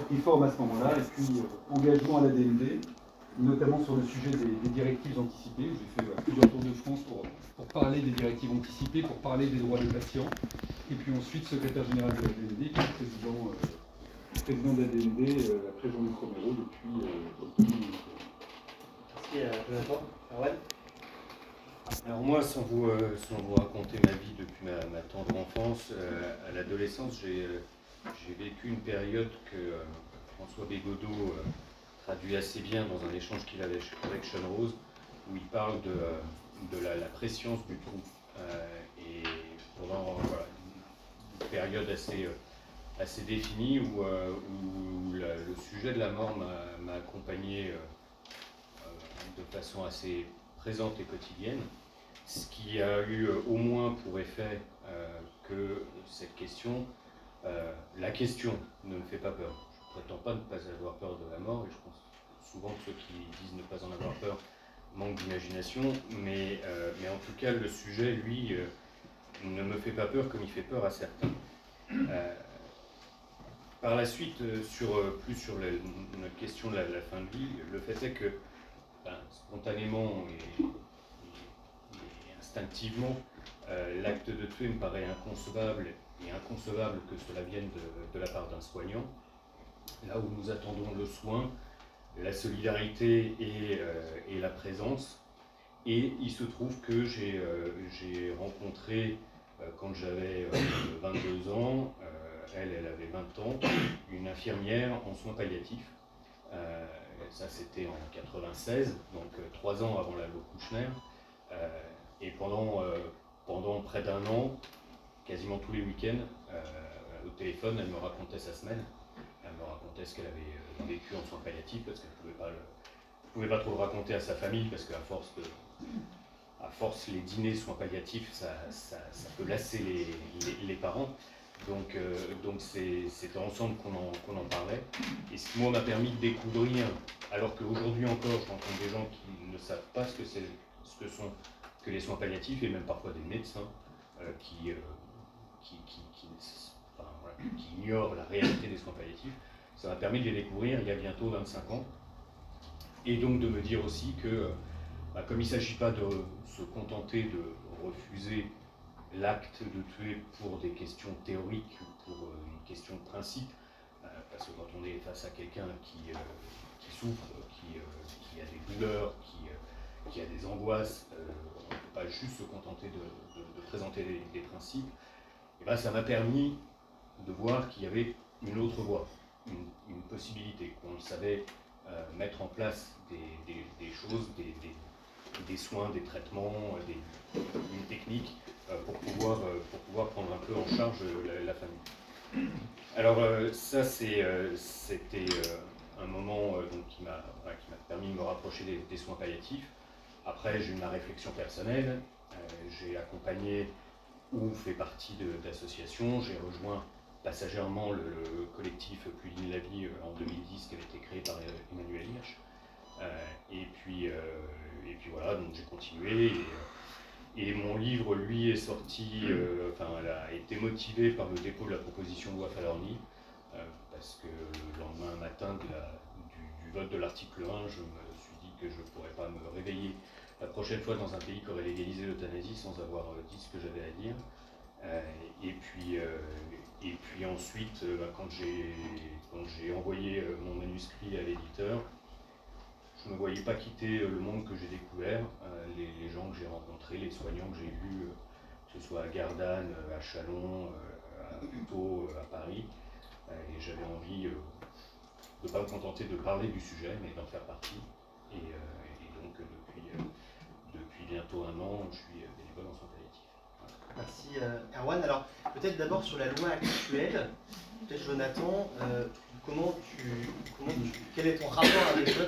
pris forme à ce moment-là, et puis engagement à la DND, notamment sur le sujet des, directives anticipées. J'ai fait plusieurs tours de France pour, pour, parler des directives anticipées, pour parler des droits des patients, et puis ensuite secrétaire général de la DND, qui est président, président de la DND après Jean-Luc Romero depuis octobre Merci Jonathan. Alors moi, sans vous, euh, sans vous raconter ma vie depuis ma, tendre enfance, euh, à l'adolescence, euh, j'ai vécu une période que François Bégodeau traduit assez bien dans un échange qu'il avait avec Sean Rose, où il parle de, de la, la, préscience du trou. et pendant une période assez, assez définie où, où le sujet de la mort m'a accompagné de façon assez présente et quotidienne ce qui a eu euh, au moins pour effet euh, que cette question, euh, la question ne me fait pas peur. Je ne prétends pas ne pas avoir peur de la mort, et je pense souvent que ceux qui disent ne pas en avoir peur manquent d'imagination, mais, mais en tout cas, le sujet, lui, ne me fait pas peur comme il fait peur à certains. par la suite, sur, plus sur notre question de la, fin de vie, le fait est que ben, spontanément et instinctivement, euh, l'acte de tuer me paraît inconcevable et inconcevable que cela vienne de, la part d'un soignant. Là où nous attendons le soin, la solidarité et, euh, la présence. Et il se trouve que j'ai euh, rencontré, quand j'avais 22 ans, elle, elle avait 20 ans, une infirmière en soins palliatifs. ça, c'était en 96, donc trois ans avant la loi Kouchner. Et pendant, euh, pendant près d'un an, quasiment tous les week-ends, euh, au téléphone, elle me racontait sa semaine. Elle me racontait ce qu'elle avait euh, vécu en soins palliatifs parce qu'elle ne pouvait pas pouvait pas trop le raconter à sa famille parce qu'à force force les dîners soins palliatifs, ça, ça, peut lasser les, les, parents. Donc donc c'était ensemble qu'on en, en, parlait. Et ce qui moi m'a permis de découvrir, alors qu'aujourd'hui encore je rencontre des gens qui ne savent pas ce que ce que sont que les soins palliatifs et même parfois des médecins euh, qui, euh, qui, qui, la réalité des soins palliatifs. Ça m'a permis de les découvrir il y a bientôt 25 ans. Et donc de me dire aussi que, bah, comme il ne s'agit pas de se contenter de refuser l'acte de tuer pour des questions théoriques ou pour euh, une question de principe, parce que quand on est face à quelqu'un qui, souffre, qui, a des douleurs, qui a des angoisses, on ne peut pas juste se contenter de, présenter des, principes, et ben, ça m'a permis de voir qu'il y avait une autre voie, une, possibilité, qu'on savait euh, mettre en place des, choses, des, soins, des traitements, des, une technique euh, pour, pouvoir, euh, pour pouvoir prendre un peu en charge la, famille. Alors ça, c'était un moment qui m'a permis de me rapprocher des soins palliatifs. Après, j'ai eu ma réflexion personnelle. Euh, j'ai accompagné ou fait partie d'associations. J'ai rejoint passagèrement le, collectif Plus digne la vie euh, en 2010 qui avait été créé par euh, Emmanuel Hirsch. et, puis, et puis voilà, donc j'ai continué. Et, mon livre, lui, est sorti, enfin, a été motivé par le dépôt de la proposition de loi Falorni, parce que le lendemain matin du, du, vote de l'article 1, je me suis dit que je ne pourrais pas me réveiller la prochaine fois dans un pays qui aurait légalisé l'euthanasie sans avoir euh, dit ce que j'avais à dire. Euh, et, puis, euh, et puis ensuite, bah, quand j'ai envoyé mon manuscrit à l'éditeur, je ne me voyais pas quitter le monde que j'ai découvert, les, gens que j'ai rencontrés, les soignants que j'ai vus, que ce soit à Gardanne, à Chalon, à Puteaux, à Paris. et j'avais envie de ne pas me contenter de parler du sujet, mais d'en faire partie. Et, donc bientôt un an, je suis euh, bénévole en soins palliatifs. Merci euh, Erwan. Alors peut-être d'abord sur la loi actuelle, peut-être Jonathan, euh, comment, tu, comment quel est ton rapport avec toi?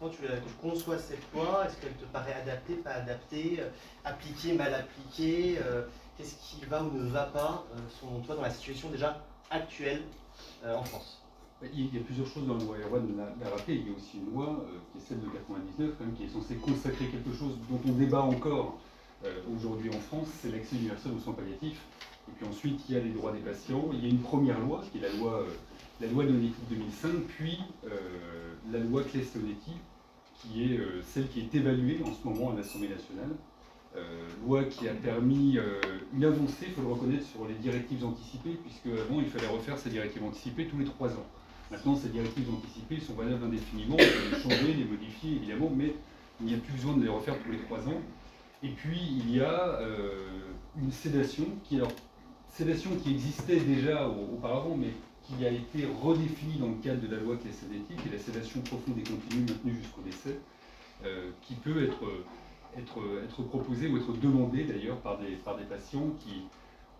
Quand tu, conçois cette loi, est-ce qu'elle te paraît adaptée, pas adaptée, appliquée, mal appliquée Qu'est-ce qui va ou ne va pas, selon toi, dans la situation déjà actuelle en France? Il y a plusieurs choses dans la loi. Erwan l'a rappelé, il y a aussi une loi euh, qui est celle de 99, qui est censée consacrer quelque chose dont on débat encore euh, aujourd'hui en France, c'est l'accès universel aux soins palliatifs. Et puis ensuite, il y a les droits des patients. Il y a une première loi, qui est la loi la loi Donetti 2005, puis la loi Claes-Leonetti, qui est celle qui est évaluée en ce moment à l'Assemblée nationale. loi qui a permis une avancée, il faut le reconnaître, sur les directives anticipées, puisque avant il fallait refaire ces directives anticipées tous les trois ans. Maintenant, ces directives anticipées sont valables indéfiniment, on peut les changer, les modifier évidemment, mais il n'y a plus besoin de les refaire tous les trois ans. Et puis, il y a une sédation qui, alors, sédation qui existait déjà auparavant, mais qui a été redéfinie dans le cadre de la loi qui est la sédation profonde et continue maintenue jusqu'au décès, euh, qui peut être, être, être proposée ou être demandée d'ailleurs par des, par des patients qui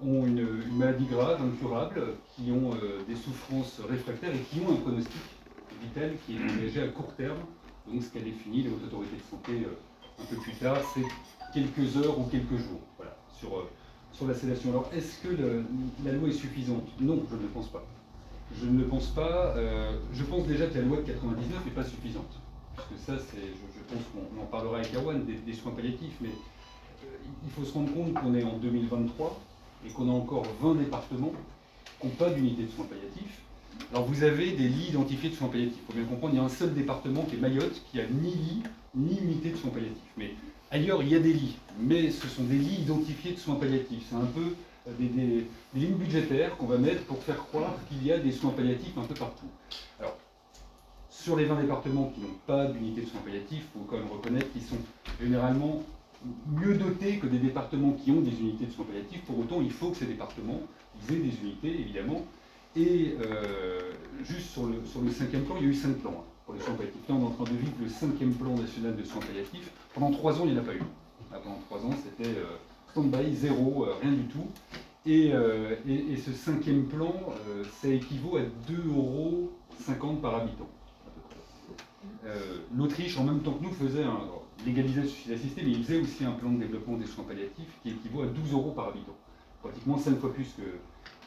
ont une, maladie grave, incurable, qui ont euh, des souffrances réfractaires et qui ont un pronostic vital qui est engagé à court terme. Donc ce qu'a défini les hautes autorités de santé euh, un peu plus tard, c'est quelques heures ou quelques jours voilà, sur, sur la sédation. Alors, est-ce que la loi est suffisante? Non, je ne le pense pas. Je ne le pense pas. Euh, je pense déjà que la loi de 99 n'est pas suffisante. Parce que ça, c'est, je, pense qu'on en parlera avec Erwan, des, soins palliatifs, mais euh, il faut se rendre compte qu'on est en 2023 et qu'on a encore 20 départements qui n'ont pas d'unité de soins palliatifs. Alors vous avez des lits identifiés de soins palliatifs. Il faut bien comprendre, il y a un seul département qui est Mayotte qui a ni lit ni unité de soins palliatifs. Mais Ailleurs, il y a des lits, mais ce sont des lits identifiés de soins palliatifs. C'est un peu euh, des, lignes budgétaires qu'on va mettre pour faire croire qu'il y a des soins palliatifs un peu partout. Alors, sur les 20 départements qui n'ont pas d'unité de soins palliatifs, il faut quand même reconnaître qu'ils sont généralement mieux dotés que des départements qui ont des unités de soins palliatifs. Pour autant, il faut que ces départements aient des unités, évidemment. Et euh, juste sur le, cinquième plan, il y a eu cinq plans. Hein pour les soins palliatifs. On est en train de vivre le cinquième plan national de soins palliatifs. Pendant trois ans, il n'y en a pas eu. pendant trois ans, c'était euh, stand-by, zéro, euh, rien du tout. Euh, et, ce cinquième plan, ça équivaut à 2,50 euros par habitant. L'Autriche, en même temps que nous, faisait un, légalisait le suicide assisté, mais il faisait aussi un plan de développement des soins palliatifs qui équivaut à 12 euros par habitant. Pratiquement 5 fois plus que,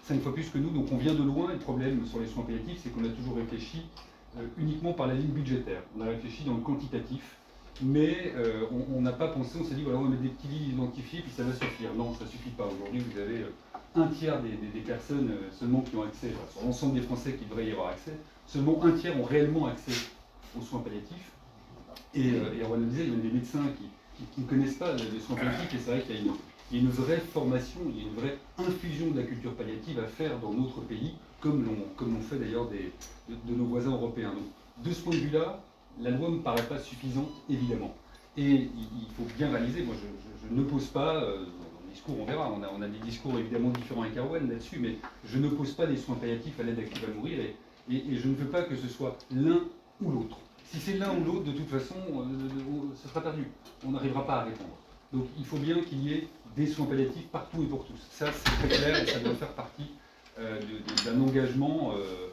5 fois plus que nous. Donc on vient de loin. Le problème sur les soins palliatifs, c'est qu'on a toujours réfléchi euh, uniquement par la ligne budgétaire. On a réfléchi dans le quantitatif, mais euh, on n'a pas pensé, on s'est dit voilà, on va mettre des petits lits identifiés, puis ça va suffire. Non, ça ne suffit pas. Aujourd'hui, vous avez euh, un tiers des, personnes seulement qui ont accès, sur l'ensemble des Français qui devraient y avoir accès, seulement un tiers ont réellement accès aux soins palliatifs. Et, et on le disait, il y a des médecins qui, ne connaissent pas les soins palliatifs, et c'est vrai qu'il y a une, il y a une vraie formation, il y a une vraie infusion de la culture palliative à faire dans notre pays, comme l'ont fait d'ailleurs de, de, nos voisins européens. Donc, de ce point de vue-là, la loi ne me paraît pas suffisante, évidemment. Et il, faut bien réaliser, moi je, ne pose pas, euh, dans le discours on verra, on a, on a, des discours évidemment différents avec Arwen là-dessus, mais je ne pose pas des soins palliatifs à l'aide active à mourir, et, et, je ne veux pas que ce soit l'un ou l'autre. Si c'est l'un ou l'autre, de toute façon, euh, ce sera perdu. On n'arrivera pas à répondre. Donc il faut bien qu'il y ait des soins palliatifs partout et pour tous. Ça, c'est très clair et ça doit faire partie euh, d'un engagement. Euh,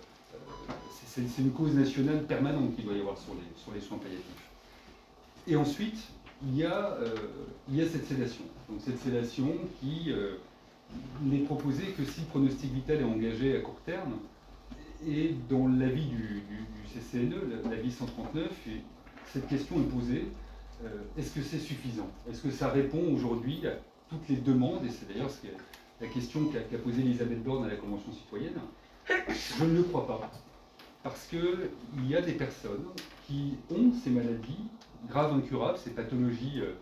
c'est une cause nationale permanente qu'il doit y avoir sur les, sur les soins palliatifs. Et ensuite, il y, a, il y a cette sédation. Donc cette sédation qui n'est proposée que si le pronostic vital est engagé à court terme. Et dans l'avis du, CCNE, l'avis 139, cette question est posée. Est-ce que c'est suffisant? Est-ce que ça répond aujourd'hui à toutes les demandes, et c'est d'ailleurs la question qu'a posée Elisabeth Borne à la Convention citoyenne, je ne le crois pas. Parce qu'il y a des personnes qui ont ces maladies graves, incurables, ces pathologies, euh,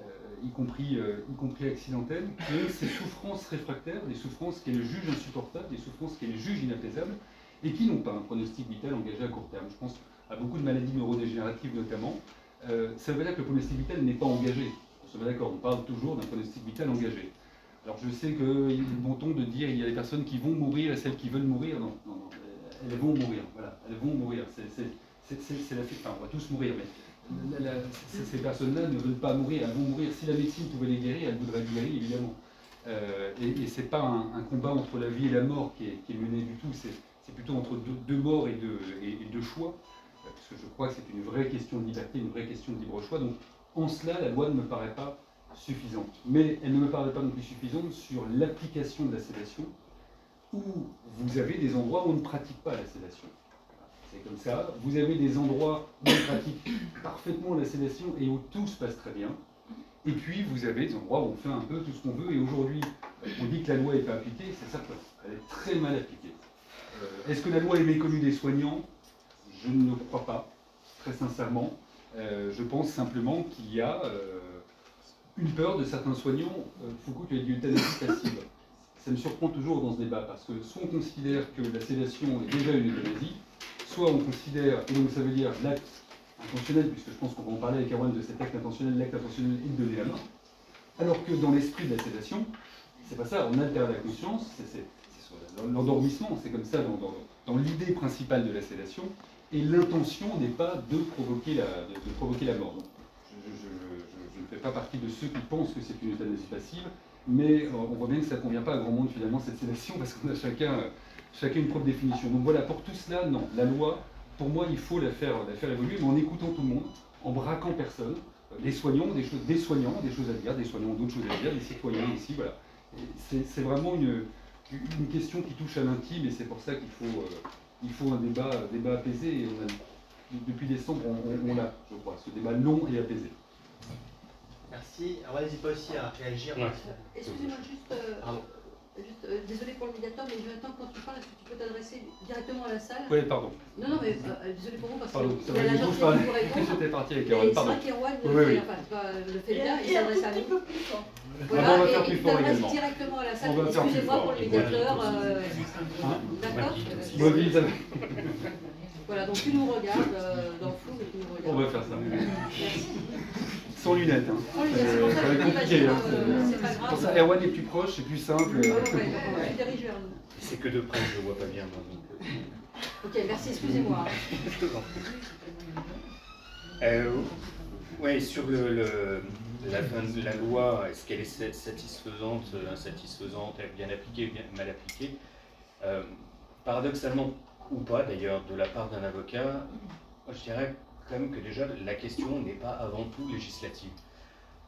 euh, y, compris, euh, y compris accidentelles, qui ces souffrances réfractaires, des souffrances qu'elles jugent insupportables, des souffrances qu'elles jugent inapaisables, et qui n'ont pas un pronostic vital engagé à court terme. Je pense à beaucoup de maladies neurodégénératives notamment. ça veut dire que le pronostic vital n'est pas engagé d'accord, on parle toujours d'un pronostic vital engagé. Alors je sais qu'il est bon ton de dire il y a des personnes qui vont mourir et celles qui veulent mourir. Non, non, elles vont mourir. Voilà, elles vont mourir. C'est la enfin, on va tous mourir, mais ces personnes-là ne veulent pas mourir. Elles vont mourir. Si la médecine pouvait les guérir, elle voudrait les guérir, évidemment. Euh, et, et c'est pas un, combat entre la vie et la mort qui est, mené du tout. C'est plutôt entre deux, morts et deux, choix. Parce que je crois que c'est une vraie question de liberté, une vraie question de libre choix. Donc en cela, la loi ne me paraît pas suffisante. Mais elle ne me paraît pas non plus suffisante sur l'application de la sédation, où vous avez des endroits où on ne pratique pas la sédation. C'est comme ça. Vous avez des endroits où on pratique parfaitement la sédation et où tout se passe très bien. Et puis vous avez des endroits où on fait un peu tout ce qu'on veut. Et aujourd'hui, on dit que la loi n'est pas appliquée, c'est certain. Elle est très mal appliquée. Euh, Est-ce que la loi est méconnue des soignants? Je ne le crois pas, très sincèrement. Euh, je pense simplement qu'il y a euh, une peur de certains soignants. Euh, Foucault qui a dit euthanasie passive. Ça me surprend toujours dans ce débat parce que soit on considère que la sédation est déjà une euthanasie, soit on considère, et donc ça veut dire l'acte intentionnel, puisque je pense qu'on va en parler avec Erwan de cet acte intentionnel, l'acte intentionnel est de donner la main, alors que dans l'esprit de la sédation, c'est pas ça, on altère la conscience, c'est l'endormissement, c'est comme ça dans, l'idée principale de la sédation, et l'intention n'est pas de provoquer la, de, provoquer la mort. Je, ne fais pas partie de ceux qui pensent que c'est une euthanasie passive, mais euh, on voit bien que ça ne convient pas à grand monde finalement cette sédation, parce qu'on a chacun, euh, chacun une propre définition. Donc voilà, pour tout cela, non, la loi, pour moi, il faut la faire, la faire évoluer, mais en écoutant tout le monde, en braquant personne, euh, les soignants, des, des soignants, des choses à dire, des soignants d'autres choses à dire, des citoyens ici, voilà. C'est vraiment une, une question qui touche à l'intime et c'est pour ça qu'il faut, euh, il faut un débat, un débat apaisé. Et on a- depuis décembre, on, on- on l'a, je crois, ce débat long et apaisé. Merci. Alors n'hésite pas aussi à réagir. Ouais. Excusez-moi, juste, euh. Juste euh, désolé pour le médiateur, mais Jonathan, quand tu parles, est-ce que tu peux t'adresser directement à la salle Oui, pardon. Non, non, mais euh, désolé pour vous parce Pardon, que c'est il y a vrai, la du coup, je gentillesse parlais. de vous répondre. J'étais parti avec Erwan, c'est pardon. vrai qu'Erwan Oui, oui. enfin, c'est le fait bien, il s'adresse à nous. peu plus fort. Voilà, on va et faire et plus fort également. directement à la On salle. va faire plus Excusez-moi fort. pour le médiateur. euh, D'accord ça va. Voilà, donc tu nous regardes euh, dans le flou, mais tu nous On regardes. va faire ça. Merci. Sans lunettes. Hein. Ça va être compliqué. hein. c'est pour ça, Erwan est plus proche, c'est plus simple. Ouais, ouais. C'est que de près, je vois pas bien moi. donc, Ok, merci, excusez-moi. Euh, ouais, sur le, le- la, fin de la loi, est-ce qu'elle est sa- satisfaisante, insatisfaisante, bien appliquée, bien mal appliquée? Euh, Paradoxalement, ou pas d'ailleurs, de la part d'un avocat, je dirais quand même que déjà la question n'est pas avant tout législative.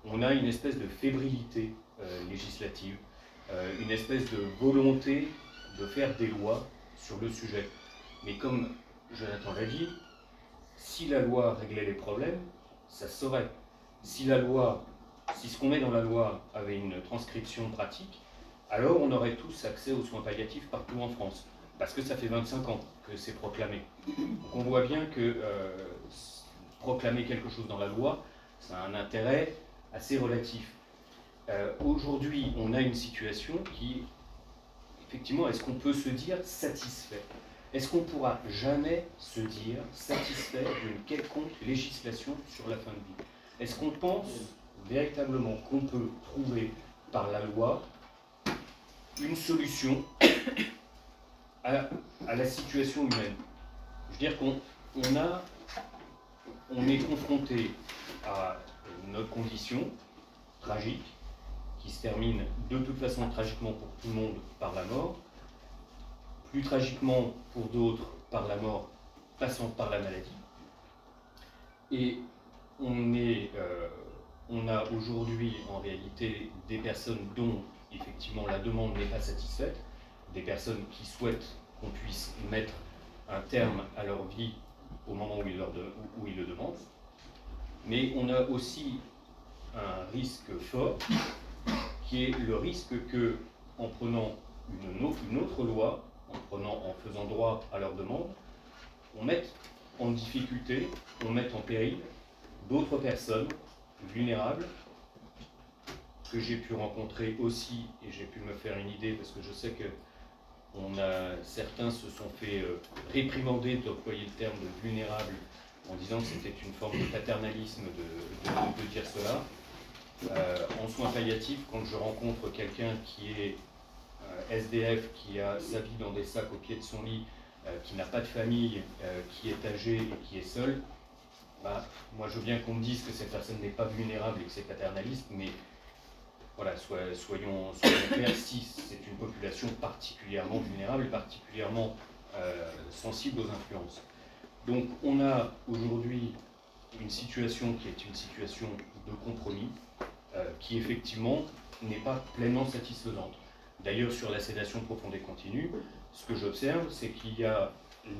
On a une espèce de fébrilité euh, législative, euh, une espèce de volonté de faire des lois sur le sujet. Mais comme Jonathan l'a dit, si la loi réglait les problèmes, ça se saurait. Si la loi, si ce qu'on met dans la loi avait une transcription pratique, alors on aurait tous accès aux soins palliatifs partout en France. Parce que ça fait 25 ans que c'est proclamé. Donc on voit bien que euh, proclamer quelque chose dans la loi, ça a un intérêt assez relatif. Euh, Aujourd'hui, on a une situation qui, effectivement, est-ce qu'on peut se dire satisfait? Est-ce qu'on pourra jamais se dire satisfait d'une quelconque législation sur la fin de vie? Est-ce qu'on pense véritablement qu'on peut trouver par la loi une solution à, la situation humaine Je veux dire qu'on est confronté à notre condition tragique qui se termine de toute façon tragiquement pour tout le monde par la mort, plus tragiquement pour d'autres par la mort passant par la maladie. Et on, euh, on a aujourd'hui en réalité des personnes dont effectivement la demande n'est pas satisfaite, des personnes qui souhaitent qu'on puisse mettre un terme à leur vie au moment où ils, leur de- ils le demandent. Mais on a aussi un risque fort qui est le risque que, en prenant une autre loi, en, prenant, en faisant droit à leur demande, on mette en difficulté, on mette en péril d'autres personnes vulnérables que j'ai pu rencontrer aussi et j'ai pu me faire une idée parce que je sais que on a, certains se sont fait euh, réprimander d'employer le terme de vulnérable en disant que c'était une forme de paternalisme de, dire cela. Euh, en soins palliatifs, quand je rencontre quelqu'un qui est euh, SDF, qui a sa vie dans des sacs au pied de son lit, qui n'a pas de famille, qui est âgé et qui est seul, bah, moi je bien qu'on me dise que cette personne n'est pas vulnérable et que c'est paternaliste, mais voilà, soyons clairs, si c'est une population particulièrement vulnérable et particulièrement euh, sensible aux influences. Donc on a aujourd'hui une situation qui est une situation de compromis, euh, qui effectivement n'est pas pleinement satisfaisante. D'ailleurs, sur la sédation profonde et continue, ce que j'observe, c'est qu'il y a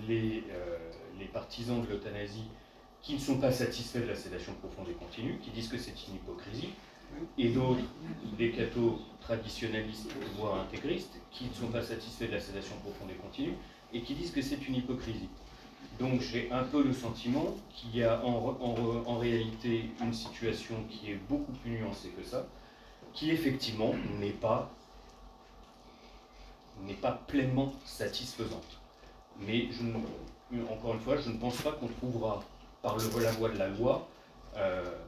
les, euh, les partisans de l'euthanasie qui ne sont pas satisfaits de la sédation profonde et continue, qui disent que c'est une hypocrisie, et d'autres, des cathos traditionnalistes, voire intégristes, qui ne sont pas satisfaits de la sédation profonde et continue, et qui disent que c'est une hypocrisie. Donc j'ai un peu le sentiment qu'il y a en, réalité une situation qui est beaucoup plus nuancée que ça, qui effectivement n'est pas, n'est pas pleinement satisfaisante. Mais je, encore une fois, je ne pense pas qu'on trouvera par le, la voie de la loi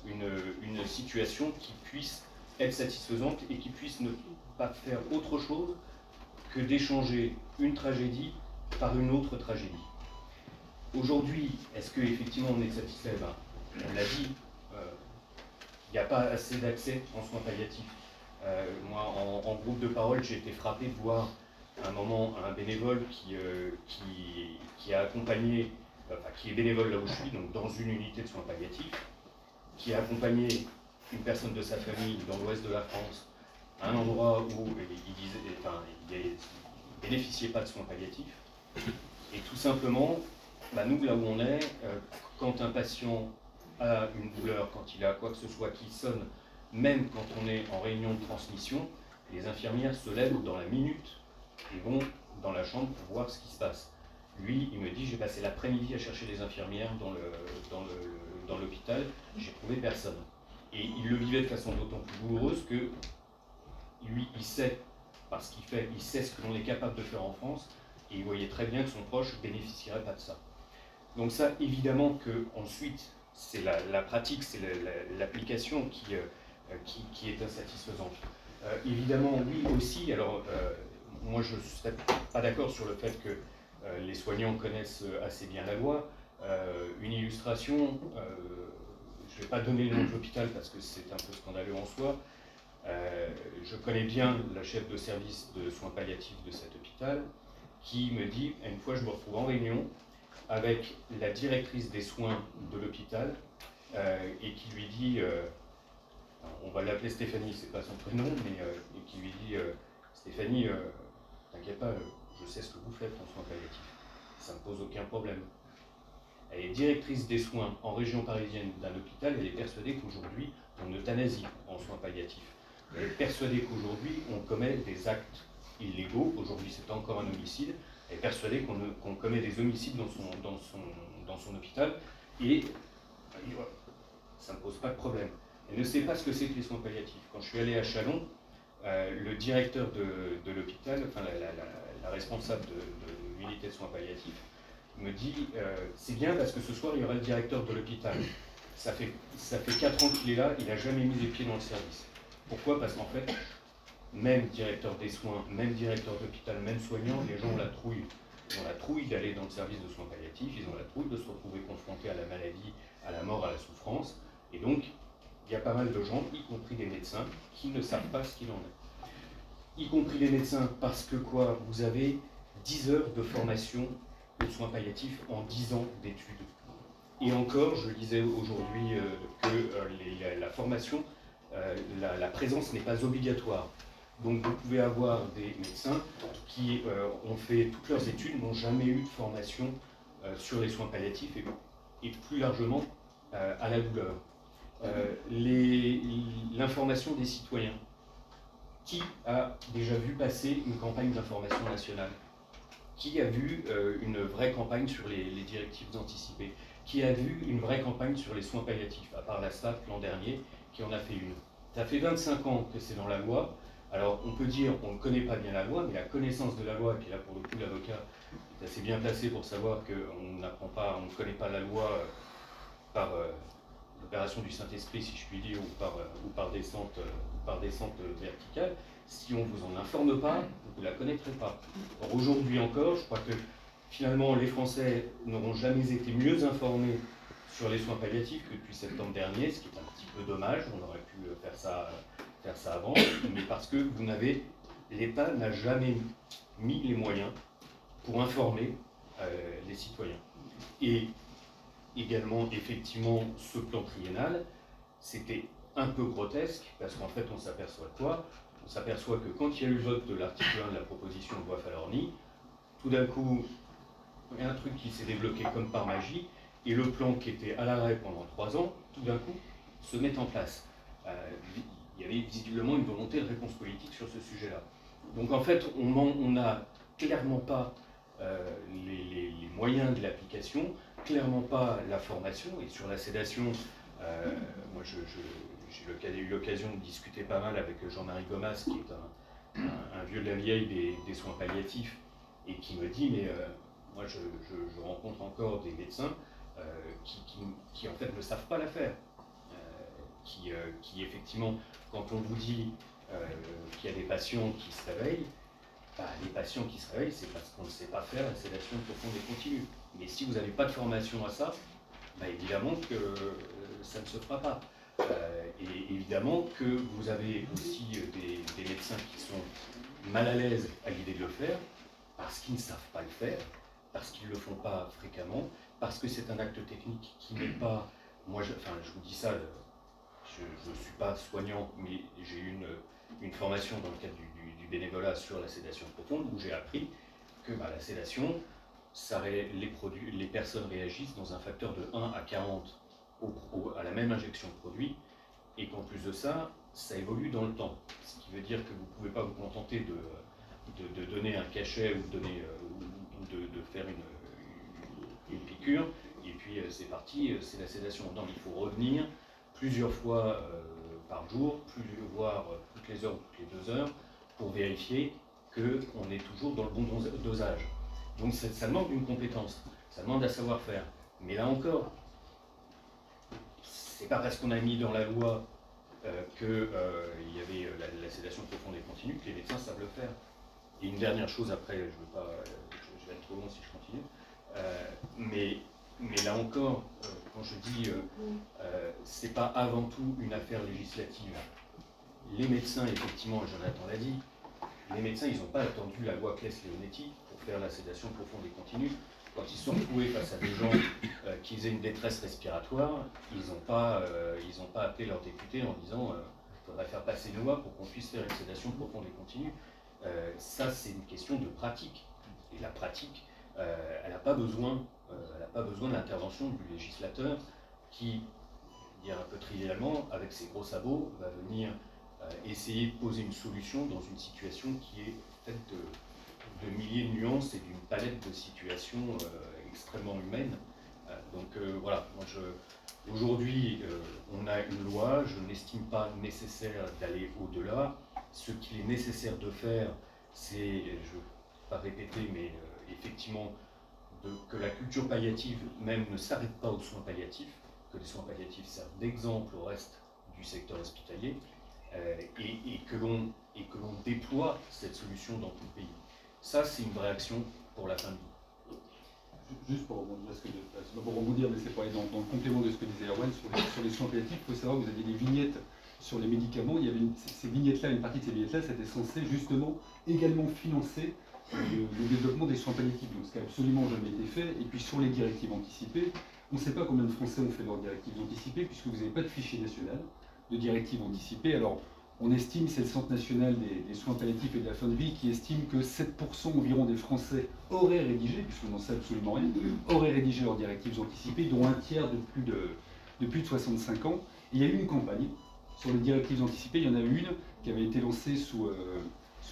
une, une situation qui puisse être satisfaisante et qui puisse ne pas faire autre chose que d'échanger une tragédie par une autre tragédie. Aujourd'hui, est-ce qu'effectivement on est satisfait? Ben, On l'a dit, il euh, n'y a pas assez d'accès en soins palliatifs. Euh, moi, en, groupe de parole, j'ai été frappé de voir un moment un bénévole qui, euh, qui, a accompagné, qui est bénévole là où je suis, donc dans une unité de soins palliatifs, qui a accompagné une personne de sa famille dans l'ouest de la France à un endroit où il, disait, bénéficiait pas de soins palliatifs. Et tout simplement, bah, nous, là où on est, euh, quand un patient a une douleur, quand il a quoi que ce soit qui sonne, même quand on est en réunion de transmission, les infirmières se lèvent dans la minute et vont dans la chambre pour voir ce qui se passe. Lui, il me dit, j'ai passé l'après-midi à chercher les infirmières dans, le, dans, le, dans l'hôpital, j'ai trouvé personne. Et il le vivait de façon d'autant plus douloureuse que lui, il sait, parce qu'il fait, il sait ce que l'on est capable de faire en France, et il voyait très bien que son proche ne bénéficierait pas de ça. Donc ça, évidemment que ensuite, c'est la, pratique, c'est l'application qui, euh, qui, qui, est insatisfaisante. Euh, évidemment, oui aussi, alors euh, moi je ne serais pas d'accord sur le fait que les soignants connaissent assez bien la loi. Une illustration, je ne vais pas donner le nom de l'hôpital parce que c'est un peu scandaleux en soi. je connais bien la chef de service de soins palliatifs de cet hôpital qui me dit, une fois je me retrouve en réunion, avec la directrice des soins de l'hôpital euh, et qui lui dit, euh, on va l'appeler Stéphanie, c'est pas son prénom, mais euh, qui lui dit Stéphanie, t'inquiète pas, je sais ce que vous faites en soins palliatifs, ça ne me pose aucun problème. Elle est directrice des soins en région parisienne d'un hôpital, elle est persuadée qu'aujourd'hui on euthanasie en soins palliatifs. Elle est persuadée qu'aujourd'hui on commet des actes illégaux, aujourd'hui c'est encore un homicide, est persuadé qu'on commet des homicides dans son, hôpital et ça ne pose pas de problème. Elle ne sait pas ce que c'est que les soins palliatifs. Quand je suis allé à Chalon, euh, le directeur de, de l'hôpital, enfin la, responsable de, l'unité de soins palliatifs, me dit euh, c'est bien parce que ce soir il y aura le directeur de l'hôpital. Ça fait, ça fait 4 ans qu'il est là, il n'a jamais mis les pieds dans le service. Pourquoi? Parce qu'en fait, même directeur des soins, même directeur d'hôpital, même soignant, les gens ont la trouille. Ils ont la trouille d'aller dans le service de soins palliatifs, ils ont la trouille de se retrouver confrontés à la maladie, à la mort, à la souffrance. Et donc, il y a pas mal de gens, y compris des médecins, qui ne savent pas ce qu'il en est. Y compris les médecins, parce que quoi? Vous avez 10 heures de formation aux soins palliatifs en 10 ans d'études. Et encore, je disais aujourd'hui euh, que euh, la, formation, euh, la présence n'est pas obligatoire. Donc vous pouvez avoir des médecins qui ont fait toutes leurs études, n'ont jamais eu de formation sur les soins palliatifs et, plus largement à la douleur. L'information des citoyens. Qui a déjà vu passer une campagne d'information nationale? Qui a vu une vraie campagne sur les, directives anticipées Qui a vu une vraie campagne sur les soins palliatifs, à part la STAP l'an dernier, qui en a fait une Ça fait 25 ans que c'est dans la loi. Alors on peut dire qu'on ne connaît pas bien la loi, mais la connaissance de la loi, qui est là pour le coup l'avocat est assez bien placé pour savoir qu'on n'apprend pas, on ne connaît pas la loi euh, par euh, l'opération du Saint-Esprit, si je puis dire, ou euh, ou par, descente, par descente verticale. Si on ne vous en informe pas, vous ne la connaîtrez pas. aujourd'hui encore, je crois que finalement les Français n'auront jamais été mieux informés sur les soins palliatifs que depuis septembre dernier, ce qui est un petit peu dommage. On aurait pu faire ça faire ça avant, mais parce que vous n'avez, l'État n'a jamais mis les moyens pour informer euh, les citoyens. Et également, effectivement, ce plan triennal, c'était un peu grotesque, parce qu'en fait, on s'aperçoit quoi? On s'aperçoit que quand il y a eu le vote de l'article 1 de la proposition de loi Falorni, tout d'un coup, il y a un truc qui s'est débloqué comme par magie, et le plan qui était à l'arrêt pendant trois ans, tout d'un coup, se met en place. Euh, il y avait visiblement une volonté de réponse politique sur ce sujet-là. Donc en fait, on n'a clairement pas euh, les, moyens de l'application, clairement pas la formation. Et sur la sédation, euh, moi je- j'ai eu l'occasion de discuter pas mal avec Jean-Marie Gomas, qui est un, vieux de la vieille des, soins palliatifs, et qui me dit, mais euh, moi je, rencontre encore des médecins euh, qui, en fait ne savent pas la faire. Euh, qui, euh, effectivement, quand on vous dit euh, qu'il y a des patients qui se réveillent, bah, les patients qui se réveillent, c'est parce qu'on ne sait pas faire la sédation profonde et continue. Mais si vous n'avez pas de formation à ça, bah, évidemment que euh, ça ne se fera pas. Euh, et évidemment que vous avez aussi euh, des, médecins qui sont mal à l'aise à l'idée de le faire, parce qu'ils ne savent pas le faire, parce qu'ils ne le font pas fréquemment, parce que c'est un acte technique qui n'est pas... Moi, je, enfin, je vous dis ça, je ne suis pas soignant, mais j'ai eu une, une formation dans le cadre du, bénévolat sur la sédation profonde, où j'ai appris que bah, la sédation, les personnes réagissent dans un facteur de 1 à 40 à la même injection de produit, et qu'en plus de ça, ça évolue dans le temps. Ce qui veut dire que vous ne pouvez pas vous contenter de, de, donner un cachet ou, de, euh, faire une, une- piqûre, et puis euh, c'est parti, euh, c'est la sédation. Non, il faut revenir plusieurs fois par jour, plus, voire toutes les heures ou toutes les deux heures, pour vérifier qu'on est toujours dans le bon dos- dosage. Donc ça, ça demande une compétence, ça demande un savoir-faire. Mais là encore, c'est pas parce qu'on a mis dans la loi euh, qu'il y avait euh, la, sédation profonde et continue que les médecins savent le faire. Et une dernière chose après, je, veux pas, euh, je, vais être trop long si je continue, Euh, mais, mais là encore, euh, quand je dis euh, euh, c'est pas avant tout une affaire législative. Les médecins, effectivement, Jonathan l'a dit, les médecins, ils n'ont pas attendu la loi Claes-Leonetti pour faire la sédation profonde et continue. Quand ils sont retrouvés face à des gens euh, qui faisaient une détresse respiratoire, ils n'ont pas, euh, pas appelé leurs députés en disant il faudrait faire passer une loi pour qu'on puisse faire une sédation profonde et continue. Euh, ça, c'est une question de pratique. Et la pratique, euh, elle n'a pas besoin, euh, elle de l'intervention du législateur qui, dire un peu trivialement, avec ses gros sabots, va venir euh, essayer de poser une solution dans une situation qui est faite de, de milliers de nuances et d'une palette de situations euh, extrêmement humaines. Euh, donc euh, voilà, moi je, aujourd'hui on a une loi, je n'estime pas nécessaire d'aller au-delà. Ce qu'il est nécessaire de faire, c'est, je ne veux pas répéter, mais effectivement, que la culture palliative même ne s'arrête pas aux soins palliatifs, que les soins palliatifs servent d'exemple au reste du secteur hospitalier, et que l'on déploie cette solution dans tout le pays. Ça, c'est une vraie action pour la fin de. Juste pour rebondir, mais c'est pour aller dans, le complément de ce que disait Erwan sur les, soins palliatifs. Il faut savoir que vous aviez des vignettes sur les médicaments. Il y avait une- ces vignettes-là, une partie de ces vignettes-là, c'était censé justement également financer le, le développement des soins palliatifs. Donc, ce qui n'a absolument jamais été fait. Et puis sur les directives anticipées, on ne sait pas combien de Français ont fait leurs directives anticipées, puisque vous n'avez pas de fichier national de directives anticipées. Alors, on estime, c'est le Centre national des, soins palliatifs et de la fin de vie qui estime que 7% environ des Français auraient rédigé, puisqu'on n'en sait absolument rien, auraient rédigé leurs directives anticipées, dont un tiers de plus de, plus de 65 ans. Il y a eu une campagne sur les directives anticipées. Il y en a eu une qui avait été lancée sous, euh,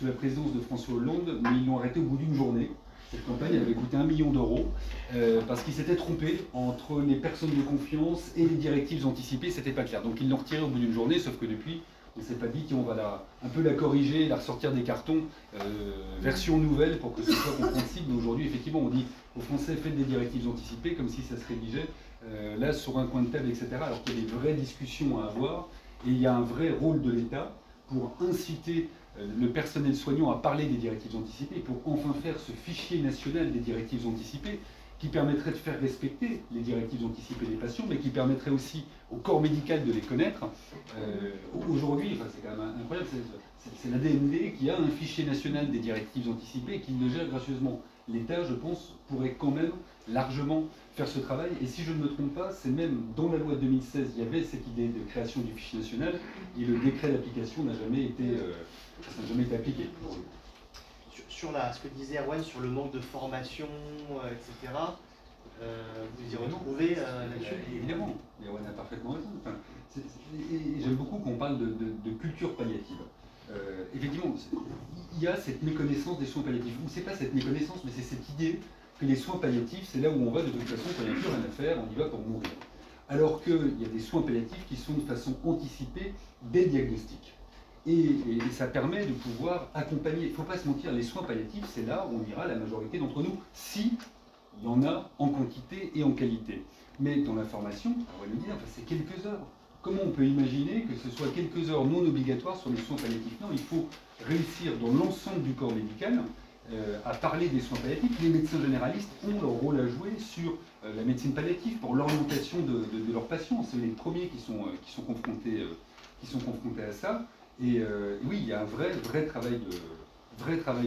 la présidence de François Hollande, mais ils l'ont arrêtée au bout d'une journée. Cette campagne avait coûté un million d'euros euh, parce qu'ils s'étaient trompés entre les personnes de confiance et les directives anticipées, c'était pas clair. Donc ils l'ont retirée au bout d'une journée, sauf que depuis, on s'est pas dit qu'on va un peu la corriger, la ressortir des cartons, euh, version nouvelle pour que ce soit compréhensible. Aujourd'hui, effectivement, on dit aux Français faites des directives anticipées comme si ça se rédigeait euh, là sur un coin de table, etc. Alors qu'il y a des vraies discussions à avoir et il y a un vrai rôle de l'État pour inciter euh, le personnel soignant à parler des directives anticipées, pour enfin faire ce fichier national des directives anticipées qui permettrait de faire respecter les directives anticipées des patients, mais qui permettrait aussi au corps médical de les connaître. Euh, Aujourd'hui, enfin, c'est quand même incroyable, c'est- la DMD qui a un fichier national des directives anticipées qui le gère gracieusement. L'État, je pense, pourrait quand même largement faire ce travail. Et si je ne me trompe pas, c'est même dans la loi de 2016, il y avait cette idée de création du fichier national et le décret d'application n'a jamais euh, jamais été appliqué. Sur, la, ce que disait Erwan sur le manque de formation, euh, etc. euh, vous y retrouvez euh, là-dessus Évidemment, et on a parfaitement raison. Enfin, J'aime beaucoup qu'on parle de, de- de culture palliative. euh, effectivement, il y a cette méconnaissance des soins palliatifs. Ou c'est pas cette méconnaissance, mais c'est cette idée que les soins palliatifs, c'est là où on va de toute façon, quand il n'y a plus rien à faire, on y va pour mourir. Alors qu'il y a des soins palliatifs qui sont de façon anticipée dès le diagnostic. Et, ça permet de pouvoir accompagner. Il ne faut pas se mentir, les soins palliatifs, c'est là où on ira la majorité d'entre nous, si il y en a en quantité et en qualité. Mais dans la formation, on va nous dire, c'est quelques heures. Comment on peut imaginer que ce soit quelques heures non obligatoires sur les soins palliatifs? Non, il faut réussir dans l'ensemble du corps médical euh, à parler des soins palliatifs. Les médecins généralistes ont leur rôle à jouer sur euh, la médecine palliative pour l'orientation de, leurs patients. C'est les premiers qui sont, euh, confrontés à ça. Et euh, oui, il y a un vrai, travail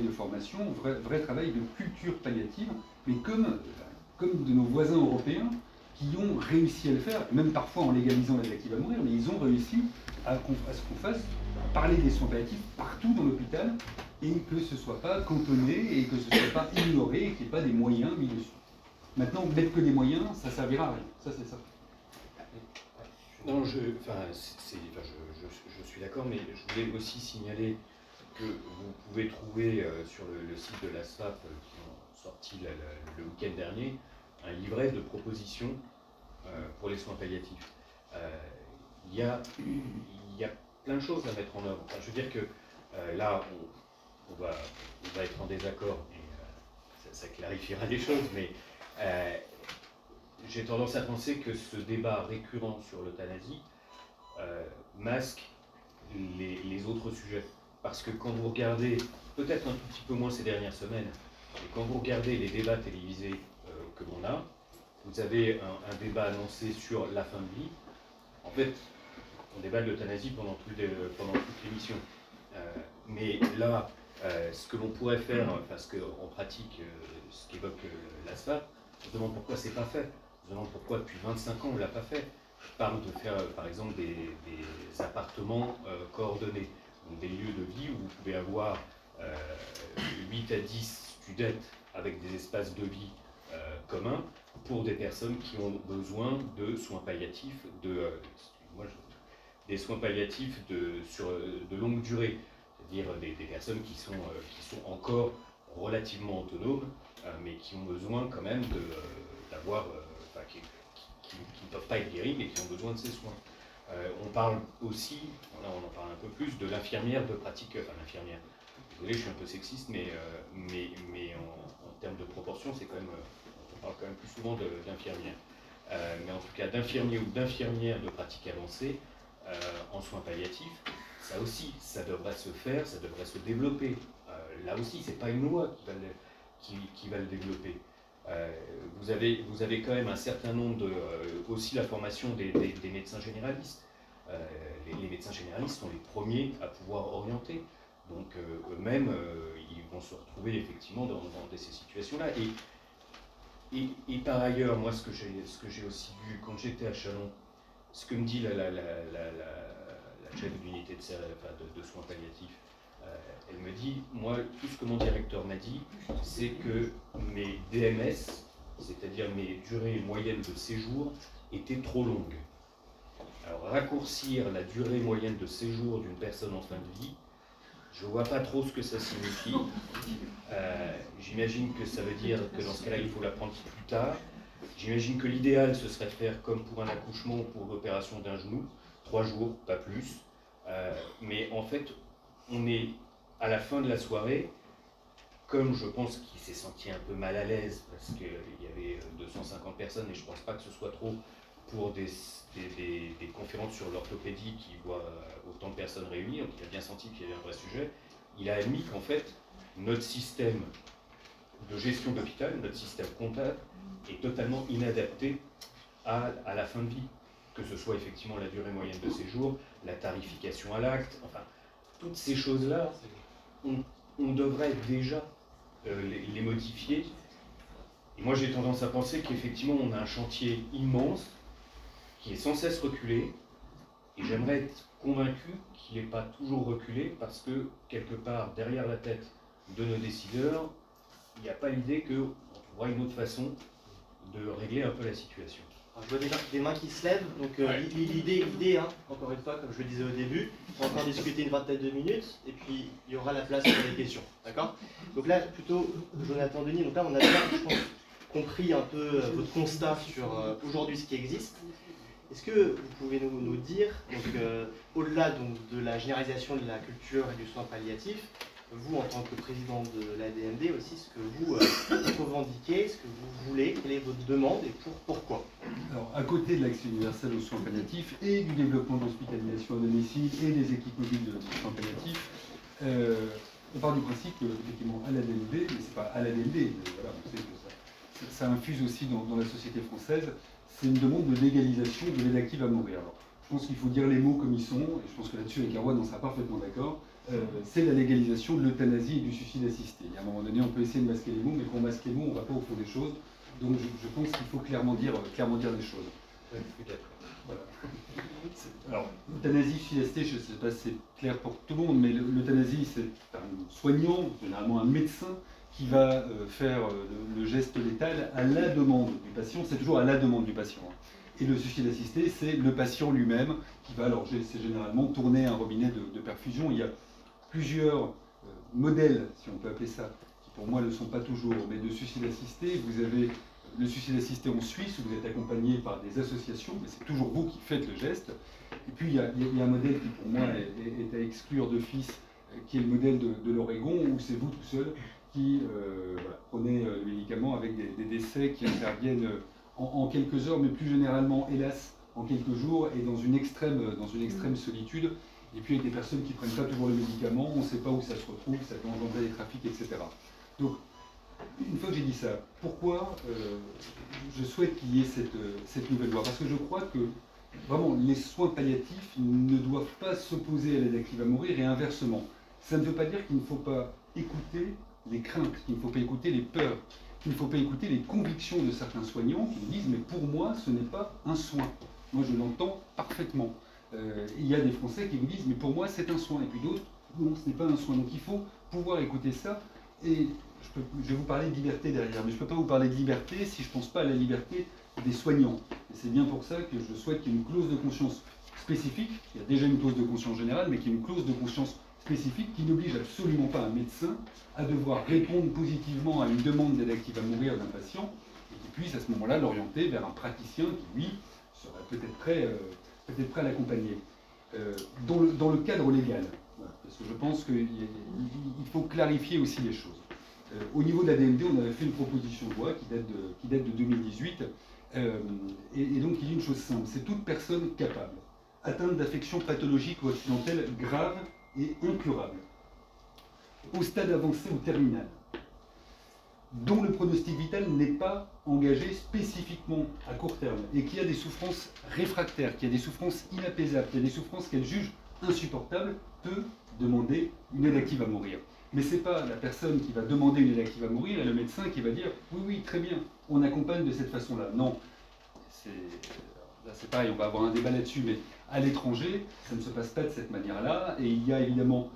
de, formation, vrai, vrai travail de culture palliative, mais comme, de nos voisins européens qui ont réussi à le faire, même parfois en légalisant les actifs à mourir, mais ils ont réussi à, ce qu'on fasse parler des soins palliatifs partout dans l'hôpital et que ce ne soit pas cantonné et que ce ne soit pas ignoré et qu'il n'y ait pas des moyens mis dessus. Maintenant, mettre que des moyens, ça servira à rien. Ça, c'est ça. Non, je, enfin, c'est- enfin, je, je- suis d'accord, mais je voulais aussi signaler que vous pouvez trouver euh, sur le, site de la SFAP, euh, qui ont sorti le week-end dernier, un livret de propositions euh, pour les soins palliatifs. Il y, a, y a plein de choses à mettre en œuvre. Je veux dire que là, on, va, on va être en désaccord, et ça, ça clarifiera les choses, mais j'ai tendance à penser que ce débat récurrent sur l'euthanasie euh, masque les, autres sujets. Parce que quand vous regardez, peut-être un tout petit peu moins ces dernières semaines, mais quand vous regardez les débats télévisés euh, que l'on a, vous avez un, débat annoncé sur la fin de vie. En fait, on débat de l'euthanasie pendant, toute l'émission. Euh, mais là, ce que l'on pourrait faire, parce qu'en pratique, ce qu'évoque l'ASFA, on se demande pourquoi c'est pas fait. Pourquoi depuis 25 ans on ne l'a pas fait. Je parle de faire euh, par exemple des, des appartements euh, coordonnés, donc des lieux de vie où vous pouvez avoir euh, 8 à 10 studettes avec des espaces de vie euh, communs pour des personnes qui ont besoin de soins palliatifs, de, euh, des soins palliatifs de, sur euh, de longue durée, c'est-à-dire des, des personnes qui sont, euh, qui sont encore relativement autonomes, euh, mais qui ont besoin quand même euh, d'avoir, euh, qui- ne peuvent pas être guéris, mais qui ont besoin de ces soins. Euh, on parle aussi, là on en parle un peu plus, de l'infirmière de pratique, enfin l'infirmière, désolé je suis un peu sexiste, mais, euh, mais, mais en, termes de proportion, c'est quand même, euh, on parle quand même plus souvent d'infirmière. Euh, mais en tout cas d'infirmier ou d'infirmière de pratique avancée en soins palliatifs, ça aussi, ça devrait se faire, ça devrait se développer. Là aussi, c'est pas une loi qui va le, qui, qui va le développer. Euh, vous, avez, vous avez quand même un certain nombre de. euh, aussi la formation des, médecins généralistes. Euh, les, médecins généralistes sont les premiers à pouvoir orienter. Donc eux-mêmes, ils vont se retrouver effectivement dans, ces situations-là. Et, par ailleurs, moi, ce que j'ai aussi vu quand j'étais à Chalon, ce que me dit la, chef d'unité de, enfin, de, soins palliatifs, elle me dit, moi, tout ce que mon directeur m'a dit, c'est que mes DMS, c'est-à-dire mes durées moyennes de séjour, étaient trop longues. Alors, raccourcir la durée moyenne de séjour d'une personne en fin de vie, je vois pas trop ce que ça signifie. Euh, J'imagine que ça veut dire que dans ce cas-là, il faut la prendre plus tard. J'imagine que l'idéal, ce serait de faire comme pour un accouchement ou pour l'opération d'un genou, trois jours, pas plus. Euh, mais en fait, on est à la fin de la soirée, comme je pense qu'il s'est senti un peu mal à l'aise parce qu'il y avait euh, 250 personnes et je pense pas que ce soit trop pour des, conférences sur l'orthopédie qui voient euh, autant de personnes réunies, donc il a bien senti qu'il y avait un vrai sujet. Il a admis qu'en fait, notre système de gestion d'hôpital, notre système comptable, est totalement inadapté à la fin de vie. Que ce soit effectivement la durée moyenne de séjour, la tarification à l'acte, enfin, toutes ces choses-là, on, devrait déjà euh, les modifier. Et moi, j'ai tendance à penser qu'effectivement, on a un chantier immense qui est sans cesse reculé. Et j'aimerais être convaincu qu'il n'est pas toujours reculé parce que, quelque part, derrière la tête de nos décideurs, il n'y a pas l'idée qu'on trouvera une autre façon de régler un peu la situation. Alors, je vois déjà des mains qui se lèvent, donc euh, Ouais. l'idée, l'idée hein, encore une fois, comme je le disais au début, on va encore discuter une vingtaine de minutes, et puis il y aura la place pour les questions, d'accord? Donc là, plutôt, Jonathan Denis, donc là on a bien, je pense, compris un peu euh, votre constat sur euh, aujourd'hui ce qui existe. Est-ce que vous pouvez nous, nous dire, donc au-delà donc, de la généralisation de la culture et du soin palliatif, vous en tant que président de l'ADMD aussi, ce que vous euh, revendiquez, ce que vous voulez, quelle est votre demande et pour, pourquoi? Alors, à côté de l'accès universel aux soins palliatifs et du développement de l'hospitalisation à domicile et des équipes mobiles de soins palliatifs, euh, on part du principe que, effectivement, à l'ADLD, mais c'est pas à mais voilà, on sait que ça, infuse aussi dans, dans la société française, c'est une demande de légalisation de l'aide active à mourir. Alors, je pense qu'il faut dire les mots comme ils sont, et je pense que là-dessus, avec Erwan, on sera parfaitement d'accord. Euh, c'est la légalisation de l'euthanasie et du suicide assisté. Et à un moment donné, on peut essayer de masquer les mots, mais pour masquer les mots, on ne va pas au fond des choses. Donc je, je pense qu'il faut clairement dire, euh, clairement dire les choses. Voilà. Alors, l'euthanasie, suicide assisté, je ne sais pas si c'est clair pour tout le monde, mais le- l'euthanasie, c'est un soignant, généralement un médecin, qui va euh, faire le, geste létal à la demande du patient. C'est toujours à la demande du patient. hein. Et le suicide assisté, c'est le patient lui-même qui va, alors c'est généralement tourner un robinet de, de perfusion. Il y a plusieurs euh, modèles, si on peut appeler ça, qui pour moi ne le sont pas toujours, mais de suicide assisté. Vous avez le suicide assisté en Suisse, où vous êtes accompagné par des associations, mais c'est toujours vous qui faites le geste. Et puis il y a, il y un modèle qui pour moi est, à exclure d'office, euh, qui est le modèle de, de l'Oregon, où c'est vous tout seul qui euh, voilà, prenez le médicament avec des, des décès qui interviennent en, en quelques heures, mais plus généralement, hélas, en quelques jours, et dans une extrême, dans une extrême solitude. Et puis avec des personnes qui ne prennent pas toujours le médicament, on ne sait pas où ça se retrouve, ça peut engendrer des trafics, etc. Donc, une fois que j'ai dit ça, pourquoi euh, je souhaite qu'il y ait cette, euh, cette nouvelle loi? Parce que je crois que vraiment les soins palliatifs ne doivent pas s'opposer à l'aide active à mourir et inversement. Ça ne veut pas dire qu'il ne faut pas écouter les craintes, qu'il ne faut pas écouter les peurs, qu'il ne faut pas écouter les convictions de certains soignants qui disent mais pour moi ce n'est pas un soin. Moi je l'entends parfaitement. Euh, il y a des Français qui vous disent mais pour moi c'est un soin et puis d'autres non ce n'est pas un soin. Donc il faut pouvoir écouter ça et je, vais vous parler de liberté derrière, mais je ne peux pas vous parler de liberté si je ne pense pas à la liberté des soignants. Et c'est bien pour ça que je souhaite qu'il y ait une clause de conscience spécifique. Il y a déjà une clause de conscience générale, mais qu'il y ait une clause de conscience spécifique qui n'oblige absolument pas un médecin à devoir répondre positivement à une demande d'aide active à mourir d'un patient et qui puisse à ce moment-là l'orienter vers un praticien qui, lui, serait peut-être prêt, peut-être prêt à l'accompagner. Euh, dans, le, cadre légal, parce que je pense qu'il faut clarifier aussi les choses. Euh, au niveau de la DMD, on avait fait une proposition de loi qui date de, qui date de 2018, euh, et, et donc il a une chose simple, c'est toute personne capable, atteinte d'affections pathologiques ou accidentelles graves et incurables, au stade avancé ou terminal, dont le pronostic vital n'est pas engagé spécifiquement à court terme, et qui a des souffrances réfractaires, qui a des souffrances inapaisables, qui a des souffrances qu'elle juge insupportables, peut demander une aide active à mourir. Mais ce n'est pas la personne qui va demander une aide active à mourir et le médecin qui va dire oui, oui, très bien, on accompagne de cette façon-là. Non, c'est là, c'est pareil, on va avoir un débat là-dessus, mais à l'étranger, ça ne se passe pas de cette manière-là. Et il y a évidemment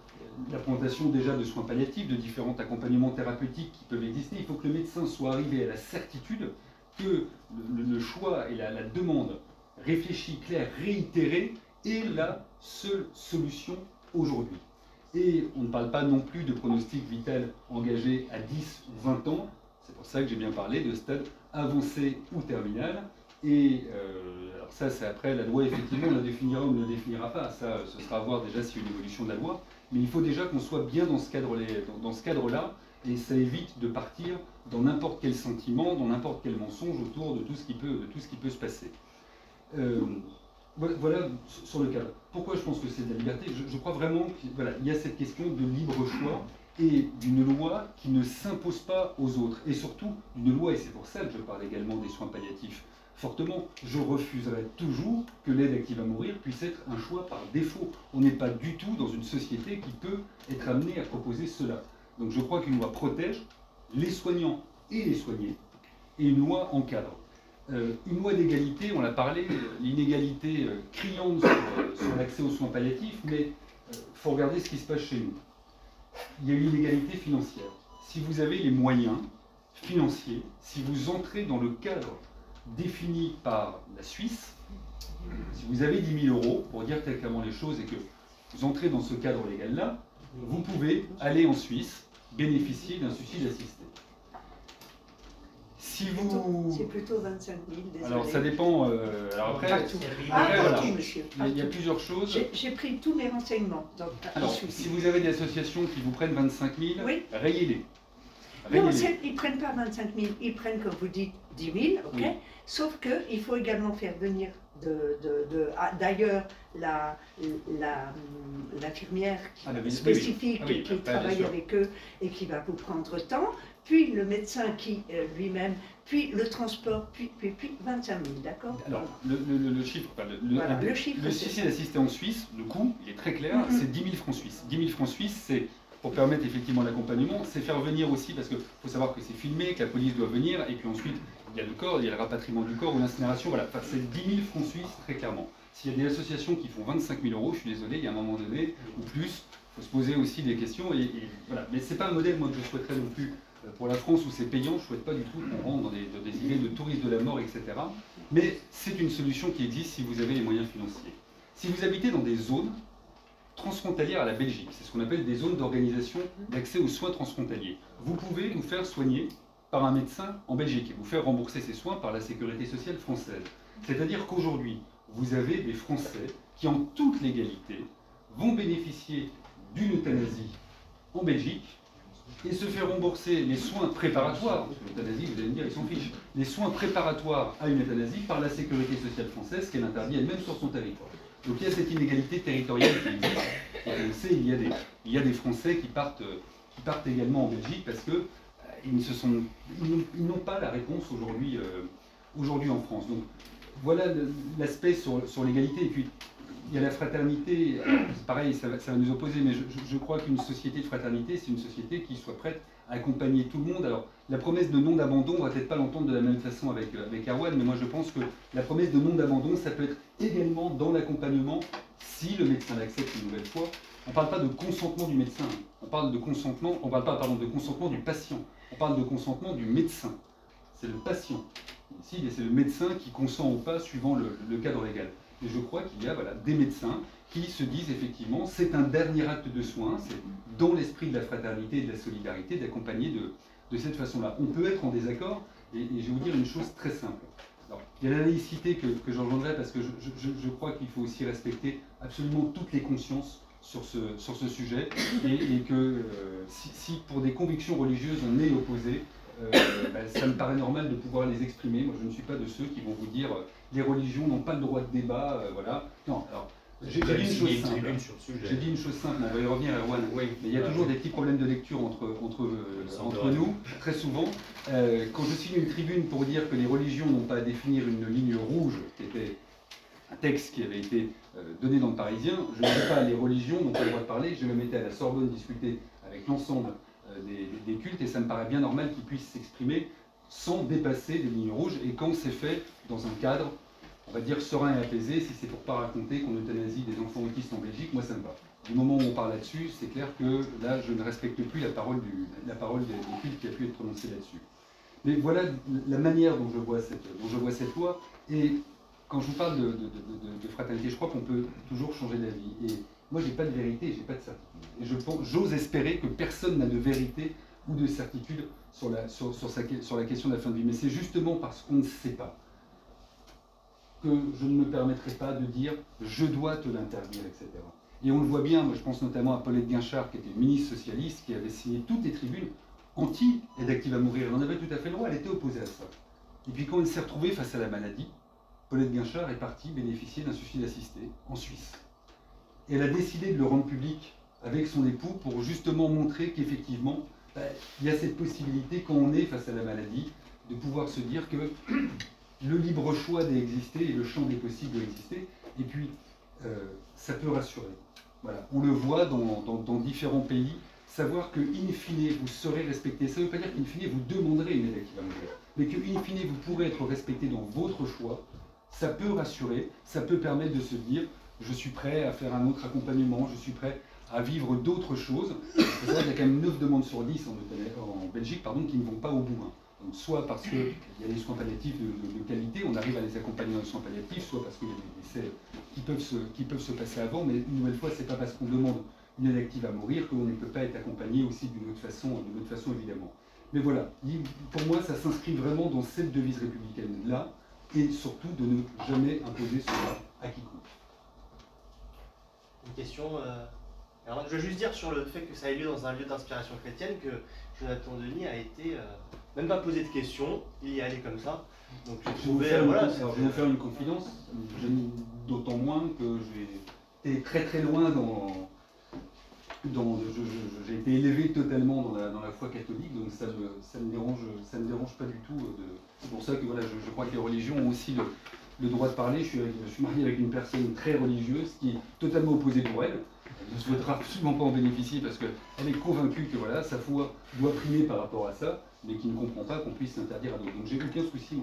la présentation déjà de soins palliatifs, de différents accompagnements thérapeutiques qui peuvent exister. Il faut que le médecin soit arrivé à la certitude que le, choix et la, la demande réfléchie, claire, réitérée est la seule solution aujourd'hui. Et on ne parle pas non plus de pronostic vital engagé à 10 ou 20 ans. C'est pour ça que j'ai bien parlé de stade avancé ou terminal. Et euh, alors ça, c'est après la loi, effectivement, on la définira ou ne la définira pas. Ça, ce sera à voir déjà s'il y a une évolution de la loi. Mais il faut déjà qu'on soit bien dans ce cadre-là. et ça évite de partir dans n'importe quel sentiment, dans n'importe quel mensonge autour de tout ce qui peut, se passer. Euh, voilà, sur le cadre. Pourquoi je pense que c'est de la liberté? Je, crois vraiment qu'il voilà, il y a cette question de libre choix et d'une loi qui ne s'impose pas aux autres. Et surtout, d'une loi, et c'est pour ça que je parle également des soins palliatifs fortement, je refuserai toujours que l'aide active à mourir puisse être un choix par défaut. On n'est pas du tout dans une société qui peut être amenée à proposer cela. Donc je crois qu'une loi protège les soignants et les soignés, et une loi encadre. Euh, une loi d'égalité, on l'a parlé, l'inégalité euh, criante sur, euh, sur l'accès aux soins palliatifs, mais il faut regarder ce qui se passe chez nous. Il y a une inégalité financière. Si vous avez les moyens, financier si vous entrez dans le cadre défini par la Suisse. Si vous avez 10 000 euros, pour dire très clairement les choses, et que vous entrez dans ce cadre légal-là, vous pouvez aller en Suisse bénéficier d'un suicide assisté. Si vous... C'est plutôt 25 000, désolé. Alors ça dépend. euh, alors après, Partout. Ah, Après, partout, voilà. monsieur. il y a- il y a partout. plusieurs choses. J'ai pris tous mes renseignements. Donc, Alors, si vous avez des associations qui vous prennent 25 000, Oui. rayez-les. Non, Rayez-les. c'est- ils ne prennent pas 25 000, ils prennent, comme vous dites, 10 000, ok Oui. Sauf qu'il faut également faire venir de, de- de- d'ailleurs la, la, l'infirmière Ah, oui, spécifique Ah oui, qui travaille avec eux et qui va vous prendre temps, puis le médecin qui euh, lui-même, puis le transport, puis, puis, puis 25 000, d'accord Alors, le, le- le- le chiffre, enfin, le, le- Voilà, le- le chiffre, le c'est suicide assisté en Suisse, le coût, il est très clair, Mhm. c'est 10 000 francs suisses. 10 000 francs suisses, c'est pour permettre effectivement l'accompagnement, c'est faire venir aussi, parce qu'il faut savoir que c'est filmé, que la police doit venir, et puis ensuite, il y a le corps, il y a le rapatriement du corps ou l'incinération, voilà, c'est 10 000 francs suisses, très clairement. S'il y a des associations qui font 25 000 euros, je suis désolé, il y a un moment donné, ou plus, il faut se poser aussi des questions, et, voilà. Mais c'est pas un modèle, moi, que je souhaiterais non plus euh, pour la France où c'est payant, je ne souhaite pas du tout qu'on rentre dans des, idées de tourisme de la mort, etc. Mais c'est une solution qui existe si vous avez les moyens financiers. Si vous habitez dans des zones transfrontalières à la Belgique, c'est ce qu'on appelle des zones d'organisation d'accès aux soins transfrontaliers, vous pouvez vous faire soigner par un médecin en Belgique et vous faire rembourser ces soins par la sécurité sociale française. C'est-à-dire qu'aujourd'hui, vous avez des Français qui, en toute légalité, vont bénéficier d'une euthanasie en Belgique et se faire rembourser les soins préparatoires, parce que l'euthanasie, vous allez me dire, ils s'en fichent, les soins préparatoires à une euthanasie par la sécurité sociale française, qu'elle interdit elle-même sur son territoire. Donc il y a cette inégalité territoriale qui existe. Et on sait, il y a des, Français qui partent, euh, également en Belgique parce que ils n'ont- pas la réponse aujourd'hui, euh, en France. Donc voilà l'aspect sur, l'égalité. Et puis il y a la fraternité. C'est pareil, ça va, nous opposer, mais je, crois qu'une société de fraternité, c'est une société qui soit prête à accompagner tout le monde. Alors la promesse de non d'abandon, on va peut-être pas l'entendre de la même façon avec, euh, avec mais moi je pense que la promesse de non d'abandon, ça peut être également dans l'accompagnement si le médecin l'accepte une nouvelle fois. On ne parle pas de consentement du médecin, on parle de consentement, on parle pas pardon, de consentement du patient, on parle de consentement du médecin. C'est le patient. Ici, c'est le médecin qui consent ou pas suivant le, cadre légal. Et je crois qu'il y a voilà, des médecins qui se disent effectivement, c'est un dernier acte de soin, c'est dans l'esprit de la fraternité et de la solidarité d'accompagner de, de cette façon-là. On peut être en désaccord, et, je vais vous dire une chose très simple. Alors, il y a la laïcité que, que parce que je- je crois qu'il faut aussi respecter absolument toutes les consciences sur ce, sur ce sujet et, et que euh, si, si pour des convictions religieuses on est opposé, euh, ben, ça me paraît normal de pouvoir les exprimer. Moi je ne suis pas de ceux qui vont vous dire euh, les religions n'ont pas le droit de débat, euh, voilà. Non, alors j'ai dit une chose simple. J'ai dit une chose simple, on va y revenir Erwan. Oui, Mais il y a toujours des petits problèmes de lecture entre, entre, entre nous, très souvent. Quand je signe une tribune pour dire que les religions n'ont pas à définir une ligne rouge, qui était un texte qui avait été euh, donné dans le Parisien, je ne dis pas les religions n'ont pas le droit de parler, je me mettais à la Sorbonne discuter avec l'ensemble euh, des cultes et ça me paraît bien normal qu'ils puissent s'exprimer sans dépasser les lignes rouges et quand c'est fait dans un cadre, on va dire serein et apaisé, si c'est pour pas raconter qu'on euthanasie des enfants autistes en Belgique, moi ça me va. Du moment où on parle là-dessus, c'est clair que là, je ne respecte plus la parole, du, la parole des, des cultes qui a pu être prononcée là-dessus. Mais voilà la manière dont je vois cette, dont je vois cette loi. Et quand je vous parle de, fraternité, je crois qu'on peut toujours changer d'avis. Et moi, j'ai pas de vérité, j'ai pas de certitude. Et j'ose espérer que personne n'a de vérité ou de certitude sur la, sur, sur la question de la fin de vie. Mais c'est justement parce qu'on ne sait pas que je ne me permettrai pas de dire je dois te l'interdire, etc. Et on le voit bien, moi je pense notamment à Paulette Guinchard, qui était ministre socialiste, qui avait signé toutes les tribunes anti-aide active à mourir. Elle en avait tout à fait le droit, elle était opposée à ça. Et puis quand elle s'est retrouvée face à la maladie, Paulette Guinchard est partie bénéficier d'un suicide assisté en Suisse. Elle a décidé de le rendre public avec son époux pour justement montrer qu'effectivement, bah, il y a cette possibilité quand on est face à la maladie de pouvoir se dire que le libre choix d'exister et le champ des possibles d'exister. Et puis, euh, ça peut rassurer. Voilà. On le voit dans, dans- différents pays, savoir que, in fine, vous serez respecté. Ça ne veut pas dire qu'in fine, vous demanderez une aide à mais que, in fine, vous pourrez être respecté dans votre choix. Ça peut rassurer, ça peut permettre de se dire, je suis prêt à faire un autre accompagnement, je suis prêt à vivre d'autres choses. Il y a quand même 9 demandes sur 10 en, Belgique pardon, qui ne vont pas au bout. hein. Soit parce qu'il y a des soins palliatifs de, qualité, on arrive à les accompagner dans les soins palliatifs, soit parce qu'il y a des décès qui peuvent se, passer avant, mais une nouvelle fois, c'est pas parce qu'on demande une aide active à mourir qu'on ne peut pas être accompagné aussi d'une autre façon, d'une autre façon évidemment. Mais voilà, il- pour moi, ça s'inscrit vraiment dans cette devise républicaine-là, et surtout de ne jamais imposer cela à quiconque. Une question. euh, Alors, je veux juste dire sur le fait que ça ait lieu dans un lieu d'inspiration chrétienne que Jonathan Denis a été. euh, même pas posé de questions, il y est allé comme ça. Donc Je vais vous voilà, je vais vous faire une confidence, d'autant moins que j'ai été très très loin dans. J'ai été élevé totalement dans la, dans la foi catholique, donc ça me, ça me dérange, me dérange pas du tout. euh, C'est pour ça que voilà, je, crois que les religions ont aussi le, droit de parler. Je suis, marié avec une personne très religieuse qui est totalement opposée pour elle. Elle ne souhaitera absolument pas en bénéficier parce qu'elle est convaincue que voilà, sa foi doit primer par rapport à ça, mais qui ne comprend pas qu'on puisse l'interdire à d'autres. Donc j'ai aucun souci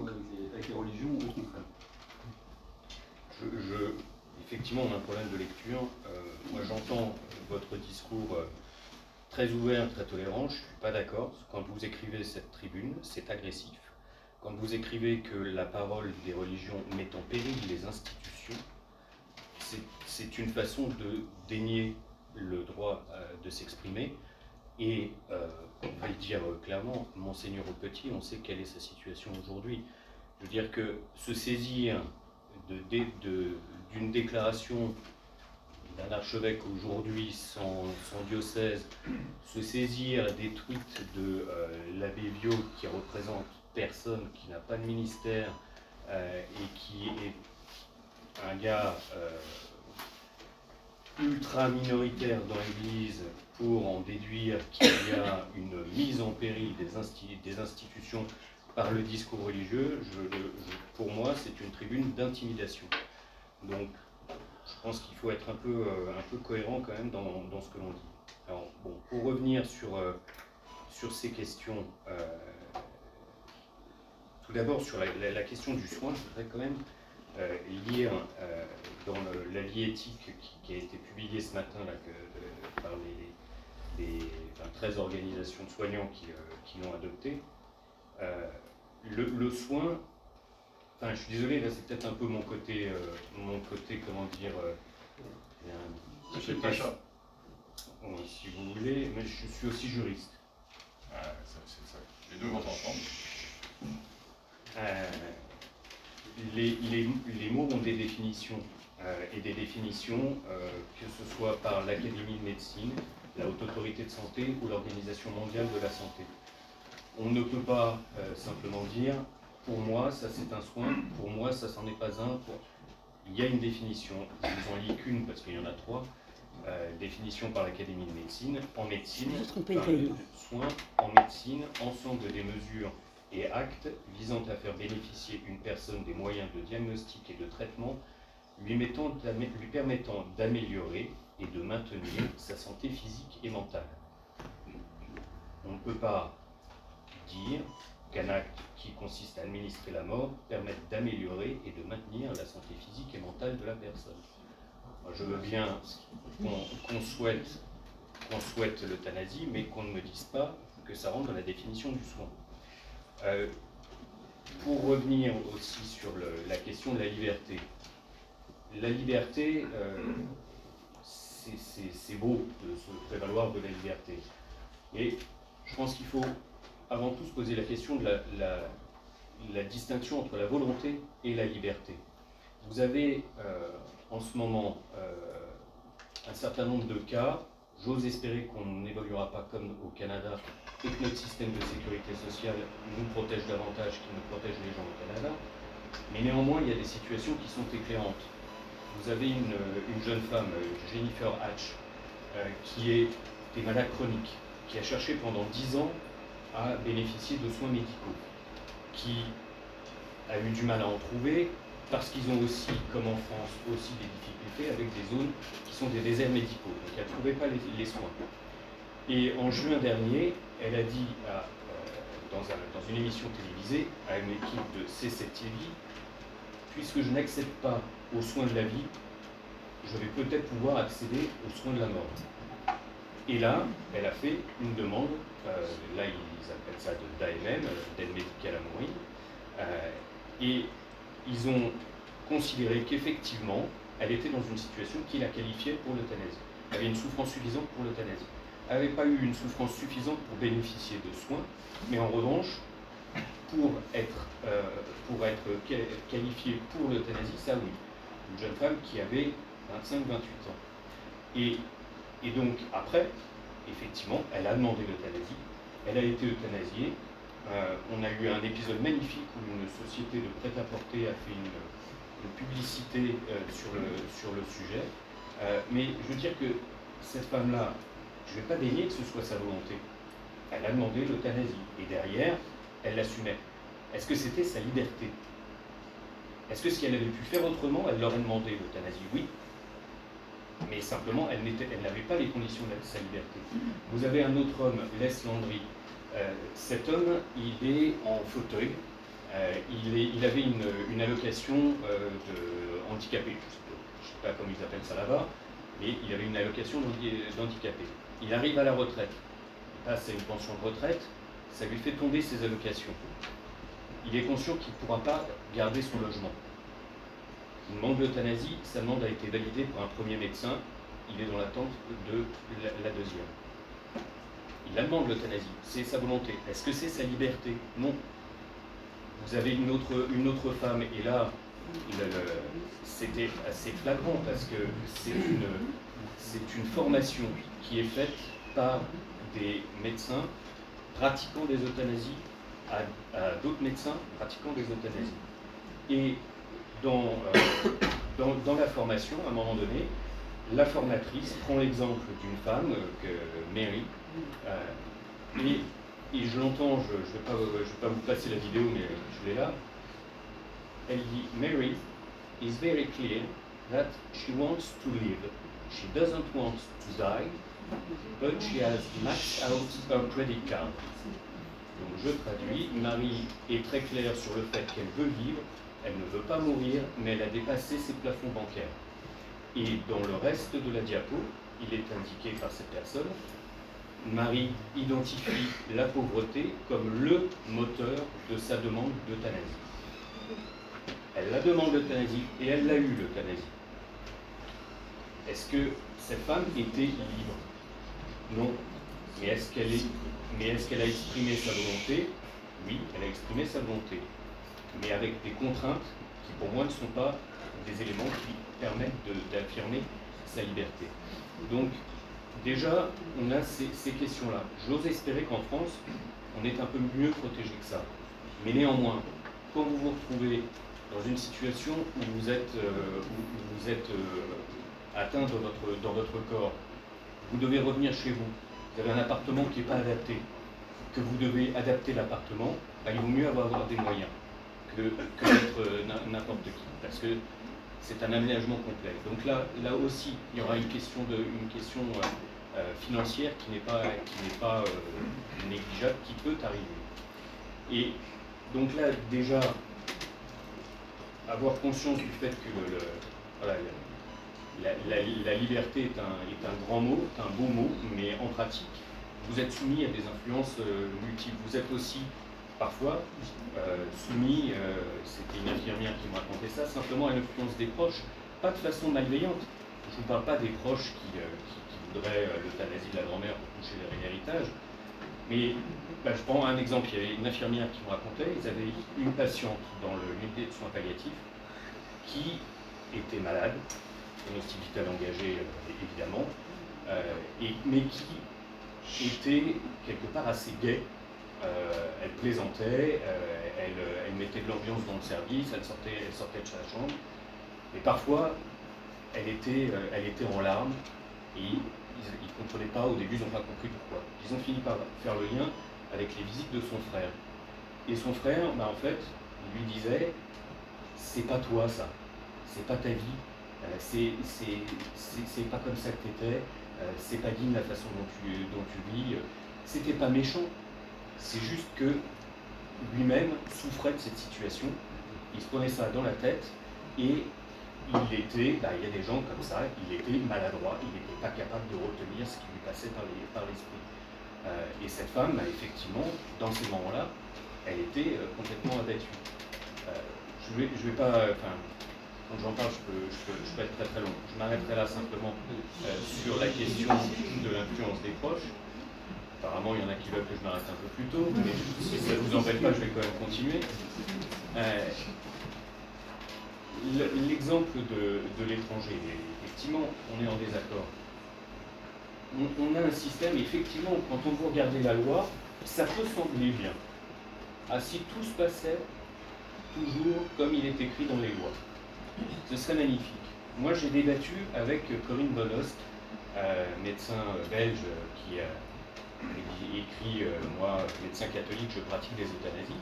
avec, les, religions, au contraire. Je- effectivement, on a un problème de lecture. Euh, moi, j'entends votre discours euh, très ouvert, très tolérant. Je ne suis pas d'accord. Quand vous écrivez cette tribune, c'est agressif. Quand vous écrivez que la parole des religions met en péril les institutions, c'est- une façon de dénier le droit euh, de s'exprimer. Et on va le dire clairement, Monseigneur au Petit, on sait quelle est sa situation aujourd'hui. Je veux dire que se saisir de- d'une déclaration d'un archevêque aujourd'hui sans, diocèse, se saisir des tweets de euh, l'abbé Viau qui représente personne, qui n'a pas de ministère euh, et qui est un gars euh, ultra minoritaire dans l'Église pour en déduire qu'il y a une mise en péril des, insti- des institutions par le discours religieux, pour moi, c'est une tribune d'intimidation. Donc, je pense qu'il faut être un peu, euh, un peu cohérent quand même dans, dans ce que l'on dit. Alors, bon, pour revenir sur, euh, sur ces questions, euh, tout d'abord sur la, question du soin, je voudrais quand même lire dans l'avis éthique qui, a été publié ce matin là, que, par les, les- enfin, 13 organisations de soignants qui, qui l'ont adopté. Le soin, enfin je suis désolé, là c'est peut-être un peu mon côté, euh, mon côté comment dire, euh, Monsieur côté- Pacha. Oui, si vous voulez, mais je suis aussi juriste. Ah, ça, c'est ça. Les deux vont ensemble. Euh, les, les- les mots ont des définitions, euh, et des définitions, euh, que ce soit par l'Académie de médecine, la Haute Autorité de Santé ou l'Organisation mondiale de la santé. On ne peut pas euh, simplement dire, pour moi, ça c'est un soin, pour moi, ça c'en est pas un. Pour... Il y a une définition, je vous en lis qu'une parce qu'il y en a trois. Euh, définition par l'Académie de médecine. En médecine, soins en médecine, ensemble des mesures et actes visant à faire bénéficier une personne des moyens de diagnostic et de traitement lui, mettant d'amé- lui permettant d'améliorer et de maintenir sa santé physique et mentale. On ne peut pas dire qu'un acte qui consiste à administrer la mort permette d'améliorer et de maintenir la santé physique et mentale de la personne. Je veux bien qu'on souhaite, l'euthanasie, mais qu'on ne me dise pas que ça rentre dans la définition du soin. Euh, pour revenir aussi sur la question de la liberté, la liberté, euh, c'est beau de se prévaloir de la liberté. Et je pense qu'il faut avant tout se poser la question de la, distinction entre la volonté et la liberté. Vous avez euh, en ce moment euh, un certain nombre de cas. J'ose espérer qu'on n'évoluera pas comme au Canada et que notre système de sécurité sociale nous protège davantage qu'il ne protège les gens au Canada. Mais néanmoins, il y a des situations qui sont éclairantes. Vous avez une, une jeune femme, Jennifer Hatch, euh, qui est des malades chroniques, qui a cherché pendant 10 ans à bénéficier de soins médicaux, qui a eu du mal à en trouver parce qu'ils ont aussi, comme en France, aussi des difficultés avec des zones qui sont des déserts médicaux. Donc elle ne trouvait pas les, les soins. Et en juin dernier, elle a dit à, euh, dans, un- dans une émission télévisée à une équipe de C7 TV, puisque je n'accède pas aux soins de la vie, je vais peut-être pouvoir accéder aux soins de la mort. Et là, elle a fait une demande, euh, là ils appellent ça de d'AMM, d'aide médicale à mourir, euh, et ils ont considéré qu'effectivement, elle était dans une situation qui la qualifiait pour l'euthanasie. Elle avait une souffrance suffisante pour l'euthanasie. Elle n'avait pas eu une souffrance suffisante pour bénéficier de soins, mais en revanche, pour être, euh, pour être qualifiée pour l'euthanasie, ça oui. Une jeune femme qui avait 25-28 ans. Et, et donc après, effectivement, elle a demandé l'euthanasie, elle a été euthanasiée. Euh, on a eu un épisode magnifique où une société de prêt-à-porter a fait une, publicité euh, sur, le, sur le sujet. Euh, mais je veux dire que cette femme-là, je ne vais pas dénier que ce soit sa volonté. Elle a demandé l'euthanasie. Et derrière, elle l'assumait. Est-ce que c'était sa liberté? Est-ce que si elle avait pu faire autrement, elle l'aurait demandé l'euthanasie? Oui. Mais simplement, elle n'avait pas les conditions de sa liberté. Vous avez un autre homme, Les Landry. Euh, cet homme, il est en fauteuil. Euh, il, avait une, allocation euh, de handicapé. Je ne sais, pas comment ils appellent ça là-bas, mais il avait une allocation d'handicapé. Il arrive à la retraite. Il passe à une pension de retraite. Ça lui fait tomber ses allocations il est conscient qu'il ne pourra pas garder son logement. Il demande l'euthanasie, sa demande a été validée par un premier médecin, il est dans l'attente de la, deuxième. Il la demande l'euthanasie, c'est sa volonté. Est-ce que c'est sa liberté? Non. Vous avez une autre, une autre femme, et là, c'était assez flagrant parce que c'est une, une formation qui est faite par des médecins pratiquant des euthanasies à, d'autres médecins pratiquant des euthanasies. Et dans, euh, dans, dans, la formation, à un moment donné, la formatrice prend l'exemple d'une femme, que Mary, et, et, je l'entends, je ne vais, pas, vais pas vous passer la vidéo, mais je l'ai là. Elle dit Mary is very clear that she wants to live. She doesn't want to die, but she has maxed out her credit card. Donc je traduis, Marie est très claire sur le fait qu'elle veut vivre, elle ne veut pas mourir, mais elle a dépassé ses plafonds bancaires. Et dans le reste de la diapo, il est indiqué par cette personne, Marie identifie la pauvreté comme le moteur de sa demande d'euthanasie. Elle la demande l'euthanasie et elle l'a eu l'euthanasie. Est-ce que cette femme était libre Non. Mais est-ce qu'elle mais est-ce qu'elle a exprimé sa volonté? Oui, elle a exprimé sa volonté, mais avec des contraintes qui pour moi ne sont pas des éléments qui permettent d'affirmer sa liberté. Donc déjà, on a ces, questions-là. J'ose espérer qu'en France, on est un peu mieux protégé que ça. Mais néanmoins, quand vous vous retrouvez dans une situation où vous êtes, euh, euh, atteint dans votre, corps, vous devez revenir chez vous, vous avez un appartement qui n'est pas adapté, que vous devez adapter l'appartement, bah, il vaut mieux avoir, des moyens que, euh, n'importe qui, parce que c'est un aménagement complet. Donc là, là aussi, il y aura une question, de, une question financière qui n'est pas, qui n'est pas négligeable, qui peut arriver. Et donc là, déjà, avoir conscience du fait que la, liberté est un, est un, grand mot, un beau mot, mais en pratique, vous êtes soumis à des influences euh, multiples. Vous êtes aussi parfois euh, soumis, euh, c'était une infirmière qui me racontait ça, simplement à l'influence des proches, pas de façon malveillante. Je ne vous parle pas des proches qui, voudraient l'euthanasie de la grand-mère pour toucher l'héritage, mais bah, je prends un exemple, il y avait une infirmière qui me racontait, ils avaient une patiente dans l'unité de soins palliatifs qui était malade, une hospitale engagée euh, évidemment, euh, et, mais qui était quelque part assez gaie. Euh, elle plaisantait, elle, mettait de l'ambiance dans le service, elle sortait, elle sortait de sa chambre, et parfois elle était, elle était en larmes, et ils ne comprenaient pas, au début ils n'ont pas compris pourquoi. Ils ont fini par faire le lien avec les visites de son frère. Et son frère, bah, en fait, lui disait, c'est pas toi ça, c'est pas ta vie, euh, c'est pas comme ça que tu étais, euh, c'est pas digne la façon dont tu, dont tu vis, c'était pas méchant, c'est juste que lui-même souffrait de cette situation, il se prenait ça dans la tête et il était, bah, il y a des gens comme ça, il était maladroit, il n'était pas capable de retenir ce qui lui passait par les- par l'esprit. Euh, et cette femme, bah, effectivement, dans ces moments-là, elle était euh, complètement abattue. Euh, je je vais pas, enfin, quand j'en parle, je peux, je, peux, je peux être très très long. Je m'arrêterai là simplement sur la question de l'influence des proches. Apparemment, il y en a qui veulent que je m'arrête un peu plus tôt, mais si ça ne vous embête pas, je vais quand même continuer. Euh, le- L'exemple de, l'étranger, effectivement, on est en désaccord. On, a un système, effectivement, quand on vous regardez la loi, ça peut sembler bien. Ah, si tout se passait toujours comme il est écrit dans les lois, ce serait magnifique. Moi, j'ai débattu avec Corinne Bonost, euh, médecin belge qui a écrit, euh, moi, médecin catholique, je pratique des euthanasies.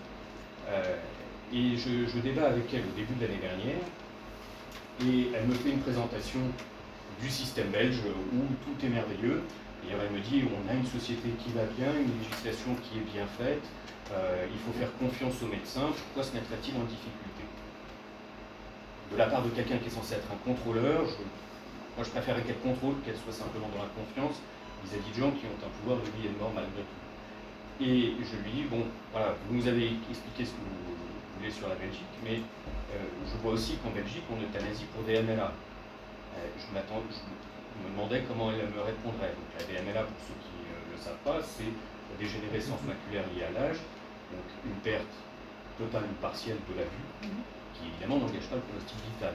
Euh, et je, débat avec elle au début de l'année dernière, et elle me fait une présentation du système belge où tout est merveilleux. Et elle me dit on a une société qui va bien, une législation qui est bien faite, euh, il faut faire confiance aux médecins, pourquoi se mettrait-il en difficulté? De la part de quelqu'un qui est censé être un contrôleur, moi je préférerais qu'elle contrôle qu'elle soit simplement dans la confiance vis-à-vis de gens qui ont un pouvoir de vie et de mort malgré tout. Et je lui dis, bon, voilà, vous nous avez expliqué ce que vous sur la Belgique, mais euh, je vois aussi qu'en Belgique, on euthanasie pour des MLA. Euh, je, m'attends, je me demandais comment elle me répondrait. Donc, la DMLA, pour ceux qui euh, ne le savent pas, c'est la dégénérescence maculaire liée à l'âge, donc une perte totale ou partielle de la vue, qui évidemment n'engage pas le pronostic vital.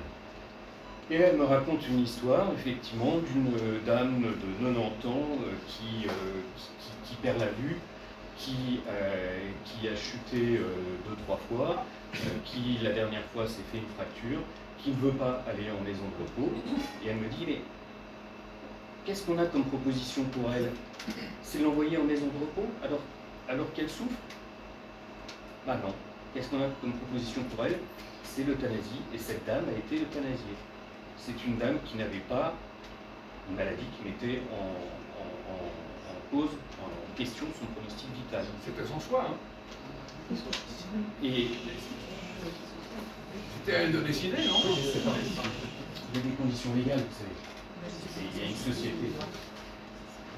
Et elle me raconte une histoire, effectivement, d'une euh, dame de 90 ans euh, qui, euh, qui, qui- perd la vue, qui, euh, qui a chuté euh, deux, trois fois, euh, qui la dernière fois s'est fait une fracture, qui ne veut pas aller en maison de repos. Et elle me dit, mais qu'est-ce qu'on a comme proposition pour elle? C'est l'envoyer en maison de repos? Alors, alors qu'elle souffre? Bah non. Qu'est-ce qu'on a comme proposition pour elle? C'est l'euthanasie, et cette dame a été euthanasiée. C'est une dame qui n'avait pas une maladie qui mettait en, en- en- en cause, en question son pronostic vital. C'était son choix. Hein. Et C'était à elle de décider, non il y a des conditions légales, vous savez. Et Il y a une société.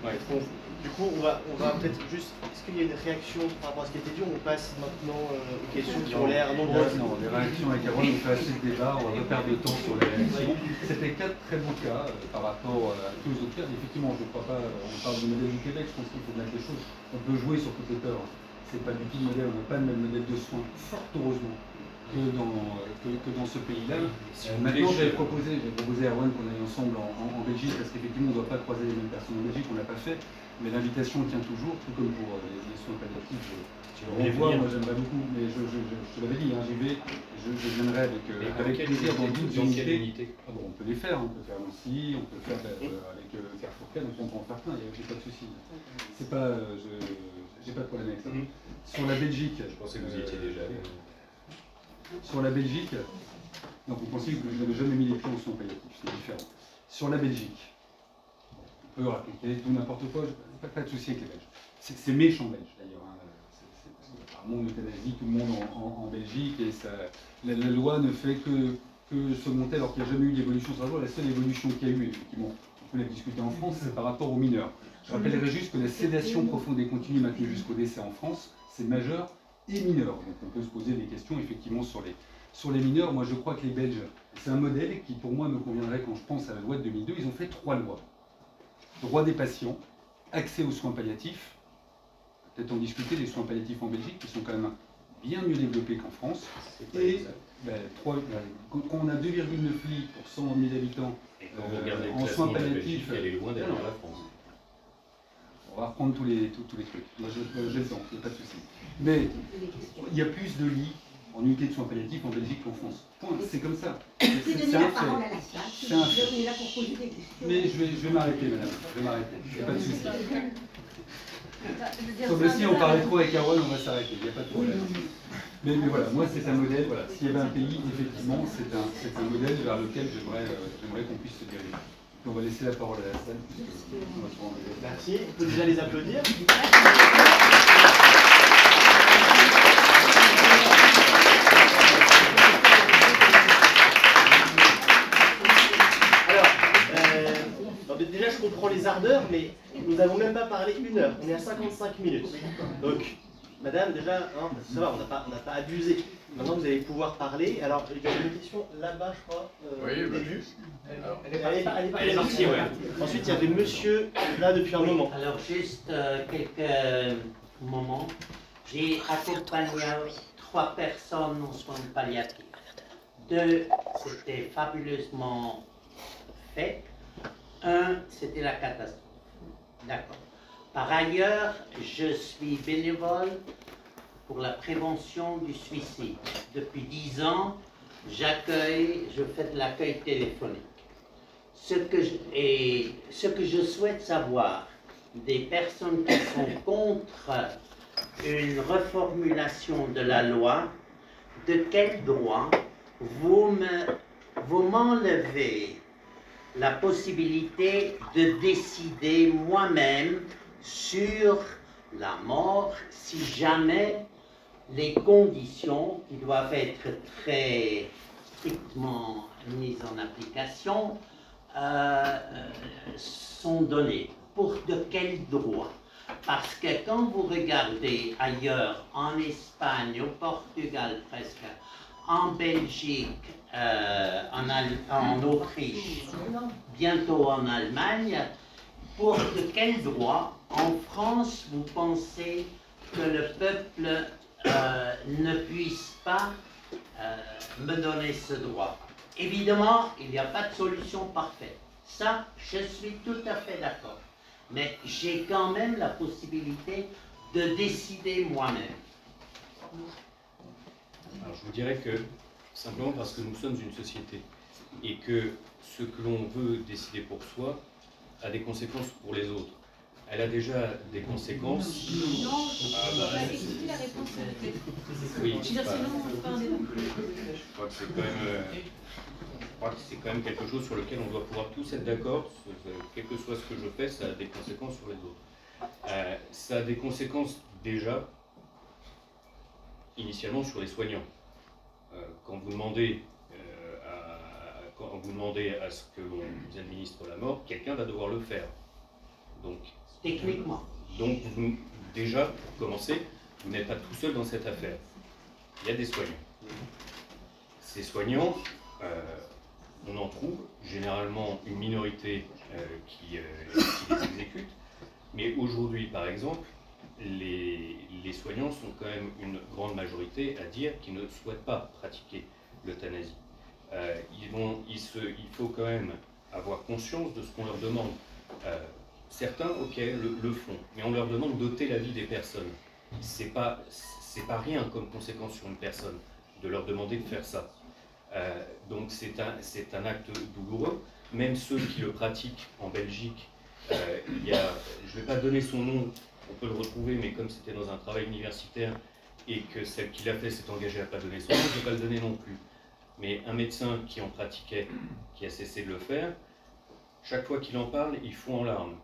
Ouais. Bon, du coup, on va, on va peut-être juste. Est-ce qu'il y a une réaction par rapport à ce qui a été dit on passe maintenant euh, aux questions qui ont l'air nombreuses Non, les réactions avec Aaron, on fait assez de débat, on va pas perdre de temps sur les réactions. C'était quatre très bons cas euh, par rapport euh, à tous les autres cas. Effectivement, je ne crois pas, on parle du modèle du Québec, je pense qu'il faut mettre les choses. On peut jouer sur toutes les peurs. C'est pas du tout le modèle, on n'a pas le même modèle de soins, fort heureusement, que dans, euh, que, que dans ce pays-là. Si Euh, maintenant, j'avais proposé, j'ai proposé à Erwan qu'on aille ensemble en, en- en Belgique, parce qu'effectivement, on ne doit pas croiser les mêmes personnes en Belgique, on ne l'a pas fait. Mais l'invitation tient toujours, tout comme pour euh, les, les soins palliatifs. Je, Si je revois, moi j'aimerais beaucoup, mais je, je, je, je te l'avais dit, hein, j'y vais, je, viendrai avec, euh, avec plaisir dans unités. unité Ah bon, on peut les faire, on peut faire aussi, on peut faire euh, avec euh, Carrefour Cannes, donc on peut en faire plein, il n'y a j'ai pas de souci. C'est pas, euh, je j'ai pas de problème avec ça. Mhm. Sur la Belgique, Je pensais que vous y étiez déjà allé. Sur la Belgique, donc vous pensiez que je n'avais jamais mis les pieds en soins palliatifs, c'est différent. Sur la Belgique, on peut raconter tout n'importe quoi, pas, pas de souci avec les Belges. C'est méchant belge d'ailleurs. hein. C'est- on euthanasie tout le monde en, Belgique et la, loi ne fait que, que s'augmenter alors qu'il n'y a jamais eu d'évolution sur la loi. La seule évolution qu'il y a eu, effectivement, on peut la discuter en France, c'est par rapport aux mineurs. Je rappellerai juste que la sédation profonde et continue maintenue jusqu'au décès en France, c'est majeur et mineur. Donc on peut se poser des questions effectivement sur les, sur les mineurs. Moi je crois que les Belges, c'est un modèle qui pour moi me conviendrait quand je pense à la loi de 2002. Ils ont fait trois lois. Droit des patients, accès aux soins palliatifs, peut-être en discuter des soins palliatifs en Belgique qui sont quand même bien mieux développés qu'en France. Et ben, ben, quand, on a 2,9 lits pour 100 000 habitants, euh, en soins palliatifs, elle est loin derrière non. la France. On va reprendre tous les, tous, tous les trucs. Moi, je- euh, j'ai le temps, il n'y a pas de souci. Mais il y a plus de lits en unité de soins palliatifs en Belgique qu'en France. Point. C'est comme ça. C'est un fait. Mais je vais, je vais m'arrêter, madame. Je vais m'arrêter. Il n'y a pas de souci. Je c'est un si on parlait trop avec Aaron, on va s'arrêter. Il n'y a pas de problème. Mais, mais voilà, moi c'est un modèle. Voilà. S'il y avait un pays, effectivement, c'est un, c'est un modèle vers lequel j'aimerais euh, j'aimerais qu'on puisse se diriger. On va laisser la parole à la salle. Merci. On peut déjà les applaudir. Euh, déjà je comprends les ardeurs, mais nous n'avons même pas parlé une heure. On est à 55 minutes. Donc, madame, déjà, hein, ça va, on n'a pas, pas abusé. Maintenant, vous allez pouvoir parler. Alors, il y avait une question là-bas, je crois, euh, Oui, au bah, début. Elle est, elle est pas- elle est pas- Elle est partie, ouais. Ensuite, il y avait monsieur là depuis un Oui, moment. Alors juste euh, quelques moments. J'ai accompagné trois personnes en soins palliatifs. Deux, c'était fabuleusement fait. Un, c'était la catastrophe. D'accord. Par ailleurs, je suis bénévole pour la prévention du suicide. Depuis dix ans, j'accueille, je fais de l'accueil téléphonique. Ce que, je, et ce que je souhaite savoir des personnes qui sont contre une reformulation de la loi, de quel droit vous me, vous m'enlevez la possibilité de décider moi-même sur la mort si jamais les conditions qui doivent être très strictement mises en application euh, sont données. Pour de quel droit? Parce que quand vous regardez ailleurs, en Espagne, au Portugal presque, en Belgique, euh, en, en Autriche, bientôt en Allemagne, pour de quel droit en France vous pensez que le peuple euh, ne puisse pas euh, me donner ce droit Évidemment, il n'y a pas de solution parfaite. Ça, je suis tout à fait d'accord. Mais j'ai quand même la possibilité de décider moi-même. Alors je vous dirais que simplement parce que nous sommes une société et que ce que l'on veut décider pour soi a des conséquences pour les autres. Elle a déjà des conséquences. Non, la réponse vous plaît. Oui, Je veux dire, bah, sinon, un je crois que c'est quand même, euh, je crois que c'est quand même quelque chose sur lequel on doit pouvoir tous être d'accord. Quel que soit ce que je fais, ça a des conséquences sur les autres. Euh, ça a des conséquences déjà, initialement sur les soignants. Euh, quand vous demandez euh, à, quand vous demandez à ce que l'on vous administre la mort, quelqu'un va devoir le faire. Donc, Techniquement. donc déjà, pour commencer, vous n'êtes pas tout seul dans cette affaire. Il y a des soignants. Ces soignants, euh, on en trouve généralement une minorité euh, qui, euh, qui les exécute, mais aujourd'hui, par exemple, les, soignants sont quand même une grande majorité à dire qu'ils ne souhaitent pas pratiquer l'euthanasie. Il faut quand même avoir conscience de ce qu'on leur demande. Certains, ok, le, font, mais on leur demande d'ôter la vie des personnes. C'est pas, pas rien comme conséquence sur une personne de leur demander de faire ça. Euh, donc c'est un, acte douloureux. Même ceux qui le pratiquent en Belgique, euh, il y a, je ne vais pas donner son nom, on peut le retrouver, mais comme c'était dans un travail universitaire et que celle qui l'a fait s'est engagée à pas donner son nom, je ne vais pas le donner non plus. Mais un médecin qui en pratiquait, qui a cessé de le faire, chaque fois qu'il en parle, il fond en larmes.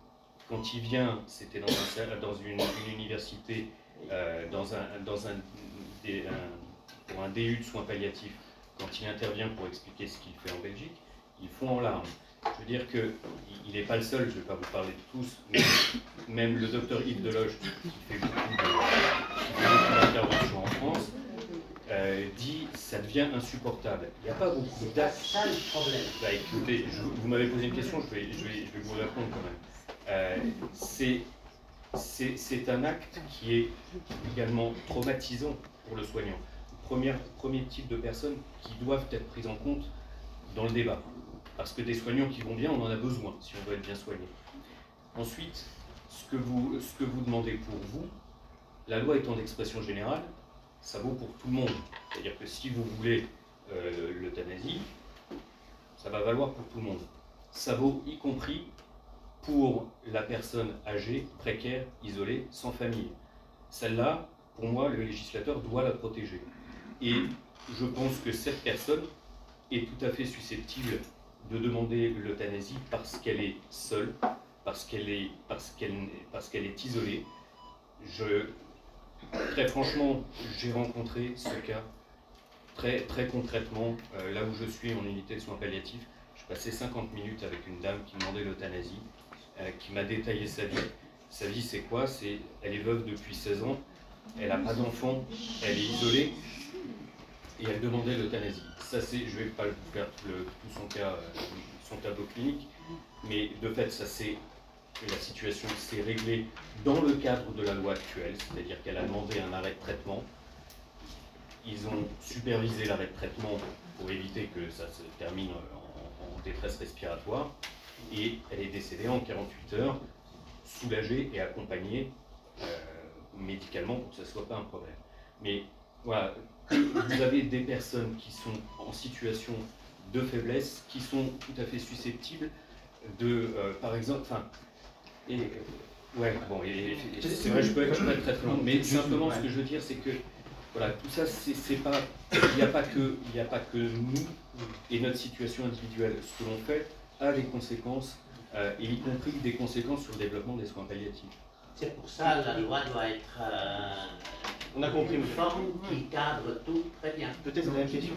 Quand il vient, c'était dans, un- dans une, une université, euh, dans un, dans un, des- un- pour un DU de soins palliatifs, quand il intervient pour expliquer ce qu'il fait en Belgique, il fond en larmes. Je veux dire qu'il n'est pas le seul, je ne vais pas vous parler de tous, mais même le docteur Yves Deloge, qui fait beaucoup d'interventions en France, euh, dit ça devient insupportable. Il n'y a pas beaucoup C'est d'actes ça le problème. bah écoutez, je- vous m'avez posé une question, je vais, je vais, je vais vous répondre quand même. Euh, c'est- un acte qui est également traumatisant pour le soignant. Premier, type de personnes qui doivent être prises en compte dans le débat. Parce que des soignants qui vont bien, on en a besoin si on veut être bien soigné. Ensuite, ce que vous, ce que vous demandez pour vous, la loi étant d'expression générale, ça vaut pour tout le monde. C'est-à-dire que si vous voulez euh, l'euthanasie, ça va valoir pour tout le monde. Ça vaut y compris pour la personne âgée, précaire, isolée, sans famille. Celle-là, pour moi, le législateur doit la protéger. Et je pense que cette personne est tout à fait susceptible de demander l'euthanasie parce qu'elle est seule, parce qu'elle est, parce qu'elle, parce qu'elle est isolée. Très franchement, j'ai rencontré ce cas très, très concrètement, euh, là où je suis en unité de soins palliatifs, Je passais 50 minutes avec une dame qui demandait l'euthanasie, euh, qui m'a détaillé sa vie. Sa vie, c'est quoi? C'est, Elle est veuve depuis 16 ans, elle n'a pas d'enfant, elle est isolée, et elle demandait l'euthanasie. Ça, c'est, je vais pas vous faire tout, son cas, euh, son tableau clinique, mais de fait, ça c'est la situation s'est réglée dans le cadre de la loi actuelle, c'est-à-dire qu'elle a demandé un arrêt de traitement. Ils ont supervisé l'arrêt de traitement pour éviter que ça se termine en, en détresse respiratoire, et elle est décédée en 48 heures, soulagée et accompagnée euh, médicalement pour que ça ne soit pas un problème. Mais voilà, vous avez des personnes qui sont en situation de faiblesse, qui sont tout à fait susceptibles de, euh, par exemple, enfin, et, euh, ouais, bon, et, et c'est vrai, je peux être, je peux être très très long, mais simplement ce que je veux dire, c'est que, voilà, tout ça, c'est pas, il n'y a pas que, il n'y a pas que nous et notre situation individuelle. Ce que l'on fait a des conséquences, euh, et y compris des conséquences sur le développement des soins palliatifs. C'est pour ça que la loi doit être euh, On a compris, une forme qui cadre tout très bien. Peut-être la même question.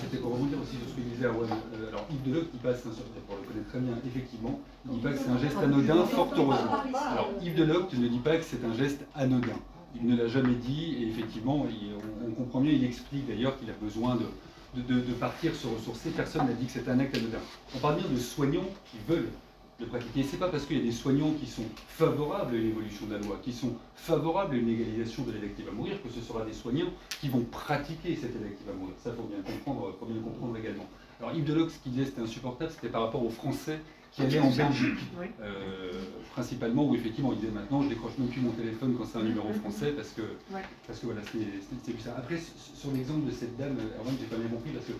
C'était pour rebondir aussi sur ce que disait Erwan. Euh, alors Yves Deloc, il passe, un- pour le connaître très bien, effectivement, il dit pas que c'est un geste anodin, fort heureusement. Alors Yves Deloc ne dit pas que c'est un geste anodin. Il ne l'a jamais dit et effectivement, il- on, on comprend bien, il explique d'ailleurs qu'il a besoin de, de, partir se ressourcer. Personne n'a dit que c'est un acte anodin. On parle bien de soignants qui veulent le pratiquer. C'est pas parce qu'il y a des soignants qui sont favorables à l'évolution de la loi, qui sont favorables à une égalisation de l'élective à mourir, que ce sera des soignants qui vont pratiquer cette élective à mourir. Ça, faut bien comprendre, faut bien comprendre également. Alors Yves Deloc, ce qu'il disait, c'était insupportable, c'était par rapport aux Français qui allaient en Belgique, Oui. euh, principalement, où effectivement, il disait maintenant, je décroche même plus mon téléphone quand c'est un numéro français, parce que, Ouais. parce que voilà, c'est plus ça. Après, sur l'exemple de cette dame, Erwan, j'ai pas bien compris, parce que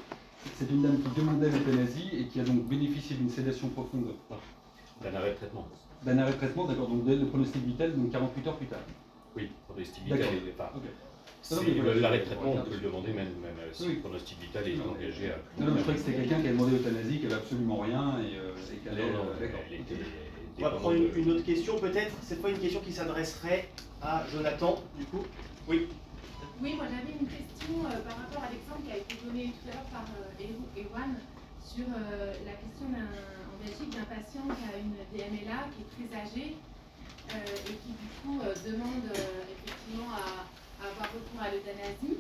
c'est une dame qui demandait l'euthanasie et qui a donc bénéficié d'une sédation profonde, D'un arrêt de traitement. d'un arrêt de traitement, d'accord, donc dès le pronostic vital, donc 48 heures plus tard. Oui, pronostic vital D'accord. est enfin, Ok. C'est- Non, mais voilà, L'arrêt de je- traitement, on peut le demander même, même si Oui. le pronostic vital est Non, engagé à Non, non, je croyais que c'était quelqu'un qui a demandé l'euthanasie, qui avait absolument rien et, euh, et qui allait. non, euh, d'accord. elle était On va prendre une, une autre question, peut-être, cette fois une question qui s'adresserait à Jonathan, du coup. Oui. Oui, moi j'avais une question euh, par rapport à l'exemple qui a été donné tout à l'heure par euh, Ewan sur euh, la question d'un, en Belgique d'un patient qui a une DMLA qui est très âgé euh, et qui du coup euh, demande euh, effectivement à avoir recours à l'euthanasie.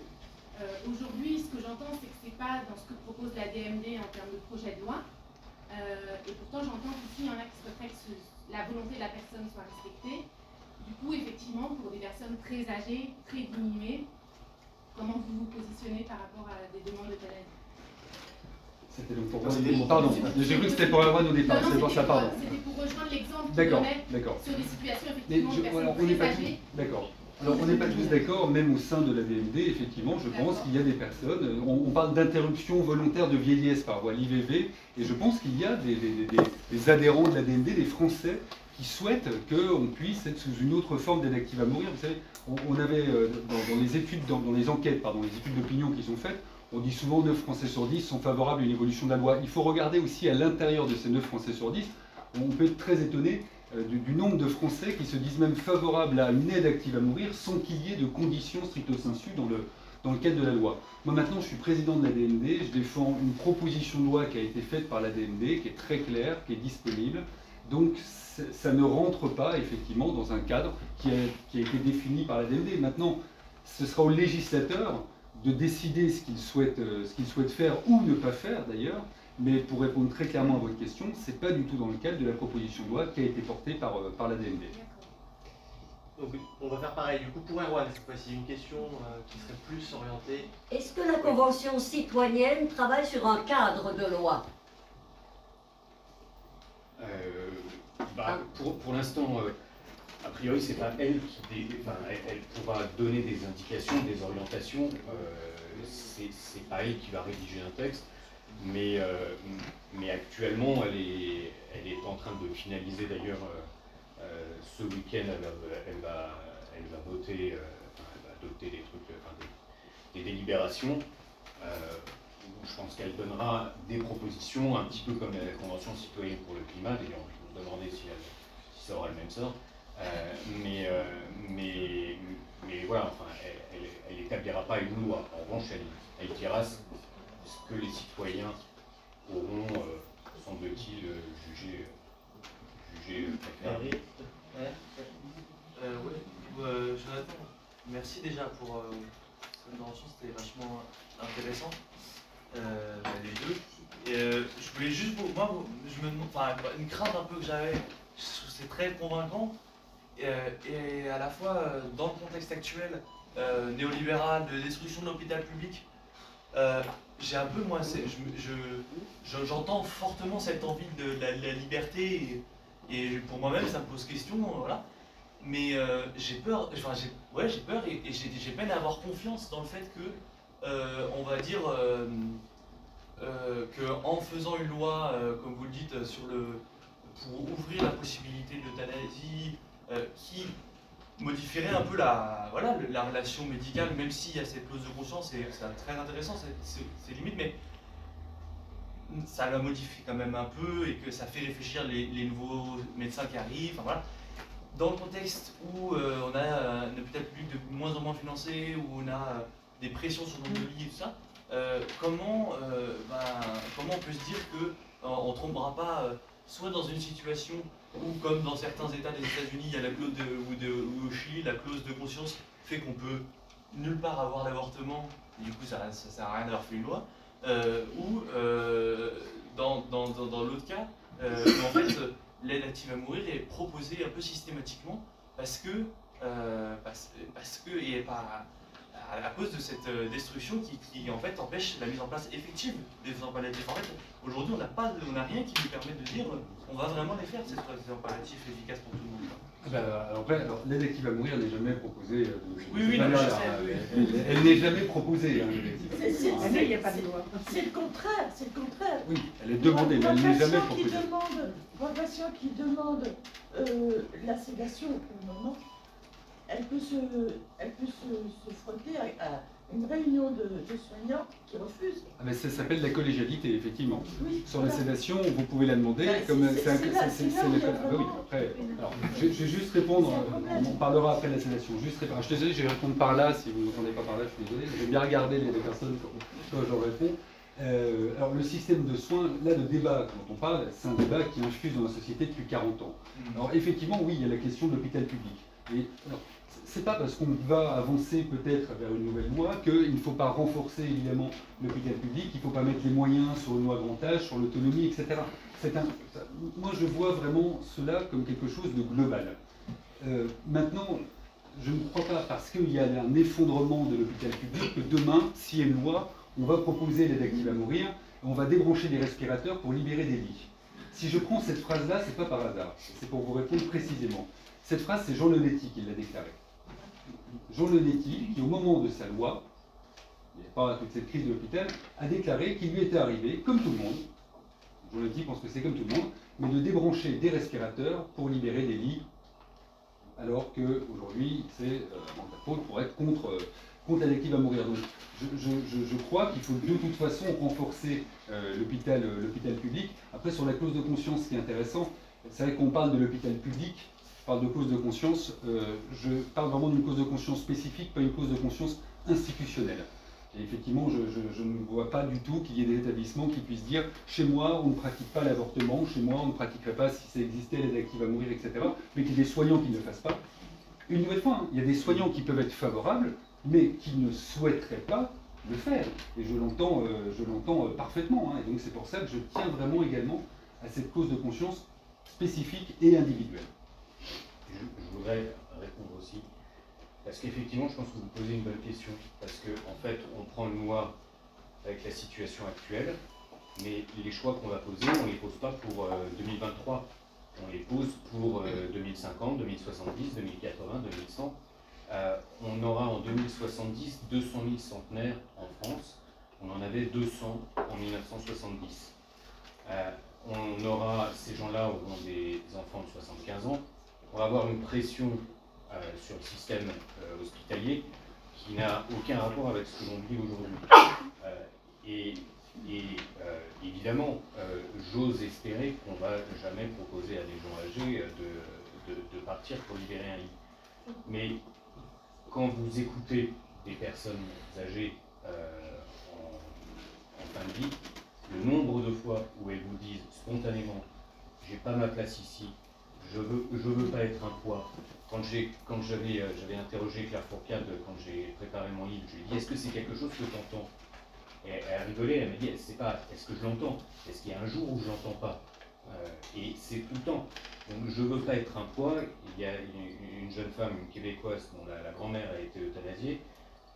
Euh, Aujourd'hui, ce que j'entends, c'est que c'est pas dans ce que propose la DMD en termes de projet de loi. Euh, et pourtant, j'entends qu'ici, il y en a qui souhaiteraient que ce- la volonté de la personne soit respectée. Du coup, effectivement, pour des personnes très âgées, très diminuées, comment vous vous positionnez par rapport à des demandes d'euthanasie? C'était donc pour Pardon, j'ai cru que c'était pour Erwan au départ, c'est pour ça, pardon. C'était pour rejoindre l'exemple D'accord, d'accord. sur des situations Mais effectivement de personnes alors, n'est très âgées. d'accord. Alors on n'est pas tous d'accord, même au sein de la DMD, effectivement, je pense qu'il y a des personnes, euh, on, on parle d'interruption volontaire de vieillesse par voie l'IVV, et je pense qu'il y a des, des- des- des adhérents de la DMD, des Français, qui souhaitent qu'on puisse être sous une autre forme d'aide active à mourir. Vous savez, on, on avait euh, dans, dans les études, dans, dans les enquêtes, pardon, les études d'opinion qui sont faites, on dit souvent 9 Français sur 10 sont favorables à une évolution de la loi. Il faut regarder aussi à l'intérieur de ces 9 Français sur 10, on peut être très étonné du, du nombre de Français qui se disent même favorables à une aide active à mourir sans qu'il y ait de conditions stricto sensu dans le, dans le cadre de la loi. Moi maintenant je suis président de la DMD, je défends une proposition de loi qui a été faite par la DMD, qui est très claire, qui est disponible. Donc ça ne rentre pas effectivement dans un cadre qui a, qui a été défini par la DMD. Maintenant, ce sera au législateur de décider ce euh, ce qu'il souhaite faire ou ne pas faire d'ailleurs. Mais pour répondre très clairement à votre question, c'est pas du tout dans le cadre de la proposition de loi qui a été portée par, euh, par la DMD. Donc on va faire pareil. Du coup, pour Erwan, cette fois-ci, une question euh, qui serait plus orientée. Est-ce que la Convention citoyenne travaille sur un cadre de loi? Euh, bah, pour pour l'instant, euh, a priori, c'est pas elle qui dé- enfin, elle, elle pourra donner des indications, des orientations. euh, c'est c'est pas elle qui va rédiger un texte, mais, euh, mais actuellement, elle est, elle est en train de finaliser d'ailleurs euh, euh, ce week-end. Elle, elle va, elle va voter, elle va adopter des trucs, enfin, des, délibérations. je pense qu'elle donnera des propositions, un petit peu comme la Convention citoyenne pour le climat, d'ailleurs je me demandais si, si ça aura le même sort. Mais, mais, mais voilà, enfin, elle, elle, elle établira pas une loi. En revanche, elle, elle dira que les citoyens auront, euh, semble-t-il, euh, jugé, jugé euh, préférable. Euh, ouais. Euh, Jonathan, merci déjà pour euh, cette intervention, c'était vachement intéressant, euh, bah, les deux. Et euh, je voulais juste, moi, je me demande, enfin, une crainte un peu que j'avais, c'est très convaincant, et à la fois dans le contexte actuel euh, néolibéral, de destruction de l'hôpital public, euh, j'ai un peu, moi, c'est- je me- je- je- j'entends fortement cette envie de la, liberté, et, pour moi-même, ça me pose question, voilà. Mais euh, j'ai peur, enfin, j'ai, ouais, peur et, j'ai, peine à avoir confiance dans le fait que, euh, on va dire, euh, euh, que en faisant une loi, comme vous le dites, sur le, pour ouvrir la possibilité de l'euthanasie, qui modifierait un peu la, voilà, la relation médicale, même s'il y a cette clause de conscience, c'est très intéressant, c'est, c'est, c'est limite, mais ça la modifie quand même un peu et que ça fait réfléchir les, nouveaux médecins qui arrivent. Enfin, voilà. Dans le contexte où euh, on a euh, public de moins en moins financé, où on a euh, des pressions sur de lits et tout ça, euh, comment, ben, comment on peut se dire que euh, on ne tombera pas soit dans une situation où, comme dans certains États des États-Unis, il y a la clause de, ou, de, ou au Chili, la clause de conscience fait qu'on peut nulle part avoir l'avortement, et du coup ça ne sert à rien d'avoir fait une loi, euh, ou euh, dans, dans, dans, l'autre cas, euh, en fait l'aide active à mourir est proposée un peu systématiquement parce que, euh, parce, parce que et pas à, à cause de cette euh, destruction qui, qui, en fait empêche la mise en place effective des soins palliatifs. En fait, aujourd'hui on n'a pas, on n'a rien qui nous permette de dire on va vraiment les faire ces soins palliatifs efficaces pour tout le monde. Ah bah, alors après, l'aide à mourir n'est jamais proposée. euh, de- de Oui, oui, non, sais, oui. Elle, elle n'est jamais proposée, hein, C'est-. Ah, mais il n'y a pas de loi. C'est le contraire, c'est le contraire. Oui, elle est demandée, mais elle n'est jamais qui proposée. demande, un patient qui demande euh, la sédation le moment, elle peut se, elle peut se, se frotter à, à une réunion de, de soignants qui refusent. Ah, mais ça s'appelle la collégialité, effectivement. Oui, Sur la voilà. sédation, vous pouvez la demander. Bah, comme c'est- ah oui, après, alors, je, je vais juste répondre, on en parlera après la sédation. Juste répondre. Je suis désolé, je vais répondre par là, si vous ne m'entendez pas par là, je suis désolé. Je vais bien regarder les deux personnes quand, quand je réponds. Euh, alors le système de soins, là le débat dont on parle, c'est un débat qui infuse dans la société depuis 40 ans. Alors effectivement, oui, il y a la question de l'hôpital public. Et alors, c'est pas parce qu'on va avancer peut-être vers une nouvelle loi qu'il ne faut pas renforcer évidemment l'hôpital public, il ne faut pas mettre les moyens sur le loi grand sur l'autonomie, etc. Moi je vois vraiment cela comme quelque chose de global. Euh, maintenant, je ne crois pas parce qu'il y a un effondrement de l'hôpital public que demain, s'il y a une loi, on va proposer l'aide active à mourir, on va débrancher des respirateurs pour libérer des lits. Si je prends cette phrase-là, c'est pas par hasard, c'est pour vous répondre précisément. Cette phrase, c'est Jean Lenetti qui l'a déclarée. Jean Lenetti, qui au moment de sa loi, il n'y a pas toute cette crise de l'hôpital, a déclaré qu'il lui était arrivé, comme tout le monde, Jean Lenetti pense que c'est comme tout le monde, mais de débrancher des respirateurs pour libérer des lits, alors qu'aujourd'hui, c'est euh, faute pour être contre, euh, contre l'aide active à mourir. Donc, je, crois qu'il faut de toute façon renforcer euh, l'hôpital euh, l'hôpital public. Après, sur la clause de conscience, ce qui est intéressant, c'est vrai qu'on parle de l'hôpital public, parle de clause de conscience, euh, je parle vraiment d'une clause de conscience spécifique, pas une clause de conscience institutionnelle. Et effectivement, je, ne vois pas du tout qu'il y ait des établissements qui puissent dire chez moi, on ne pratique pas l'avortement, chez moi, on ne pratiquerait pas si ça existait, l'aide active à mourir, etc. Mais qu'il y ait des soignants qui ne le fassent pas. Une nouvelle fois, hein, il y a des soignants qui peuvent être favorables, mais qui ne souhaiteraient pas le faire. Et je l'entends euh, euh, parfaitement. hein. Et donc c'est pour ça que je tiens vraiment également à cette cause de conscience spécifique et individuelle. Je, voudrais répondre aussi, parce qu'effectivement, je pense que vous posez une bonne question, parce qu'en en fait, on prend une loi avec la situation actuelle, mais les choix qu'on va poser, on ne les pose pas pour euh, 2023, on les pose pour euh, 2050, 2070, 2080, 2100. Euh, on aura en 2070 200 000 centenaires en France, on en avait 200 en 1970. Euh, on aura, ces gens-là auront des enfants de 75 ans, on va avoir une pression euh, sur le système euh, hospitalier qui n'a aucun rapport avec ce que l'on vit aujourd'hui. Euh, et évidemment, j'ose espérer qu'on ne va jamais proposer à des gens âgés de, de- partir pour libérer un lit. Mais quand vous écoutez des personnes âgées en, en fin de vie, le nombre de fois où elles vous disent spontanément j'ai pas ma place ici, je veux, je veux pas être un poids. Quand euh, j'avais interrogé Claire Fourcade quand j'ai préparé mon livre, je lui ai dit est-ce que c'est quelque chose que tu entends Et elle a rigolé, elle m'a dit c'est pas est-ce que je l'entends, est-ce qu'il y a un jour où je l'entends pas? Euh, Et c'est tout le temps. Donc je veux pas être un poids. Il y a une, une jeune femme, une québécoise dont la, grand-mère a été euthanasiée.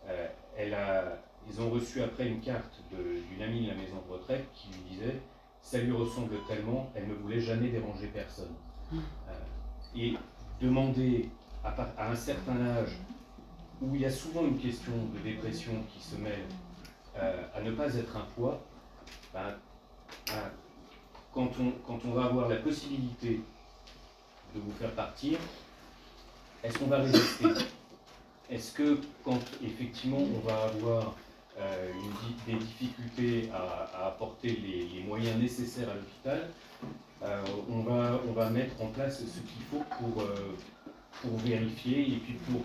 Euh, ils ont reçu après une carte d'une amie de la maison de retraite qui lui disait ça lui ressemble tellement, elle ne voulait jamais déranger personne. Euh, et demander à, un certain âge, où il y a souvent une question de dépression qui se mêle, euh, à ne pas être un poids, ben, quand, on, quand on va avoir la possibilité de vous faire partir, est-ce qu'on va résister? Est-ce que quand effectivement on va avoir euh, des difficultés à, apporter les, moyens nécessaires à l'hôpital, on, va, on va mettre en place ce qu'il faut pour, euh, pour vérifier et puis pour,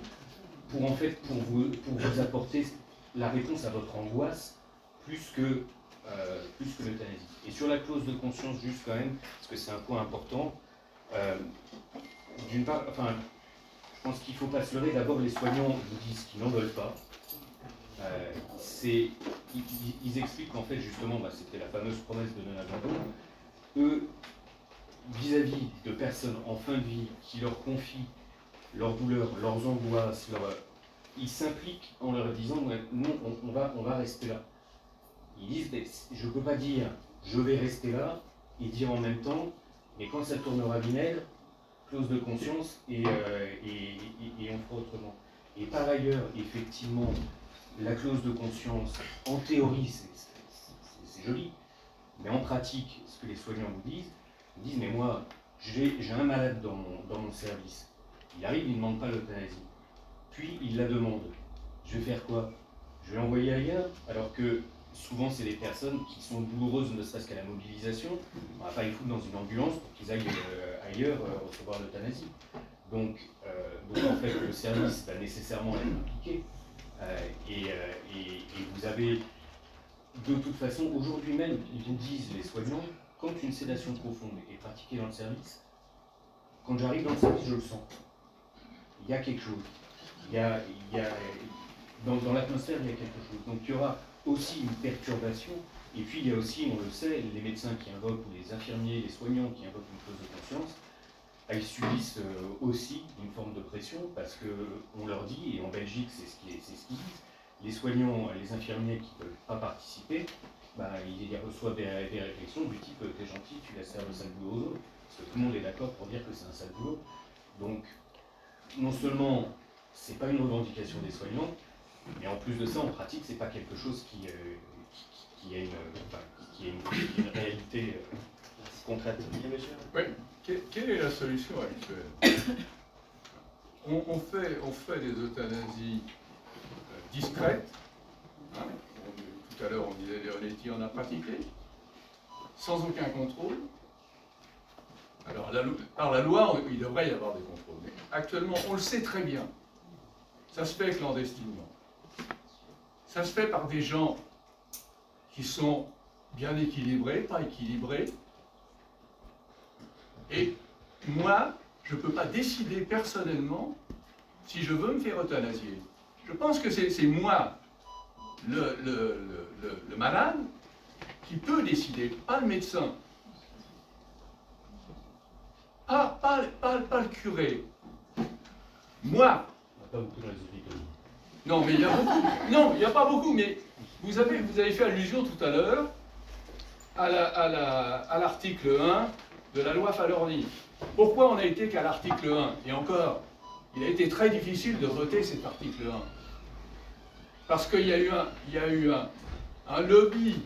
pour en fait pour vous, pour vous apporter la réponse à votre angoisse plus que, euh, que l'euthanasie. Et sur la clause de conscience, juste quand même, parce que c'est un point important, euh, d'une part, enfin, je pense qu'il faut pas se. D'abord, les soignants vous disent qu'ils n'en veulent pas. Euh, ils, expliquent qu'en fait, justement, bah, c'était la fameuse promesse de non-abandon. Eux, vis-à-vis de personnes en fin de vie qui leur confient leurs douleurs, leurs angoisses, ils s'impliquent en leur disant non, on, va, rester là. Ils disent je ne peux pas dire je vais rester là et dire en même temps mais quand ça tournera vinaigre, clause de conscience et, euh, et, et- on fera autrement. Et par ailleurs, effectivement, la clause de conscience, en théorie, c'est joli, mais en pratique, ce que les soignants vous disent, ils disent mais moi, j'ai un malade dans mon, dans mon service. Il arrive, il ne demande pas l'euthanasie. Puis il la demande. Je vais faire quoi? Je vais l'envoyer ailleurs Alors que souvent, c'est des personnes qui sont douloureuses, ne serait-ce qu'à la mobilisation. On ne va pas les foutre dans une ambulance pour qu'ils aillent euh, ailleurs euh, recevoir l'euthanasie. Donc, euh, donc, en fait, le service va nécessairement être impliqué. Et, et- et vous avez, de toute façon, aujourd'hui même, ils vous disent, les soignants, quand une sédation profonde est pratiquée dans le service, quand j'arrive dans le service, je le sens. Il y a quelque chose. Il y a, il y a- dans, dans l'atmosphère, il y a quelque chose. Donc il y aura aussi une perturbation. Et puis il y a aussi, on le sait, les médecins qui invoquent, ou les infirmiers, les soignants qui invoquent une clause de conscience, ils subissent euh, aussi une forme de pression parce qu'on leur dit, et en Belgique c'est ce qui est- c'est ce qu'ils disent, les soignants, les infirmiers qui ne peuvent pas participer, bah, ils reçoivent des, des réflexions du type t'es gentil, tu laisses faire le sale boulot aux autres, parce que tout le monde est d'accord pour dire que c'est un sale boulot. Donc, non seulement c'est pas une revendication des soignants, mais en plus de ça, en pratique, c'est pas quelque chose qui, euh, qui, qui a une, enfin, qui a une, qui a une réalité euh, concrète. Oui. Que- Quelle est la solution actuelle? On, on fait, on fait des euthanasies euh, discrètes. Tout à l'heure, on disait Leonetti en a pratiqué, sans aucun contrôle. Alors, par la loi, il devrait y avoir des contrôles. Mais actuellement, on le sait très bien. Ça se fait clandestinement. Ça se fait par des gens qui sont bien équilibrés, pas équilibrés, et moi, je ne peux pas décider personnellement si je veux me faire euthanasier. Je pense que c'est moi, le, le- le- malade, qui peut décider, pas le médecin. Pas, pas, pas- pas le curé. Moi. Non, mais il y a beaucoup. Non, il n'y a pas beaucoup, mais vous avez, vous avez fait allusion tout à l'heure à la- à la- à l'article 1 de la loi Falorni. Pourquoi on n'a été qu'à l'article 1 Et encore, il a été très difficile de voter cet article 1. Parce qu'il y a eu un, il y a eu un, un lobby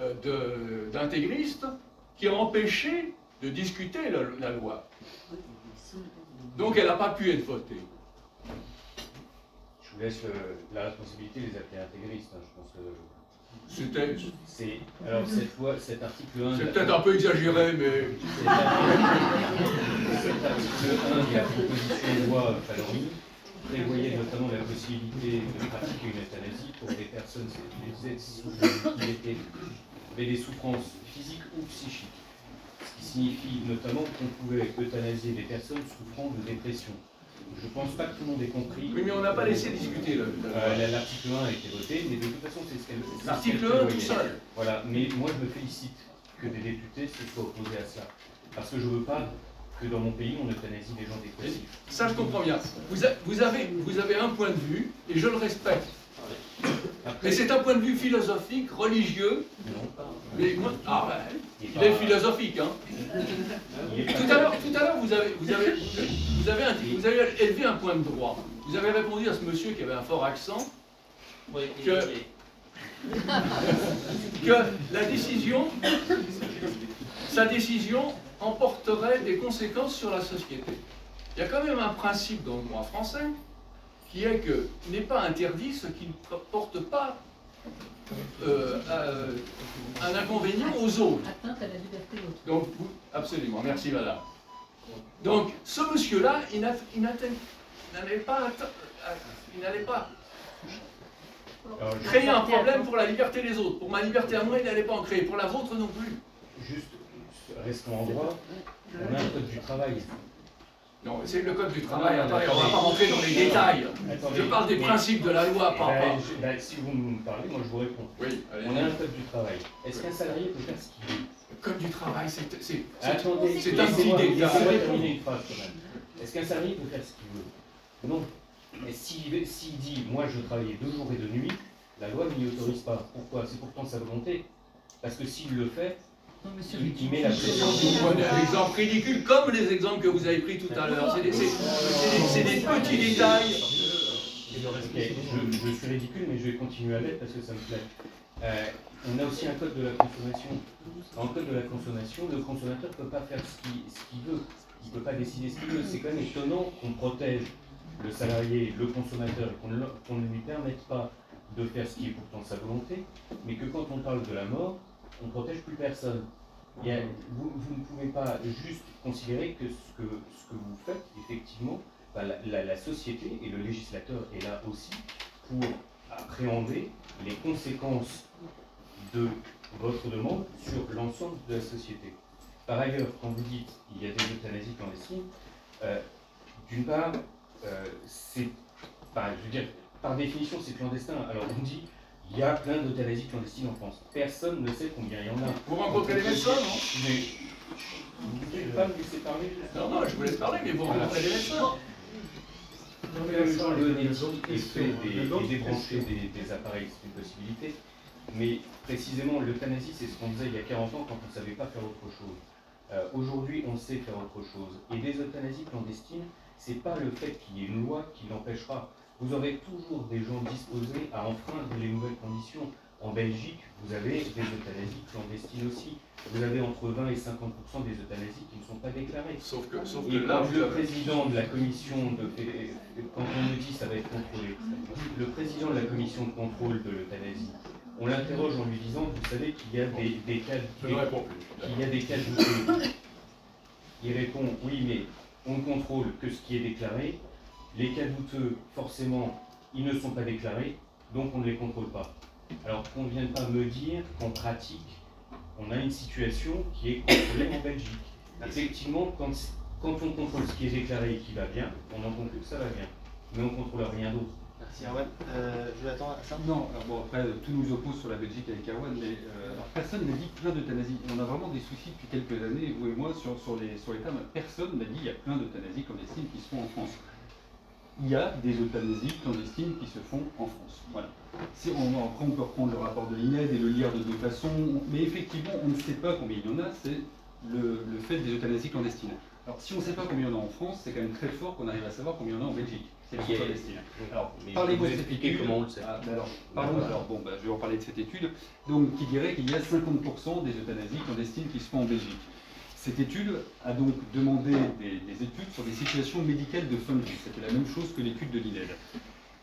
euh, de- d'intégristes qui a empêché de discuter la, la loi. Donc elle n'a pas pu être votée. Je vous laisse la responsabilité des appeler intégristes. hein, je pense que C'était. Alors cette loi, cet article 1. C'est peut-être un peu exagéré, mais. Cet article 1 de la proposition de loi Falorni prévoyait notamment la possibilité de pratiquer une euthanasie pour des personnes qui étaient avaient des souffrances physiques ou psychiques. Ce qui signifie notamment qu'on pouvait euthanasier des personnes souffrant de dépression. Je ne pense pas que tout le monde ait compris. Oui, mais on n'a pas laissé discuter là. Euh, L'article 1 a été voté, mais de toute façon, c'est ce qu'elle L'article qu'elle 1 tout seul. Voilà, mais moi je me félicite que des députés se soient opposés à cela. Parce que je ne veux pas que dans mon pays on euthanasie des gens dépressifs. Ça, je comprends bien. Vous, a- vous avez, vous avez un point de vue, et je le respecte. Mais c'est un point de vue philosophique, religieux. Mais moi, ah ouais, il est philosophique, hein. Tout à l'heure, tout à l'heure, vous avez, vous avez, vous avez, un- vous avez élevé un point de droit. Vous avez répondu à ce monsieur qui avait un fort accent que, que la décision, sa décision emporterait des conséquences sur la société. Il y a quand même un principe dans le droit français qui est que n'est pas interdit ce qui ne porte pas euh, euh, un inconvénient aux autres. Atteinte à la liberté. Donc, vous- absolument, merci madame. Donc, ce monsieur-là, il n'allait pas, atte- il n'allait pas créer un problème pour la liberté des autres. Pour ma liberté à moi, il n'allait pas en créer. Pour la vôtre non plus. Juste, restons en droit, on a un code du travail. Non, c'est le code du travail. Non, Attendez, on ne va pas rentrer dans les détails. Je parle des principes de la loi, ben, je- ben, si vous me parlez, moi je vous réponds. Oui. On a un code du travail. Est-ce qu'un salarié peut faire ce qu'il veut? Le code du travail, c'est un petit détail. terminer une phrase quand même. Est-ce qu'un salarié peut faire ce qu'il veut? Non. Mais s'il s'il dit, moi je travaillais deux jours et deux nuits, la loi ne l'y autorise pas. Pourquoi? C'est pourtant sa volonté. Parce que s'il le fait, il, il met la pression. Vous prenez un exemple ridicule comme les exemples que vous avez pris tout à l'heure. C'est des, c'est- c'est des- c'est des petits détails. Ok, je, je suis ridicule, mais je vais continuer à l'être parce que ça me plaît. Euh, on a aussi un code de la consommation. Dans le code de la consommation, le consommateur ne peut pas faire ce qu'il veut. Il ne peut pas décider ce qu'il veut. C'est quand même étonnant qu'on protège le salarié, le consommateur, et qu'on ne, qu'on ne lui permette pas de faire ce qui est pourtant sa volonté, mais que quand on parle de la mort, on ne protège plus personne. Vous, ne pouvez pas juste considérer que ce que, vous faites, effectivement, bah, la, société et le législateur est là aussi pour appréhender les conséquences de votre demande sur l'ensemble de la société. Par ailleurs, quand vous dites il y a des euthanasies clandestines, euh, d'une part, euh, par définition, c'est clandestin. Alors on dit il y a plein d'euthanasies clandestines en France. Personne ne sait combien il y en a. Vous rencontrez les médecins, non Mais vous pouvez pas me laisser parler Non, non, je vous laisse parler, mais vous rencontrez les médecins. Le des, et débrancher des, des appareils, c'est une possibilité. Mais précisément, l'euthanasie, c'est ce qu'on faisait il y a 40 ans quand on ne savait pas faire autre chose. Euh, Aujourd'hui, on sait faire autre chose. Et des euthanasies clandestines, c'est pas le fait qu'il y ait une loi qui l'empêchera. Vous aurez toujours des gens disposés à enfreindre les nouvelles conditions. En Belgique, vous avez des euthanasies clandestines aussi. Vous avez entre 20 et 50% des euthanasies qui ne sont pas déclarées. Sauf que, sauf Et que là, le président de la commission de quand on me dit ça va être contrôlé, le président de la commission de contrôle de l'euthanasie, on l'interroge en lui disant, vous savez qu'il y a des, des cas qu'il y a des cas doutés. Il répond, oui, mais on ne contrôle que ce qui est déclaré. Les cas douteux, forcément, ils ne sont pas déclarés, donc on ne les contrôle pas. Alors qu'on ne vienne pas me dire qu'en pratique, on a une situation qui est contrôlée en Belgique. Effectivement, quand, quand on contrôle ce qui est déclaré et qui va bien, on en conclut que ça va bien. Mais on ne contrôle rien d'autre. Merci Erwan. Euh, Jonathan, à ça Non, alors bon, après, tout nous oppose sur la Belgique avec Erwan, mais euh, alors, personne n'a dit plein d'euthanasie. On a vraiment des soucis depuis quelques années, vous et moi, sur, sur, les, sur les termes. Personne n'a dit il y a plein d'euthanasies clandestines qui se font en France. Il y a des euthanasies clandestines qui se font en France. Voilà. Si on, après, on peut reprendre le rapport de l'INED et le lire de deux façons, mais effectivement, on ne sait pas combien il y en a, c'est le, le fait des euthanasies clandestines. Alors, si on ne sait pas combien il y en a en France, c'est quand même très fort qu'on arrive à savoir combien il y en a en Belgique. C'est Il y a- clandestine. Alors, parlez-moi vous de cette expliquez étude. comment on le sait. Ah, ben alors. Bon, bah, je vais en parler de cette étude. Donc, qui dirait qu'il y a 50% des euthanasies clandestines qui se font en Belgique. Cette étude a donc demandé des, des études sur des situations médicales de fin de vie. C'était la même chose que l'étude de l'INED.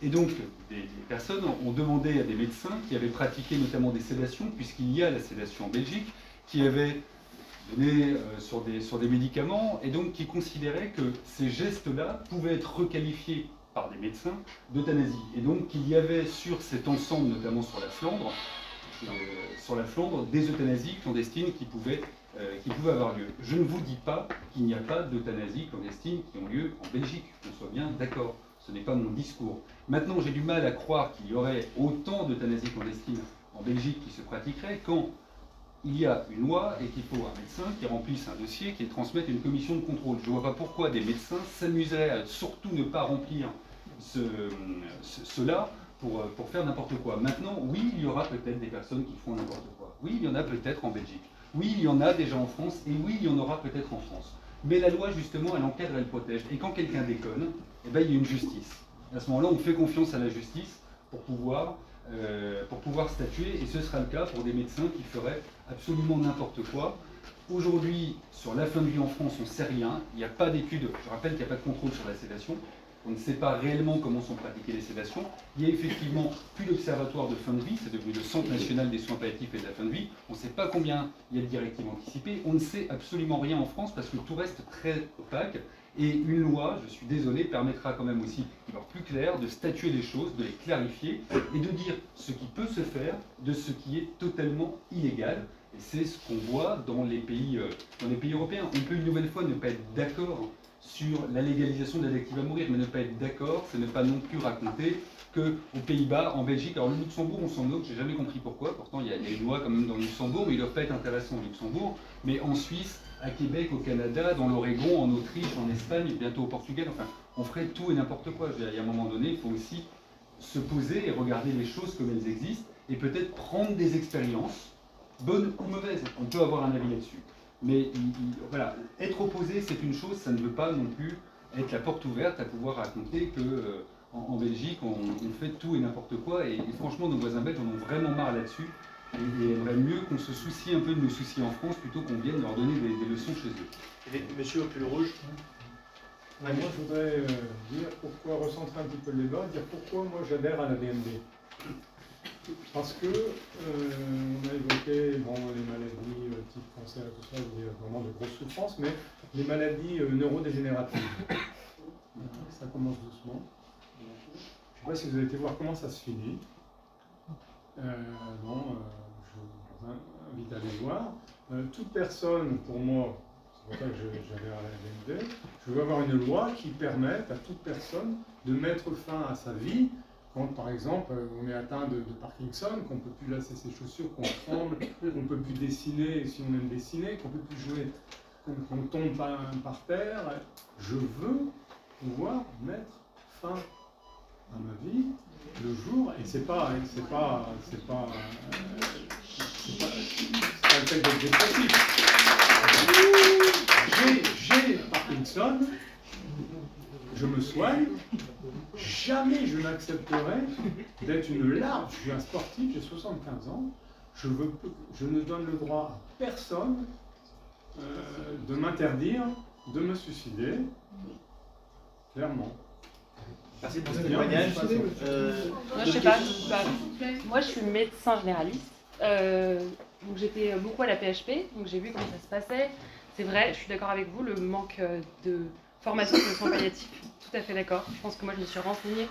Et donc, des, des personnes ont demandé à des médecins qui avaient pratiqué notamment des sédations, puisqu'il y a la sédation en Belgique, qui avaient donné euh, sur, des, sur des médicaments, et donc qui considéraient que ces gestes-là pouvaient être requalifiés par des médecins d'euthanasie. Et donc qu'il y avait sur cet ensemble, notamment sur la Flandre, euh, sur la Flandre des euthanasies clandestines qui pouvaient, euh, qui pouvaient avoir lieu. Je ne vous dis pas qu'il n'y a pas d'euthanasie clandestine qui ont lieu en Belgique, qu'on soit bien d'accord. Ce n'est pas mon discours. Maintenant, j'ai du mal à croire qu'il y aurait autant d'euthanasie clandestine en Belgique qui se pratiquerait quand il y a une loi et qu'il faut un médecin qui remplisse un dossier, qui transmette une commission de contrôle. Je ne vois pas pourquoi des médecins s'amuseraient à surtout ne pas remplir ce, ce- cela pour, euh, pour faire n'importe quoi. Maintenant, oui, il y aura peut-être des personnes qui font n'importe quoi. Oui, il y en a peut-être en Belgique. Oui, il y en a déjà en France. Et oui, il y en aura peut-être en France. Mais la loi, justement, elle encadre, elle protège. Et quand quelqu'un déconne, eh ben, il y a une justice. À ce moment-là, on fait confiance à la justice pour pouvoir, euh, pour pouvoir statuer. Et ce sera le cas pour des médecins qui feraient absolument n'importe quoi. Aujourd'hui, sur la fin de vie en France, on ne sait rien. Il n'y a pas d'études. Je rappelle qu'il n'y a pas de contrôle sur la sédation. On ne sait pas réellement comment sont pratiquées les sédations. Il y a effectivement plus d'observatoire de fin de vie, c'est devenu le Centre national des soins palliatifs et de la fin de vie. On ne sait pas combien il y a de directives anticipées. On ne sait absolument rien en France parce que tout reste très opaque. Et une loi, je suis désolé, permettra quand même aussi d'y plus clair, de statuer les choses, de les clarifier et de dire ce qui peut se faire de ce qui est totalement illégal. Et c'est ce qu'on voit dans les, pays, euh, dans les pays européens. On peut une nouvelle fois ne pas être d'accord sur la légalisation de l'addictive à mourir, mais ne pas être d'accord, c'est ne pas non plus raconter qu'aux Pays-Bas, en Belgique, alors le Luxembourg, on s'en moque, j'ai jamais compris pourquoi, pourtant il y, a, il y a une loi quand même dans le Luxembourg, mais ils ne doivent pas être intéressants au Luxembourg, mais en Suisse, à Québec, au Canada, dans l'Oregon, en Autriche, en Espagne, bientôt au Portugal, enfin, on ferait tout et n'importe quoi. Je veux dire, Il a un moment donné, il faut aussi se poser et regarder les choses comme elles existent, et peut-être prendre des expériences, bonnes ou mauvaises, on peut avoir un avis là-dessus. Mais il- il- voilà, être opposé, c'est une chose, ça ne veut pas non plus être la porte ouverte à pouvoir raconter que euh, en, en Belgique, on, on fait tout et n'importe quoi. Et, et franchement, nos voisins belges en ont vraiment marre là-dessus. Et, et aimeraient mieux qu'on se soucie un peu de nos soucis en France plutôt qu'on vienne leur donner des, des leçons chez eux. Et Monsieur au pull rouge. Moi, je voudrais euh, dire pourquoi, recentrer un petit peu le débat, dire pourquoi moi j'adhère à la DMD. Parce que, euh, on a évoqué les maladies euh, type cancer tout ça, il y a vraiment de grosses souffrances, mais les maladies euh, neurodégénératives. Ça commence doucement. Je ne sais pas si vous avez été voir comment ça se finit. Euh, bon, je vous invite à aller voir. Toute personne, pour moi, c'est pour ça que j'adhère à la je veux avoir une loi qui permette à toute personne de mettre fin à sa vie quand, par exemple, euh, on est atteint de, Parkinson, qu'on ne peut plus lasser ses chaussures, qu'on tremble, qu'on ne peut plus dessiner si on aime dessiner, qu'on ne peut plus jouer, qu'on qu'on tombe par, par terre. Je veux pouvoir mettre fin à ma vie le jour, et c'est pas, c'est pas, c'est pas, euh, c'est pas, pas le J'ai Parkinson, je me soigne, jamais je n'accepterai d'être une larve. Je suis un sportif, j'ai 75 ans, je, veux, je ne donne le droit à personne euh, de m'interdire de me suicider, clairement. Merci pour ce témoignage. Euh, Moi, je sais pas. Moi, je suis médecin généraliste. Euh, donc, j'étais beaucoup à la PHP, donc j'ai vu comment ça se passait. C'est vrai, je suis d'accord avec vous, le manque euh, de formation sur le soin palliatif, tout à fait d'accord. Je pense que moi, je me suis renseignée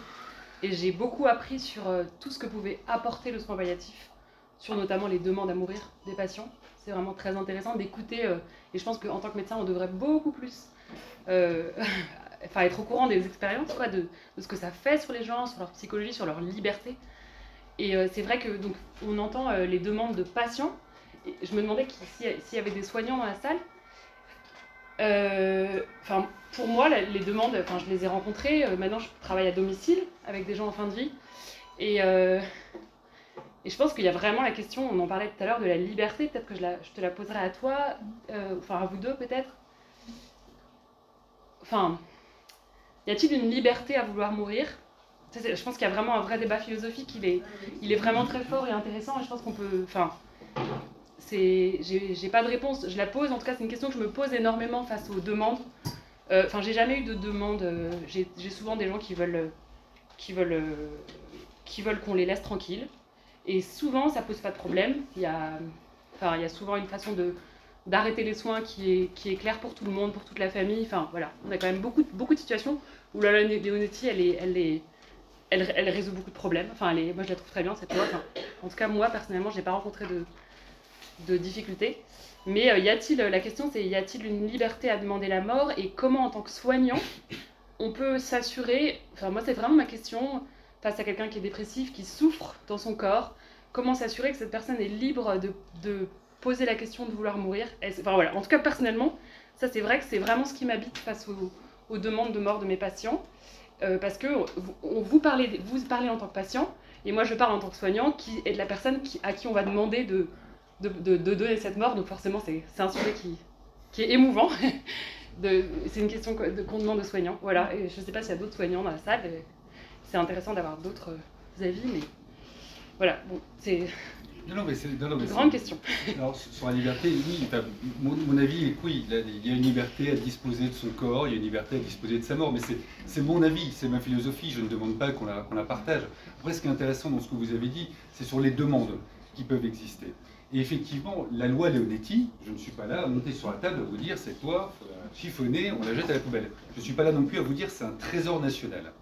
et j'ai beaucoup appris sur euh, tout ce que pouvait apporter le soin palliatif, sur notamment les demandes à mourir des patients. C'est vraiment très intéressant d'écouter, euh, et je pense qu'en tant que médecin, on devrait beaucoup plus euh, enfin, être au courant des expériences, de, ce que ça fait sur les gens, sur leur psychologie, sur leur liberté. Et c'est vrai que donc on entend les demandes de patients. Je me demandais s'il y avait des soignants dans la salle. Euh, Enfin, pour moi, les demandes, enfin, je les ai rencontrées. Euh, maintenant, je travaille à domicile avec des gens en fin de vie. Et, euh, et je pense qu'il y a vraiment la question, on en parlait tout à l'heure, de la liberté. Peut-être que je, te la poserai à toi, enfin à vous deux peut-être. Enfin, y a-t-il une liberté à vouloir mourir? Je pense qu'il y a vraiment un vrai débat philosophique. Il est, il est vraiment très fort et intéressant. Et je pense qu'on peut. Enfin, j'ai pas de réponse. Je la pose. En tout cas, c'est une question que je me pose énormément face aux demandes. Euh, Enfin, j'ai jamais eu de demande. euh, J'ai souvent des gens qui veulent, euh, qui veulent, euh, qui veulent qu'on les laisse tranquilles. Et souvent, ça pose pas de problème. Il y a, enfin, il y a souvent une façon de d'arrêter les soins qui est, qui est claire pour tout le monde, pour toute la famille. Enfin, voilà, on a quand même beaucoup, beaucoup de situations où la Leonetti, elle, est, elle, est, elle, elle résout beaucoup de problèmes. Enfin, elle moi, je la trouve très bien, cette loi. En tout cas, moi, personnellement, je n'ai pas rencontré de, de difficultés. Mais euh, y a-t-il, la question c'est, y a-t-il une liberté à demander la mort et comment, en tant que soignant, on peut s'assurer, enfin moi c'est vraiment ma question, face à quelqu'un qui est dépressif, qui souffre dans son corps, comment s'assurer que cette personne est libre de, de poser la question de vouloir mourir? Enfin voilà, en tout cas personnellement, ça c'est vrai que c'est vraiment ce qui m'habite face aux, demandes de mort de mes patients. Euh, parce que vous, vous, parlez, vous parlez en tant que patient, et moi je parle en tant que soignant, qui est de la personne à qui on va demander de, de, de- de donner cette mort, donc forcément c'est un sujet qui, qui est émouvant. C'est une question de- qu'on demande aux soignants. Voilà, et je ne sais pas s'il y a d'autres soignants dans la salle, c'est intéressant d'avoir d'autres euh, avis, mais voilà, bon, c'est Non, non, mais c'est non, non, mais une grande question. Alors, sur la liberté, oui, enfin, mon, mon avis est oui, il y a une liberté à disposer de son corps, il y a une liberté à disposer de sa mort, mais c'est- mon avis, c'est ma philosophie, je ne demande pas qu'on la, qu'on la partage. Après, ce qui est intéressant dans ce que vous avez dit, c'est sur les demandes qui peuvent exister. Et effectivement, la loi Leonetti, je ne suis pas là à monter sur la table à vous dire cette loi, faut la chiffonner, on la jette à la poubelle. Je ne suis pas là non plus à vous dire c'est un trésor national.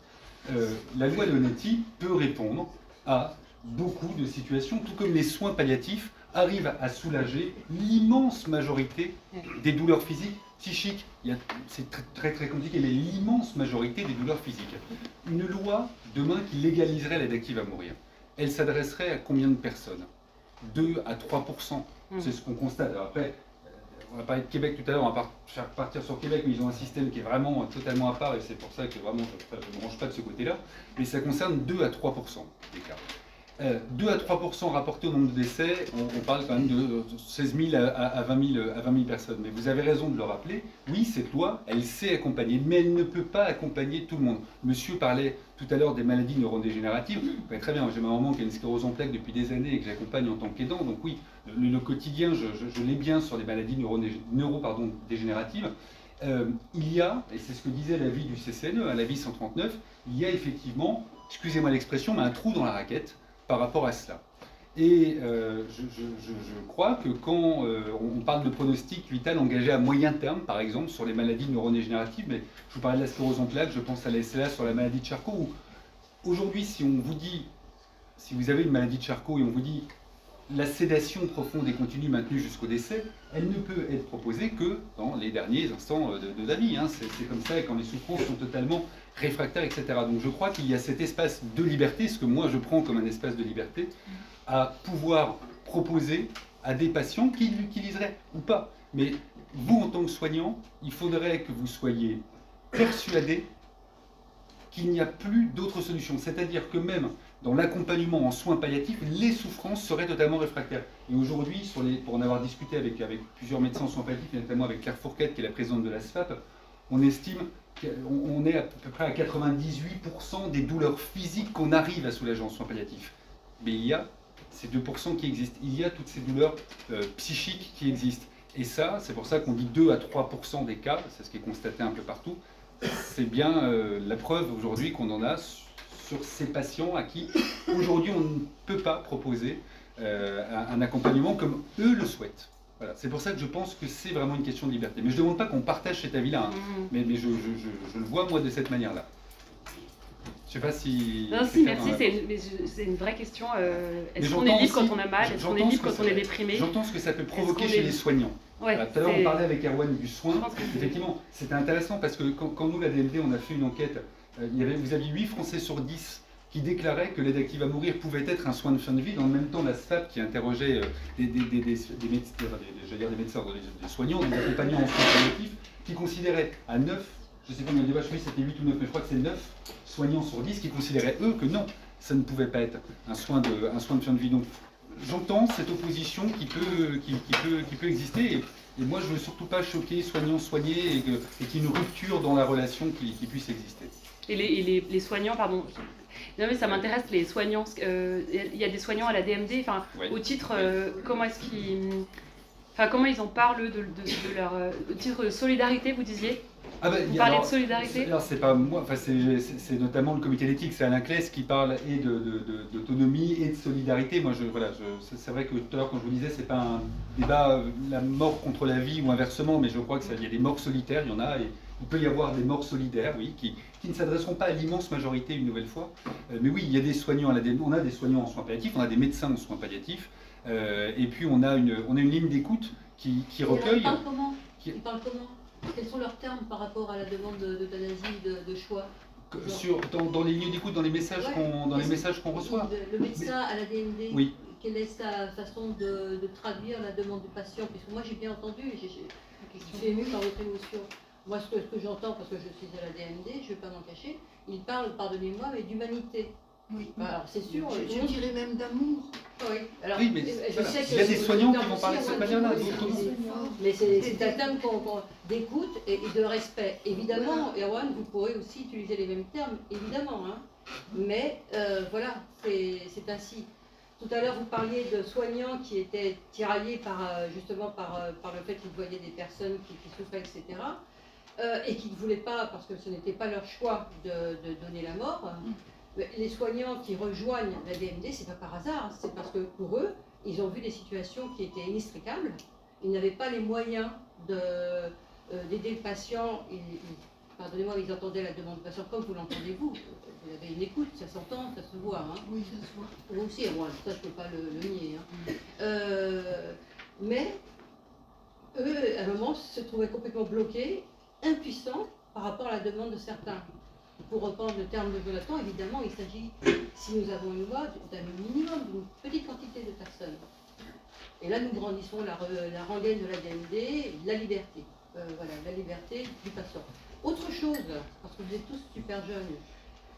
Euh, la loi Leonetti peut répondre à beaucoup de situations, tout comme les soins palliatifs arrivent à soulager l'immense majorité des douleurs physiques, psychiques. C'est très, très très compliqué, mais l'immense majorité des douleurs physiques. Une loi demain qui légaliserait l'aide active à mourir, elle s'adresserait à combien de personnes? 2 à 3% C'est ce qu'on constate. Alors après, on va parler de Québec tout à l'heure, on va faire partir sur Québec, mais ils ont un système qui est vraiment totalement à part, et c'est pour ça que vraiment je ne me range pas de ce côté-là. Mais ça concerne 2 à 3% des cas. Euh, 2 à 3% rapportés au nombre de décès, on, parle quand même de 16 000 à, à- à 20 000, à 20 000 personnes. Mais vous avez raison de le rappeler, oui, cette loi, elle sait accompagner, mais elle ne peut pas accompagner tout le monde. Monsieur parlait tout à l'heure des maladies neurodégénératives. Ouais, très bien, j'ai ma maman qui a une sclérose en plaques depuis des années et que j'accompagne en tant qu'aidant. Donc oui, le, quotidien, je, l'ai bien sur les maladies neurodé- neuro, pardon, dégénératives. Euh, il y a, et c'est ce que disait l'avis du CCNE, à l'avis 139, il y a effectivement, excusez-moi l'expression, mais un trou dans la raquette par rapport à cela. Et euh, je, crois que quand euh, on parle de pronostic vital engagé à moyen terme, par exemple, sur les maladies neurodégénératives, mais je vous parlais de la sclérose en plaques, je pense à la SLA sur la maladie de Charcot, où aujourd'hui, si on vous dit, si vous avez une maladie de Charcot et on vous dit la sédation profonde et continue maintenue jusqu'au décès, elle ne peut être proposée que dans les derniers instants euh, de, la vie. hein. C'est comme ça et quand les souffrances sont totalement réfractaires, etc. Donc je crois qu'il y a cet espace de liberté, ce que moi je prends comme un espace de liberté, à pouvoir proposer à des patients qui l'utiliseraient ou pas. Mais vous, en tant que soignant, il faudrait que vous soyez persuadé qu'il n'y a plus d'autre solution. C'est-à-dire que même dans l'accompagnement en soins palliatifs, les souffrances seraient totalement réfractaires. Et aujourd'hui, pour en avoir discuté avec, plusieurs médecins en soins palliatifs, notamment avec Claire Fourquette, qui est la présidente de la SFAP, on estime on est à peu près à 98% des douleurs physiques qu'on arrive à soulager en soins palliatifs. Mais il y a ces 2% qui existent. Il y a toutes ces douleurs euh, psychiques qui existent. Et ça, c'est pour ça qu'on dit 2 à 3% des cas, c'est ce qui est constaté un peu partout. C'est bien euh, la preuve aujourd'hui qu'on en a sur ces patients à qui aujourd'hui on ne peut pas proposer euh, un accompagnement comme eux le souhaitent. Voilà. C'est pour ça que je pense que c'est vraiment une question de liberté. Mais je ne demande pas qu'on partage cet avis-là, hein. Mhm. mais, mais je, je- je- je le vois moi de cette manière-là. Je sais pas si. Non, si, merci, c'est une, vraie question. euh, Est-ce qu'on est libre aussi- quand on a mal Est-ce qu'on est libre quand on est déprimé J'entends ce que ça peut provoquer chez est- les soignants. Ouais, tout à l'heure, on parlait avec Erwan du soin. Effectivement, c'était intéressant parce que quand, quand nous, la DLD, on a fait une enquête, euh, il y avait, vous aviez 8 Français sur 10 qui déclaraient que l'aide active à mourir pouvait être un soin de fin de vie. Dans le même temps, la SFAP qui interrogeait euh, des, médecins, j'allais dire des médecins, des, soignants, des accompagnants en soins palliatifs, qui considéraient à 9, je sais pas combien de débat, je c'était 8 ou 9, mais je crois que c'est 9 soignants sur 10 qui considéraient eux que non, ça ne pouvait pas être un soin de, fin de vie. Donc j'entends cette opposition qui peut, exister. Et, moi, je ne veux surtout pas choquer soignants, soignés, et qu'il y ait une rupture dans la relation qui, puisse exister. Et les soignants, pardon. Non mais ça m'intéresse les soignants. euh, Il y a des soignants à la DMD. Enfin, Ouais. au titre, euh, comment est-ce qu'ils, enfin comment ils en parlent de, de- de leur euh, au titre de solidarité, vous disiez? Ah bah, Vous parlez alors, de solidarité? Alors c'est pas moi, enfin, c'est notamment le comité d'éthique, c'est Alain Claes qui parle et de- de- de- d'autonomie et de solidarité. Moi, je, voilà, je- c'est- vrai que tout à l'heure quand je vous disais, c'est pas un débat la mort contre la vie ou inversement, mais je crois que ça- il y a des morts solitaires, il y en a, et Il peut y avoir des morts solidaires, oui, qui, qui ne s'adresseront pas à l'immense majorité une nouvelle fois. Euh, mais oui, il y a des soignants à la DMD, on a des soignants en soins palliatifs, on a des médecins en soins palliatifs, euh, et puis on a une, on a une ligne d'écoute qui, recueille. Ils parlent comment qui- Ils parlent comment Quels sont leurs termes par rapport à la demande de- d'euthanasie, de, de choix sur, dans, dans les lignes d'écoute, dans les messages Ouais. qu'on dans les messages qu'on reçoit. Le, le médecin à la DMD, Oui. quelle est sa façon de, de traduire la demande du patient? Puisque moi j'ai bien entendu, je suis émue par votre émotion. Moi ce que, ce que j'entends, parce que je suis à la DMD, je ne vais pas m'en cacher, il parle, pardonnez-moi, mais d'humanité. Oui. Bah, alors c'est sûr, Je- monde- dirais même d'amour. Oui, alors, Oui, mais je voilà. sais que Il y a des c'est- soignants qui vont parler de cette manière-là. Mais c'est un terme qu'on- d'écoute et, et de respect. Évidemment, Erwan, vous pourrez aussi utiliser les mêmes termes, évidemment. hein. Mais euh, voilà, c'est ainsi. Tout à l'heure, vous parliez de soignants qui étaient tiraillés par, euh, justement par, euh, par le fait qu'ils voyaient des personnes qui, qui souffraient, etc. euh, et qui ne voulaient pas, parce que ce n'était pas leur choix de, de donner la mort. Mais Les soignants qui rejoignent la DMD, c'est pas par hasard, hein. c'est parce que pour eux, ils ont vu des situations qui étaient inextricables. Ils n'avaient pas les moyens euh, d'aider le patient. Pardonnez-moi, ils entendaient la demande du patient comme vous l'entendez vous. Vous avez une écoute, ça s'entend, ça se voit. hein. Oui, ça se voit. Vous aussi, moi, ça je ne peux pas le, le nier. hein. Euh, mais eux, à un moment, se trouvaient complètement bloqués, impuissants par rapport à la demande de certains. Pour reprendre le terme de Jonathan, évidemment, il s'agit, si nous avons une loi, d'un minimum, d'une petite quantité de personnes. Et là, nous grandissons la, la rengaine de la DMD, la liberté. Euh, voilà, la liberté du patient. Autre chose, parce que vous êtes tous super jeunes,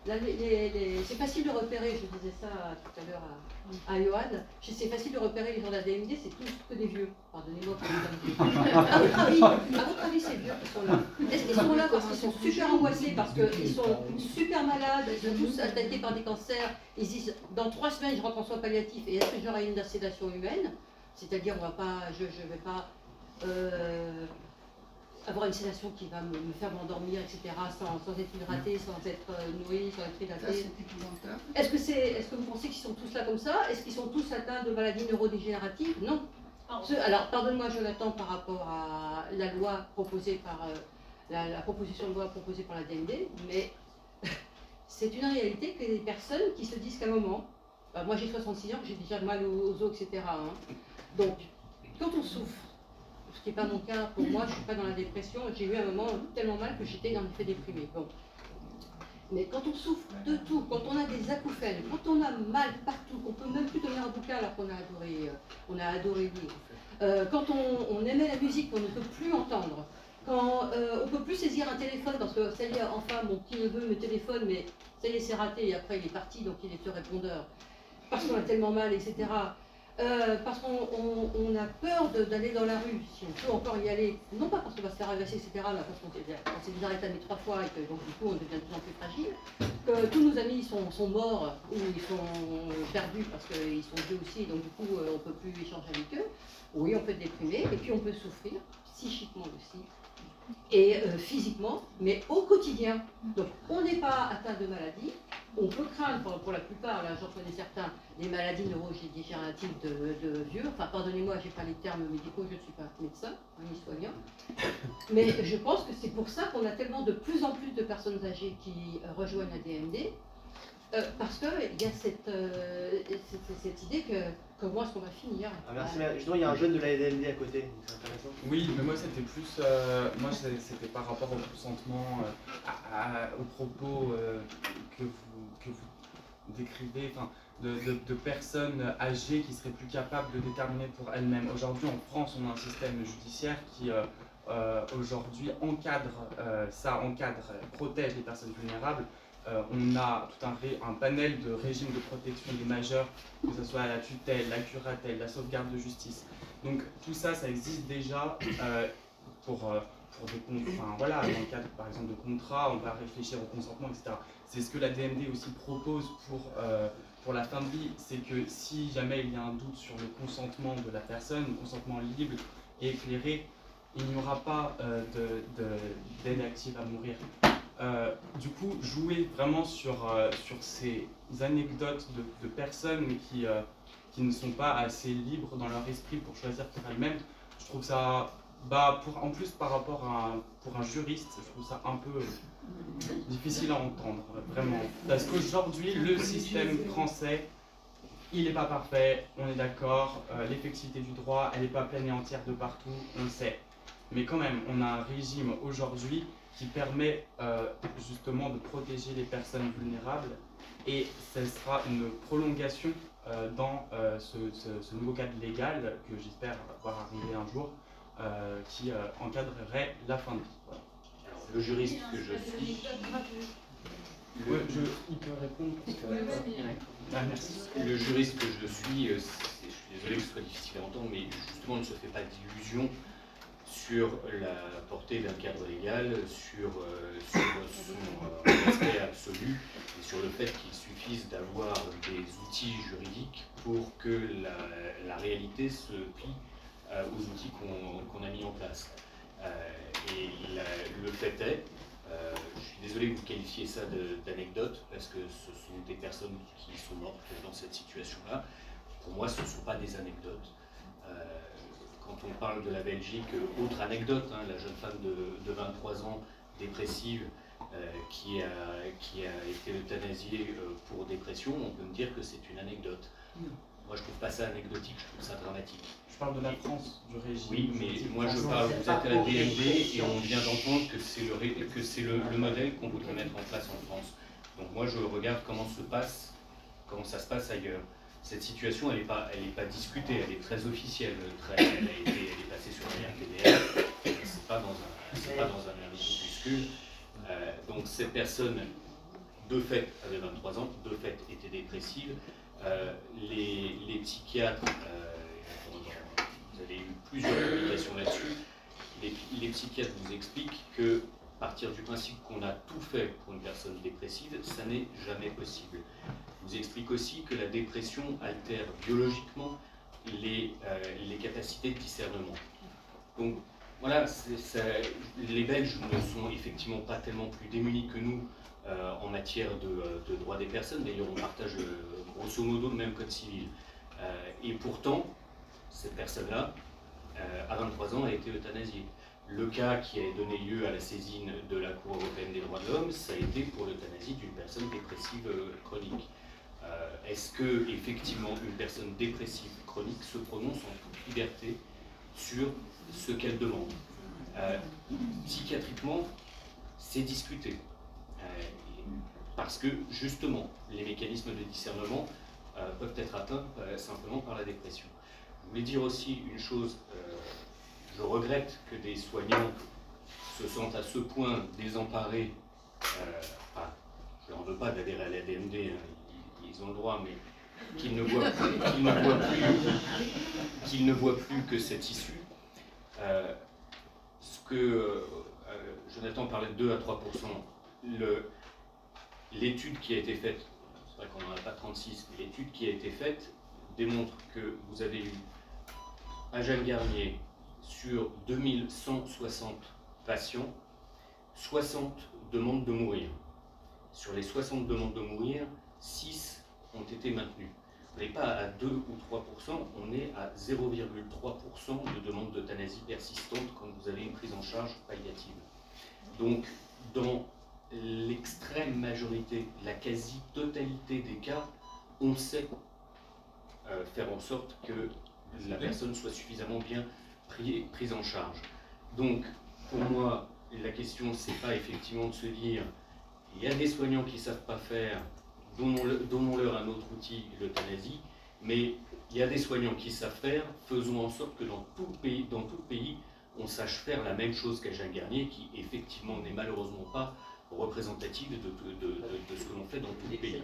c'est facile de repérer, je disais ça tout à l'heure à, à Johan, c'est facile de repérer les gens de la DMD, c'est tous que des vieux. Pardonnez-moi pour. À votre avis, à votre avis, ces vieux qui sont là, est-ce qu'ils sont là parce qu'ils sont super angoissés, parce qu'ils sont super malades, ils sont tous attaqués par des cancers, ils se disent dans trois semaines je rentre en soins palliatifs et est-ce que j'aurai une sédation humaine? C'est-à-dire on va pas, je ne vais pas euh, avoir une sédation qui va me, me faire m'endormir, etc., sans, sans être hydratée, sans être euh, nourrie, sans être épouvantable. Est-ce que, c'est, est-ce que vous pensez qu'ils sont tous là comme ça? Est-ce qu'ils sont tous atteints de maladies neurodégénératives? Non. Ce- alors, pardonne-moi, Jonathan, par rapport à la loi proposée par euh, la, la proposition de loi proposée par la DND, mais c'est une réalité que les personnes qui se disent qu'à un moment, bah, moi j'ai 66 ans, j'ai déjà mal aux, aux os, etc. hein. Donc, quand on souffre, ce qui n'est pas mon cas pour moi, je ne suis pas dans la dépression, j'ai eu un moment tellement mal que j'étais en effet déprimée. Bon. Mais quand on souffre de tout, quand on a des acouphènes, quand on a mal partout, qu'on peut même plus donner un bouquin alors qu'on a adoré, euh, on a adoré lire, euh, quand on, aimait la musique qu'on ne peut plus entendre, quand euh, on ne peut plus saisir un téléphone parce que ça y est, enfin mon petit neveu me téléphone, mais ça y est, c'est raté et après il est parti donc il est ce répondeur, parce qu'on a tellement mal, etc. Euh, parce qu'on on- on a peur d'aller dans la rue, si on peut encore y aller, non pas parce qu'on va se faire agresser, etc., mais parce qu'on s'est déjà- rétamé trois fois et que donc du coup on devient de plus en plus fragile, que tous nos amis sont, sont morts ou ils sont perdus parce qu'ils sont vieux aussi, donc du coup euh, on ne peut plus échanger avec eux. Oui, on peut être déprimé et puis on peut souffrir, psychiquement aussi, et euh, physiquement, mais au quotidien. Donc on n'est pas atteint de maladie, on peut craindre pour, la plupart, là j'en connais certains, des maladies neurodégénératives de, de vieux. Enfin pardonnez-moi, j'ai pas les termes médicaux, je ne suis pas médecin, hein, ni soignant. Mais je pense que c'est pour ça qu'on a tellement de plus en plus de personnes âgées qui euh, rejoignent la DMD. Euh, parce qu'il y a cette, euh, cette, cette idée que comment est-ce qu'on va finir Ah, merci, mais justement, il y a un jeune de la DMD à côté, c'est intéressant. Oui, mais moi c'était plus, euh, moi c'était par rapport au consentement, euh, à- à- aux propos euh, que, vous, que vous décrivez, enfin, de, de- de personnes âgées qui seraient plus capables de déterminer pour elles-mêmes. Aujourd'hui en France, on a un système judiciaire qui euh, euh, aujourd'hui encadre euh, ça, encadre, protège les personnes vulnérables. Euh, on a tout un, un panel de régimes de protection des majeurs, que ce soit la tutelle, la curatelle, la sauvegarde de justice. Donc tout ça, ça existe déjà euh, pour, euh, pour des enfin, voilà, dans le cadre par exemple de contrats, on va réfléchir au consentement, etc. C'est ce que la DMD aussi propose pour, euh, pour la fin de vie, c'est que si jamais il y a un doute sur le consentement de la personne, le consentement libre et éclairé, il n'y aura pas de- de- d'aide active à mourir. Euh, du coup, jouer vraiment sur, euh, sur ces anecdotes de, personnes qui, euh, qui ne sont pas assez libres dans leur esprit pour choisir pour elles-mêmes, je trouve ça Bah, pour, en plus, par rapport à pour un juriste, je trouve ça un peu difficile à entendre, vraiment. Parce qu'aujourd'hui, le système français, il n'est pas parfait, on est d'accord. L'effectivité du droit, elle n'est pas pleine et entière de partout, on le sait. Mais quand même, on a un régime aujourd'hui qui permet euh, justement de protéger les personnes vulnérables et ce sera une prolongation euh, dans euh, ce, ce- ce nouveau cadre légal que j'espère voir arriver un jour euh, qui euh, encadrerait la fin de vie. Voilà. Le juriste que je suis, Ouais, je- il peut répondre parce que... Ouais. Ah, merci. le juriste que je suis, je suis désolé que ce soit difficile à entendre, mais justement, ne se fait pas d'illusions sur la portée d'un cadre légal, sur, euh, son euh, respect absolu et sur le fait qu'il suffise d'avoir des outils juridiques pour que la, réalité se plie euh, aux outils qu'on a mis en place. Et le fait est, je suis désolé que vous qualifiez ça d'anecdote, parce que ce sont des personnes qui sont mortes dans cette situation-là. Pour moi, ce ne sont pas des anecdotes. Quand on parle de la Belgique, euh, autre anecdote, hein, la jeune femme de, de 23 ans dépressive euh, qui, a, qui a été euthanasiée euh, pour dépression, on peut me dire que c'est une anecdote. Moi, je trouve pas ça anecdotique, je trouve ça dramatique. Je parle de la France, du régime. Oui, mais moi je parle, vous êtes à la DND et on vient d'entendre que c'est le, ré- que c'est le, le modèle qu'on voudrait mettre en place en France. Donc moi je regarde comment se passe, comment ça se passe ailleurs. Cette situation, elle n'est pas, elle pas discutée, elle est très officielle, très, elle, est passée sur un RPDR, c'est pas dans un, pas dans un groupuscule. Euh, donc cette personne, de fait, avait 23 ans, de fait était dépressive. Euh, les, psychiatres, euh, vous avez eu plusieurs publications là-dessus, les, les psychiatres vous expliquent que partir du principe qu'on a tout fait pour une personne dépressive, ça n'est jamais possible. Ils vous expliquent aussi que la dépression altère biologiquement les, euh, capacités de discernement. Donc voilà, les Belges ne sont effectivement pas tellement plus démunis que nous euh, en matière de, euh, de droits des personnes. D'ailleurs, on partage grosso modo le même code civil. Et pourtant, cette personne-là, à 23 ans, a été euthanasiée. Le cas qui a donné lieu à la saisine de la Cour européenne des droits de l'homme, ça a été pour l'euthanasie d'une personne dépressive chronique. Euh, Est-ce que effectivement une personne dépressive chronique se prononce en toute liberté sur ce qu'elle demande? Euh, Psychiatriquement, c'est discuté. Euh, parce que justement, les mécanismes de discernement peuvent être atteints simplement par la dépression. Je voulais dire aussi une chose, je regrette que des soignants se sentent à ce point désemparés, je ne leur en veux pas d'adhérer à la DMD, hein, ils, ont le droit, mais qu'ils ne voient plus, qu'ils ne voient plus, qu'ils ne voient plus que cette issue. Euh, ce que euh, euh, Jonathan parlait de 2 à 3 le- l'étude qui a été faite, c'est vrai qu'on n'en a pas 36, mais l'étude qui a été faite démontre que vous avez eu à Jeanne Garnier sur 2160 patients, 60 demandent de mourir. Sur les 60 demandes de mourir, 6 ont été maintenues. On n'est pas à 2 ou 3% on est à 0,3% de demandes d'euthanasie persistantes quand vous avez une prise en charge palliative. Donc, dans l'extrême majorité, la quasi-totalité des cas, on sait euh, faire en sorte que la personne soit suffisamment bien pris- prise en charge. Donc, pour moi, la question, c'est pas effectivement de se dire il y a des soignants qui ne savent pas faire, donnons-le- donnons-leur un autre outil, l'euthanasie, mais il y a des soignants qui savent faire, faisons en sorte que dans tout le pays, dans tout le pays on sache faire la même chose qu'à Jean Garnier, qui effectivement n'est malheureusement pas représentative de, de- de- de- de ce que l'on fait dans tout le pays.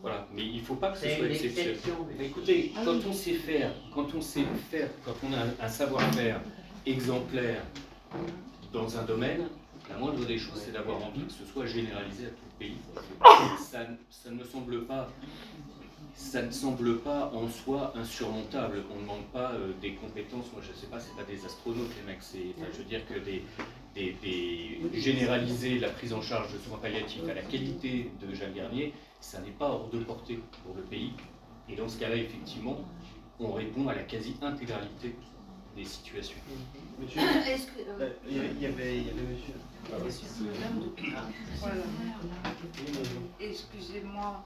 Voilà, mais il ne faut pas que ce soit exceptionnel. écoutez, quand on sait faire, quand on sait faire, quand on a un, savoir-faire exemplaire dans un domaine, la moindre des choses, c'est d'avoir envie que ce soit généralisé à tout le pays. Ça, ça ne semble pas, ça ne semble pas en soi insurmontable. On ne demande pas euh, des compétences. Moi, je ne sais pas, c'est pas des astronautes les mecs. C'est, enfin, je veux dire que des, des, des- généraliser la prise en charge de soins palliatifs à la qualité de Jeanne Garnier, ça n'est pas hors de portée pour le pays. Et dans ce cas-là, effectivement, on répond à la quasi-intégralité des situations. Monsieur, que, euh, euh, il y avait- il y avait, Voilà. Excusez-moi,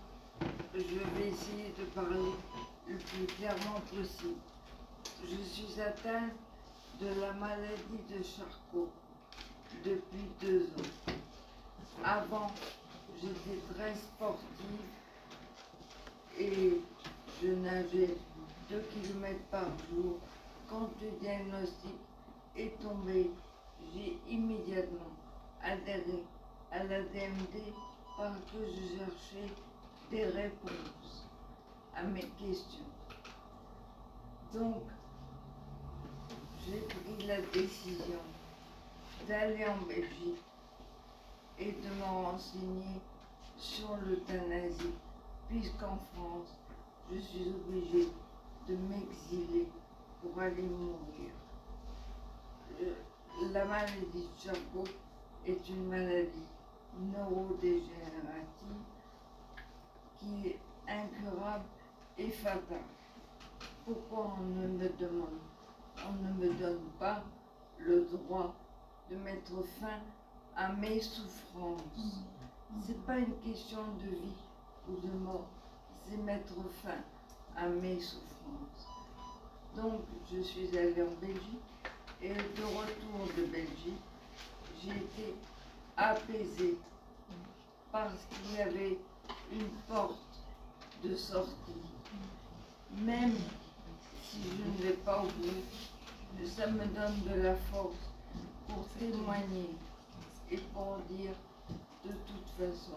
je vais essayer de parler le plus clairement possible. Je suis atteinte de la maladie de Charcot depuis deux ans. Avant, j'étais très sportive et je nageais 2 km par jour. Quand le diagnostic est tombé, j'ai immédiatement à la DMD parce que je cherchais des réponses à mes questions. Donc, j'ai pris la décision d'aller en Belgique et de me renseigner sur l'euthanasie, puisqu'en France, je suis obligée de m'exiler pour aller mourir. Le- la maladie de Charcot est une maladie neurodégénérative qui est incurable et fatale. Pourquoi on ne me demande, on ne me donne pas le droit de mettre fin à mes souffrances? C'est pas une question de vie ou de mort, c'est mettre fin à mes souffrances. Donc, je suis allée en Belgique et de retour de Belgique, j'ai été apaisée parce qu'il y avait une porte de sortie. Même si je ne vais pas au bout, ça me donne de la force pour témoigner et pour dire de toute façon,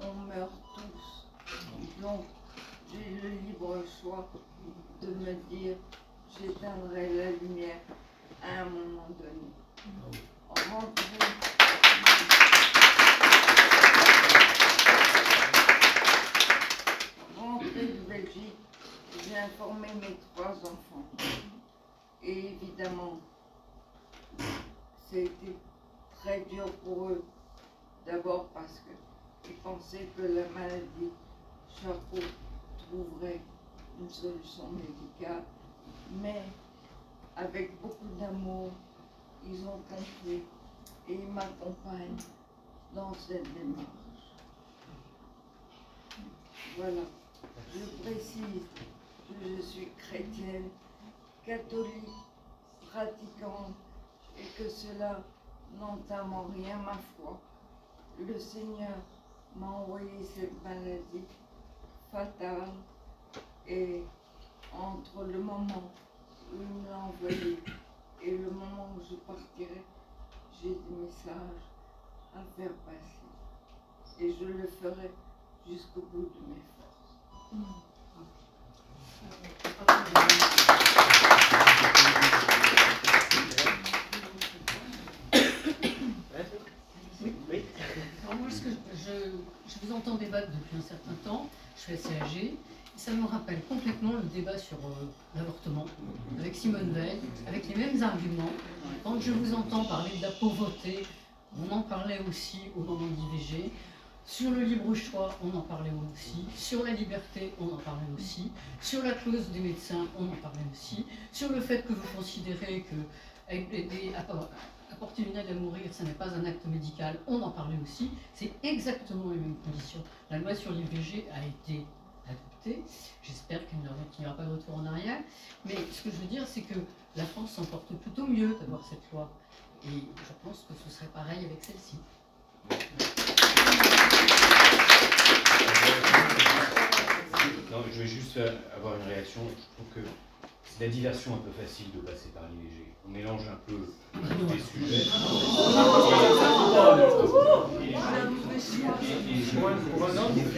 on meurt tous. Donc, j'ai le libre choix de me dire, j'éteindrai la lumière à un moment donné. Rentrée de Belgique, j'ai informé mes trois enfants. Et évidemment, c'était très dur pour eux. D'abord parce qu'ils pensaient que la maladie Charcot trouverait une solution médicale. Mais avec beaucoup d'amour, ils ont compris et ils m'accompagnent dans cette démarche. Voilà. Je précise que je suis chrétienne, catholique, pratiquante et que cela n'entame en rien ma foi. Le Seigneur m'a envoyé cette maladie fatale et entre le moment où il me l'a envoyé et le moment où je partirai, j'ai des messages à faire passer. Et je le ferai jusqu'au bout de mes forces. Oui. Alors moi, ce que je, je vous entends débattre depuis un certain temps, je suis assez âgée, ça me rappelle complètement le débat sur euh, l'avortement avec Simone Veil, avec les mêmes arguments. Quand je vous entends parler de la pauvreté, on en parlait aussi au moment de l'IVG. Sur le libre choix, on en parlait aussi. Sur la liberté, on en parlait aussi. Sur la clause des médecins, on en parlait aussi. Sur le fait que vous considérez que apporter une aide à mourir, ça n'est pas un acte médical, on en parlait aussi. C'est exactement les mêmes conditions. La loi sur l'IVG a été J'espère qu'il n'y aura- qu'il n'y aura pas de retour en arrière. Mais ce que je veux dire, c'est que la France s'en porte plutôt mieux d'avoir cette loi. Et je pense que ce serait pareil avec celle-ci. Non, je vais juste euh, avoir une réaction. Je trouve que c'est la diversion un peu facile de passer par l'IVG. On mélange un peu les sujets.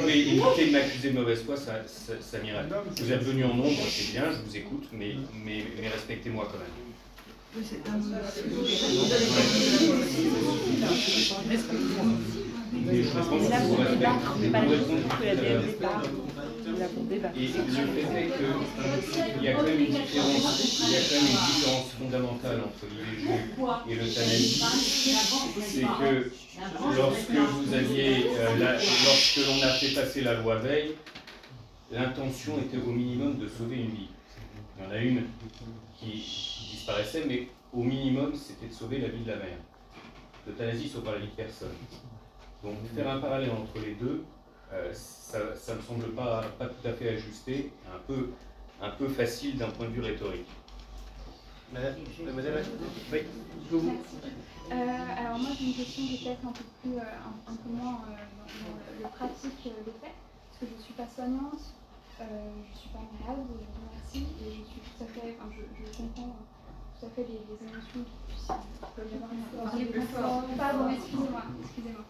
Et éviter de m'accuser de mauvaise foi, ça, ça, ça m'irait. Vous êtes venu en nombre, c'est bien, je vous écoute, mais, mais, mais respectez-moi quand même. Mais je pense que vous pour pas débattre. Et le fait est qu'il y a quand même une différence, il y a quand même une différence fondamentale entre l'IVG et l'euthanasie. C'est que lorsque vous aviez, euh, lorsque l'on a fait passer la loi Veil, l'intention était au minimum de sauver une vie. Il y en a une qui, disparaissait, mais au minimum, c'était de sauver la vie de la mère. L'euthanasie sauvera la vie de personne. Donc faire un parallèle entre les deux, euh, ça, ça ne semble pas, pas tout à fait ajusté, un peu, un peu facile d'un point de vue rhétorique. Madame, madame, oui. Euh, alors moi j'ai une question peut-être un peu plus, euh, un, un peu moins euh, dans, dans le, le pratique euh, des faits, parce que je ne suis pas soignante, euh, je ne suis pas malade, je vous remercie, et je suis tout à fait, enfin je, je comprends tout à fait les, les émotions qui peuvent y avoir une Parlez plus fort. Pardon, excusez-moi, excusez-moi.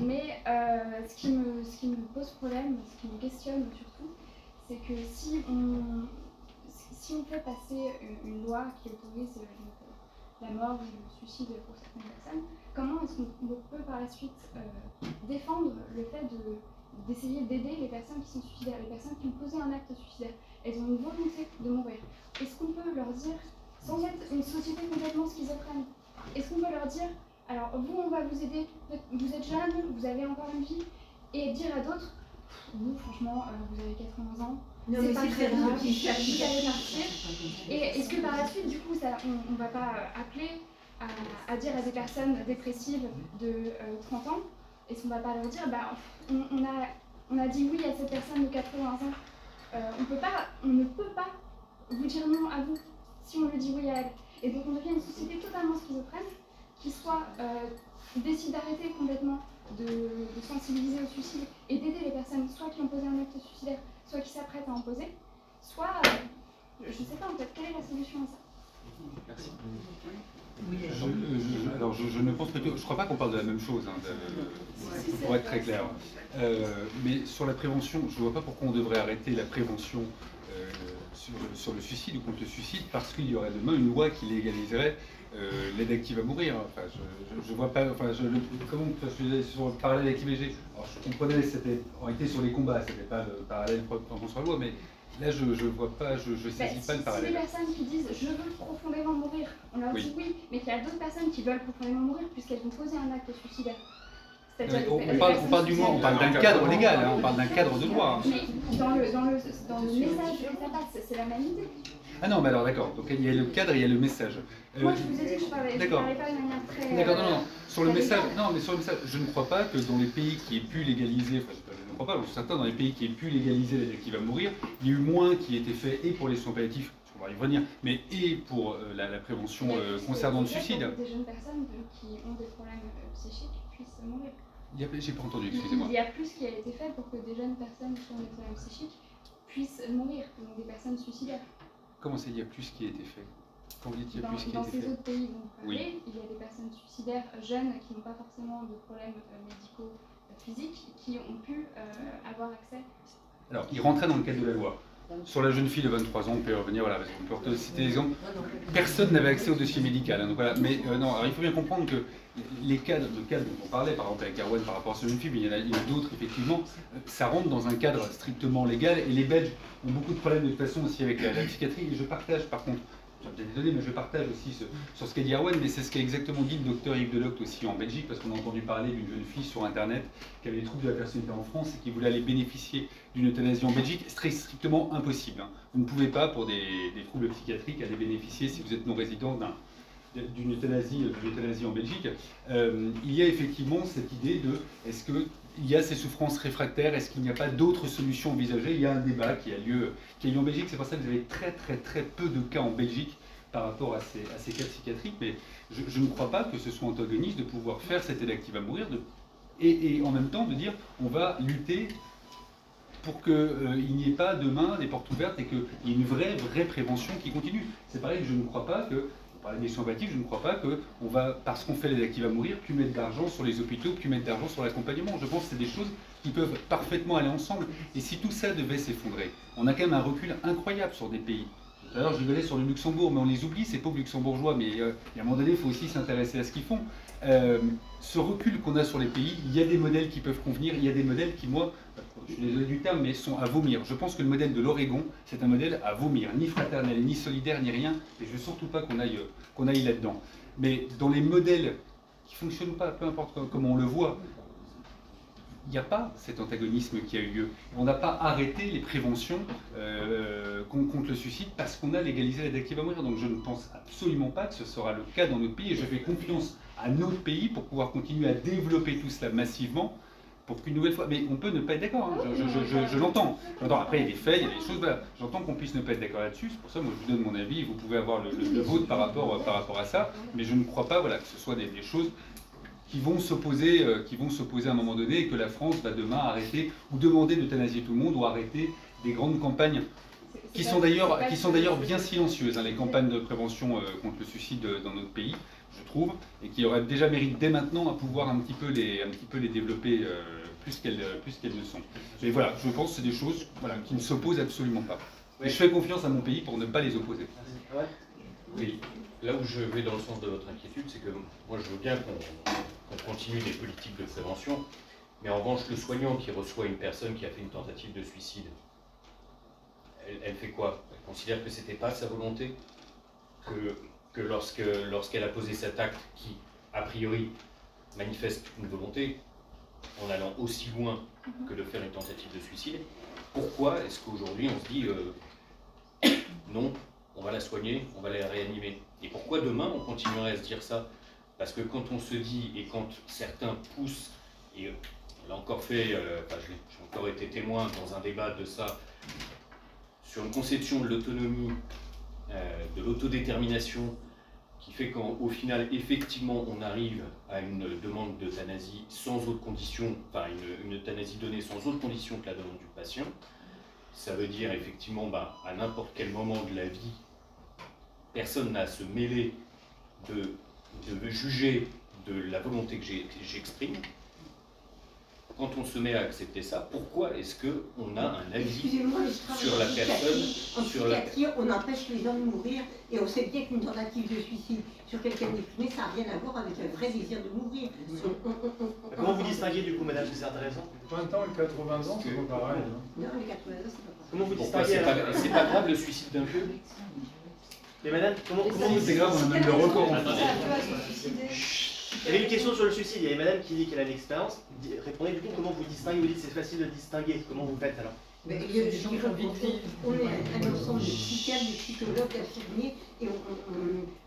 Mais euh, ce, qui me, ce qui me pose problème, ce qui me questionne surtout, c'est que si on, si on fait passer une, loi qui autorise euh, la mort ou le suicide pour certaines personnes, comment est-ce qu'on peut par la suite euh, défendre le fait de d'essayer d'aider les personnes qui sont suicidaires, les personnes qui ont posé un acte suicidaire? Elles ont une volonté de mourir. Est-ce qu'on peut leur dire, sans être une société complètement schizophrène, est-ce qu'on peut leur dire, alors vous on va vous aider, vous êtes jeune, vous avez encore une vie, et dire à d'autres, vous franchement euh, vous avez 80 ans, c'est pas très grave, vous allez partir. Et est-ce que par la suite, du coup, ça, on, on va pas euh, appeler à, à dire à des personnes dépressives de euh, 30 ans, est-ce qu'on va pas leur dire, bah, on, on a, on a dit oui à cette personne de 80 ans, euh, on, peut pas, on ne peut pas vous dire non à vous si on lui dit oui à elle. Et donc on devient une société totalement schizophrène qui soit euh, décide d'arrêter complètement de, de sensibiliser au suicide et d'aider les personnes soit qui ont posé un acte suicidaire, soit qui s'apprêtent à en poser, soit, euh, je sais pas en fait, quelle est la solution à ça? Merci. Je, je- alors je, je ne pense pas que, je crois pas qu'on parle de la même chose, hein, de- pour être très clair. Euh, mais sur la prévention, je ne vois pas pourquoi on devrait arrêter la prévention euh, sur, sur le suicide ou contre le suicide parce qu'il y aurait demain une loi qui légaliserait euh, l'aide active à mourir. Enfin, je, je, je vois pas, enfin, je, le- comment, je faisais sur le parallèle avec l'IVG. Alors je comprenais, c'était en réalité sur les combats, c'était pas le parallèle propre sur la loi, mais là je, je vois pas, je, je Bah, saisis si, pas le si parallèle. les personnes qui disent je veux profondément mourir, on leur Oui. dit oui, mais qu'il y a d'autres personnes qui veulent profondément mourir puisqu'elles ont posé un acte suicidaire. On, on parle, on personnes parle du moins, on parle d'un cadre légal, hein, on parle d'un cadre de droit. hein. Mais dans le, dans le, dans le message ça passe, c'est la même idée. Ah non, mais alors d'accord, donc il y a le cadre il y a le message. Euh, Moi, je vous ai dit que je parlais, je parlais pas de manière très. D'accord, non, non, sur le message, non, mais sur le message, je ne crois pas que dans les pays qui aient pu légaliser, enfin je ne crois pas, je suis certain, dans les pays qui aient pu légaliser l'aide active à mourir, il y a eu moins qui était fait et pour les soins palliatifs, on va y revenir, mais et pour euh, la, la prévention euh, plus concernant le suicide. pour que Des jeunes personnes qui ont des problèmes psychiques puissent mourir. Il y a- J'ai pas entendu, excusez-moi. il y a plus qui a été fait pour que des jeunes personnes qui ont des problèmes psychiques puissent mourir, donc des personnes suicidaires. Comment c'est, il y a plus qui a été fait? Quand vous dites il y a Dans, plus qui a dans été ces fait autres pays dont vous parlez, il y a des personnes suicidaires jeunes qui n'ont pas forcément de problèmes euh, médicaux euh, physiques qui ont pu euh, avoir accès. Alors, il rentrait dans le cadre de la loi. Sur la jeune fille de 23 ans, on peut y revenir, voilà, parce qu'on peut citer l'exemple. Personne n'avait accès au dossier médical. hein, donc voilà. Mais euh, non, alors il faut bien comprendre que les cadres, le cadre dont on parlait, par exemple avec Erwan par rapport à cette jeune mais il y en a, d'autres effectivement, ça rentre dans un cadre strictement légal. Et les Belges ont beaucoup de problèmes de toute façon aussi avec la, psychiatrie. Et je partage par contre, j'ai données, mais je partage aussi ce- sur ce qu'a dit Erwan, mais c'est ce qu'a exactement dit le docteur Yves Deloct aussi en Belgique, parce qu'on a entendu parler d'une jeune fille sur Internet qui avait des troubles de la personnalité en France et qui voulait aller bénéficier d'une euthanasie en Belgique. C'est strictement impossible. hein. Vous ne pouvez pas, pour des, troubles psychiatriques, aller bénéficier, si vous êtes non-résident, d'un- d'une euthanasie, d'une euthanasie en Belgique. Euh, il y a effectivement cette idée de est-ce qu'il y a ces souffrances réfractaires, est-ce qu'il n'y a pas d'autres solutions envisagées? Il y a un débat qui a lieu, qui a lieu en Belgique, c'est pour ça que vous avez très très très peu de cas en Belgique par rapport à ces, cas psychiatriques, mais je, ne crois pas que ce soit antagoniste de pouvoir faire cette aide active à mourir et, en même temps de dire on va lutter pour qu'il n'y ait pas demain des portes ouvertes et qu'il y ait une vraie, vraie prévention qui continue. C'est pareil, je ne crois pas que, on parlait des palliatifs, je ne crois pas qu'on va, parce qu'on fait les actifs à mourir, plus mettre d'argent sur les hôpitaux, plus mettre d'argent sur l'accompagnement. Je pense que c'est des choses qui peuvent parfaitement aller ensemble. Et si tout ça devait s'effondrer, on a quand même un recul incroyable sur des pays. L'heure, je rigolais sur le Luxembourg, mais on les oublie, ces pauvres luxembourgeois. Mais euh, à un moment donné, il faut aussi s'intéresser à ce qu'ils font. Euh, ce recul qu'on a sur les pays, il y a des modèles qui peuvent convenir, il y a des modèles qui, moi, je suis désolé du terme, mais sont à vomir. Je pense que le modèle de l'Oregon, c'est un modèle à vomir, ni fraternel, ni solidaire, ni rien, et je veux surtout pas qu'on aille, là-dedans. Mais dans les modèles qui fonctionnent pas, peu importe comment on le voit, il n'y a pas cet antagonisme qui a eu lieu. On n'a pas arrêté les préventions euh, contre le suicide parce qu'on a légalisé l'aide active à mourir. Donc je ne pense absolument pas que ce sera le cas dans notre pays et je fais confiance à notre pays pour pouvoir continuer à développer tout cela massivement pour qu'une nouvelle fois. Mais on peut ne pas être d'accord, hein. je, je, je, je l'entends. Après, il y a des faits, il y a des choses. Voilà. J'entends qu'on puisse ne pas être d'accord là-dessus. C'est pour ça, moi, je vous donne mon avis. Vous pouvez avoir le, le, le vôtre par rapport, par rapport à ça. Mais je ne crois pas voilà, que ce soit des, des choses qui vont s'opposer, euh, qui vont s'opposer à un moment donné, et que la France va demain arrêter ou demander d'euthanasier tout le monde ou arrêter des grandes campagnes qui sont d'ailleurs qui sont d'ailleurs bien silencieuses, hein, les campagnes de prévention euh, contre le suicide euh, dans notre pays, je trouve, et qui auraient déjà mérité dès maintenant à pouvoir un petit peu les un petit peu les développer euh, plus qu'elles plus qu'elles ne sont. Mais voilà, je pense que c'est des choses voilà, qui ne s'opposent absolument pas. Et je fais confiance à mon pays pour ne pas les opposer. Oui, là où je vais dans le sens de votre inquiétude, c'est que moi je veux bien qu'on continue des politiques de prévention, mais en revanche, le soignant qui reçoit une personne qui a fait une tentative de suicide, elle, elle fait quoi? Elle considère que c'était pas sa volonté? Que, que lorsque lorsqu'elle a posé cet acte qui, a priori, manifeste une volonté, en allant aussi loin que de faire une tentative de suicide, pourquoi est-ce qu'aujourd'hui on se dit euh, non, on va la soigner, on va la réanimer? Et pourquoi demain on continuerait à se dire ça? Parce que quand on se dit, et quand certains poussent, et on l'a encore fait, euh, enfin, j'ai encore été témoin dans un débat de ça, sur une conception de l'autonomie, euh, de l'autodétermination, qui fait qu'au final, effectivement, on arrive à une demande d'euthanasie sans autre condition, enfin une, une euthanasie donnée sans autre condition que la demande du patient. Ça veut dire effectivement, bah, à n'importe quel moment de la vie, personne n'a à se mêler de, de me juger de la volonté que j'exprime. Quand on se met à accepter ça, pourquoi est-ce qu'on a un avis sur la personne, En sur la, psychiatrie, on empêche les gens de mourir et on sait bien qu'une tentative de suicide sur quelqu'un d'éprimé, ça n'a rien à voir avec un vrai désir de mourir. Comment vous distinguez du coup, madame, c'est intéressant? 20 ans et 80 ans, c'est pas pareil. hein. Non, les 80 ans, c'est pas pareil. Comment vous distinguez c'est pas, grave le suicide d'un vieux Mais madame, comment, comment vous C'est grave, on a même le record. Il y avait une question sur le suicide, il y avait madame qui dit qu'elle a l'expérience. Dis- Répondez du coup comment vous distinguez, vous dites c'est facile de distinguer, comment vous faites alors on est un ensemble de psychiatres, de psychologues, d'infirmiers, et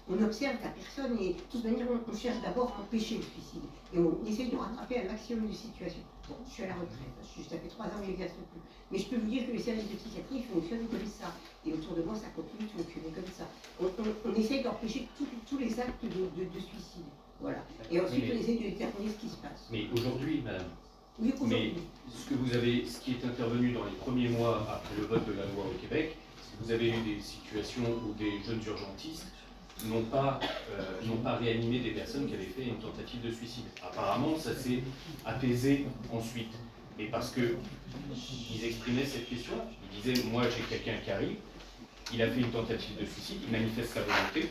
on, observe la personne, et de toute manière, on, cherche d'abord à empêcher le suicide, et on essaye de rattraper un maximum de situations. Bon, je suis à la retraite, je ça fait trois ans que j'exerce plus, mais je peux vous dire que les services de psychiatrie fonctionnent comme ça, et autour de moi, ça continue de fonctionner comme ça. On, essaye d'empêcher tous- les actes de, de- de suicide, voilà. Et ensuite, mais- on essaye de déterminer ce qui se passe. Mais aujourd'hui, madame, Oui, mais ce que vous avez, ce qui est intervenu dans les premiers mois après le vote de la loi au Québec, c'est que vous avez eu des situations où des jeunes urgentistes n'ont pas, euh, n'ont pas réanimé des personnes qui avaient fait une tentative de suicide. Apparemment, ça s'est apaisé ensuite. Mais parce que ils exprimaient cette question, ils disaient moi j'ai quelqu'un qui arrive, il a fait une tentative de suicide, il manifeste sa volonté.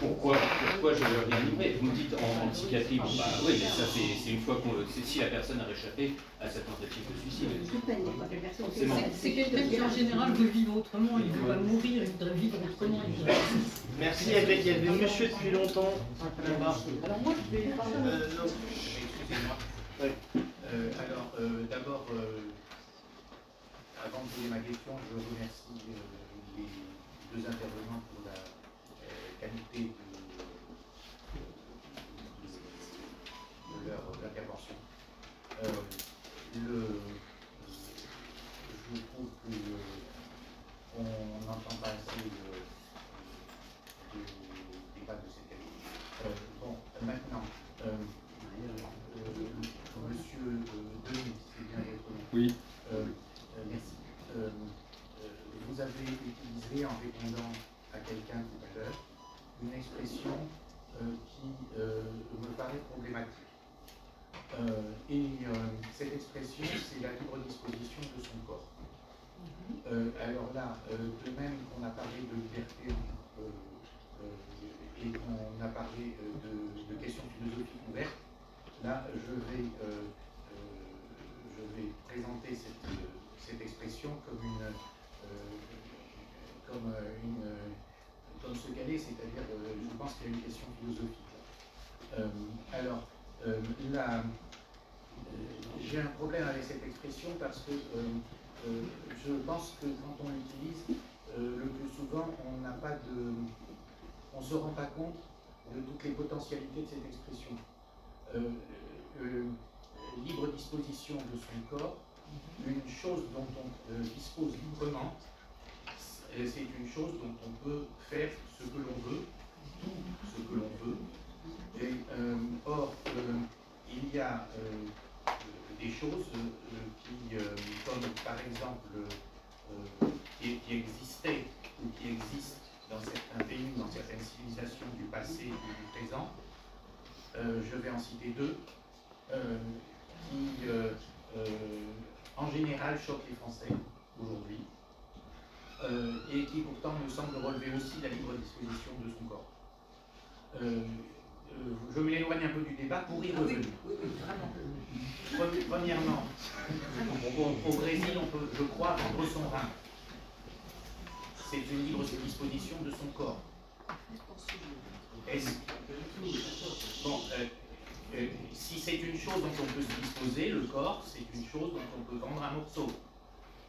Pourquoi, pourquoi je le réanimerai Vous me dites en, en psychiatrie, bon bah oui, mais ça c'est c'est une fois qu'on le- c'est si la personne a réchappé à sa tentative de suicide. C'est bon. C'est quelqu'un qui en général veut vivre autrement, il ne veut pas mourir, il voudrait vivre autrement. Merci, il y avait, il y avait monsieur depuis longtemps là-bas. Alors moi, je vais parler. Euh, non. Excusez-moi. Euh, alors, euh, d'abord, euh, avant de poser ma question, je remercie euh, les deux intervenants pour la euh, qualité de, leur intervention. Euh, le, je trouve que euh, n'entend pas assez euh, de débats de cette qualité. Euh, bon, maintenant, me paraît problématique. Euh, et euh, cette expression, c'est la libre disposition de son corps. Euh, alors là, euh, de même qu'on a parlé de liberté euh, euh, et qu'on a parlé euh, de, de questions philosophiques ouvertes, là, je vais, euh, euh, je vais présenter cette, euh, cette expression comme une, euh, comme euh, une, euh, comme ce qu'elle est, c'est-à-dire, euh, je pense qu'il y a une question philosophique. Euh, alors, euh, la, j'ai un problème avec cette expression parce que je pense que quand on l'utilise, le plus souvent, on n'a pas de, on ne se rend pas compte de toutes les potentialités de cette expression. libre disposition de son corps, une chose dont on dispose librement, c'est une chose dont on peut faire ce que l'on veut, tout ce que l'on veut. Et, euh, or, euh, il y a euh, des choses qui, comme par exemple, qui, existaient ou qui existent dans certains pays, dans certaines civilisations du passé ou du présent. je vais en citer deux qui, en général, choquent les Français aujourd'hui et qui pourtant me semble relever aussi la libre disposition de son corps. Je m'éloigne un peu du débat pour y revenir. Premièrement, au, Brésil, on peut, je crois, vendre son rein. C'est une libre disposition de son corps. Bon, si c'est une chose dont on peut se disposer, le corps, c'est une chose dont on peut vendre un morceau.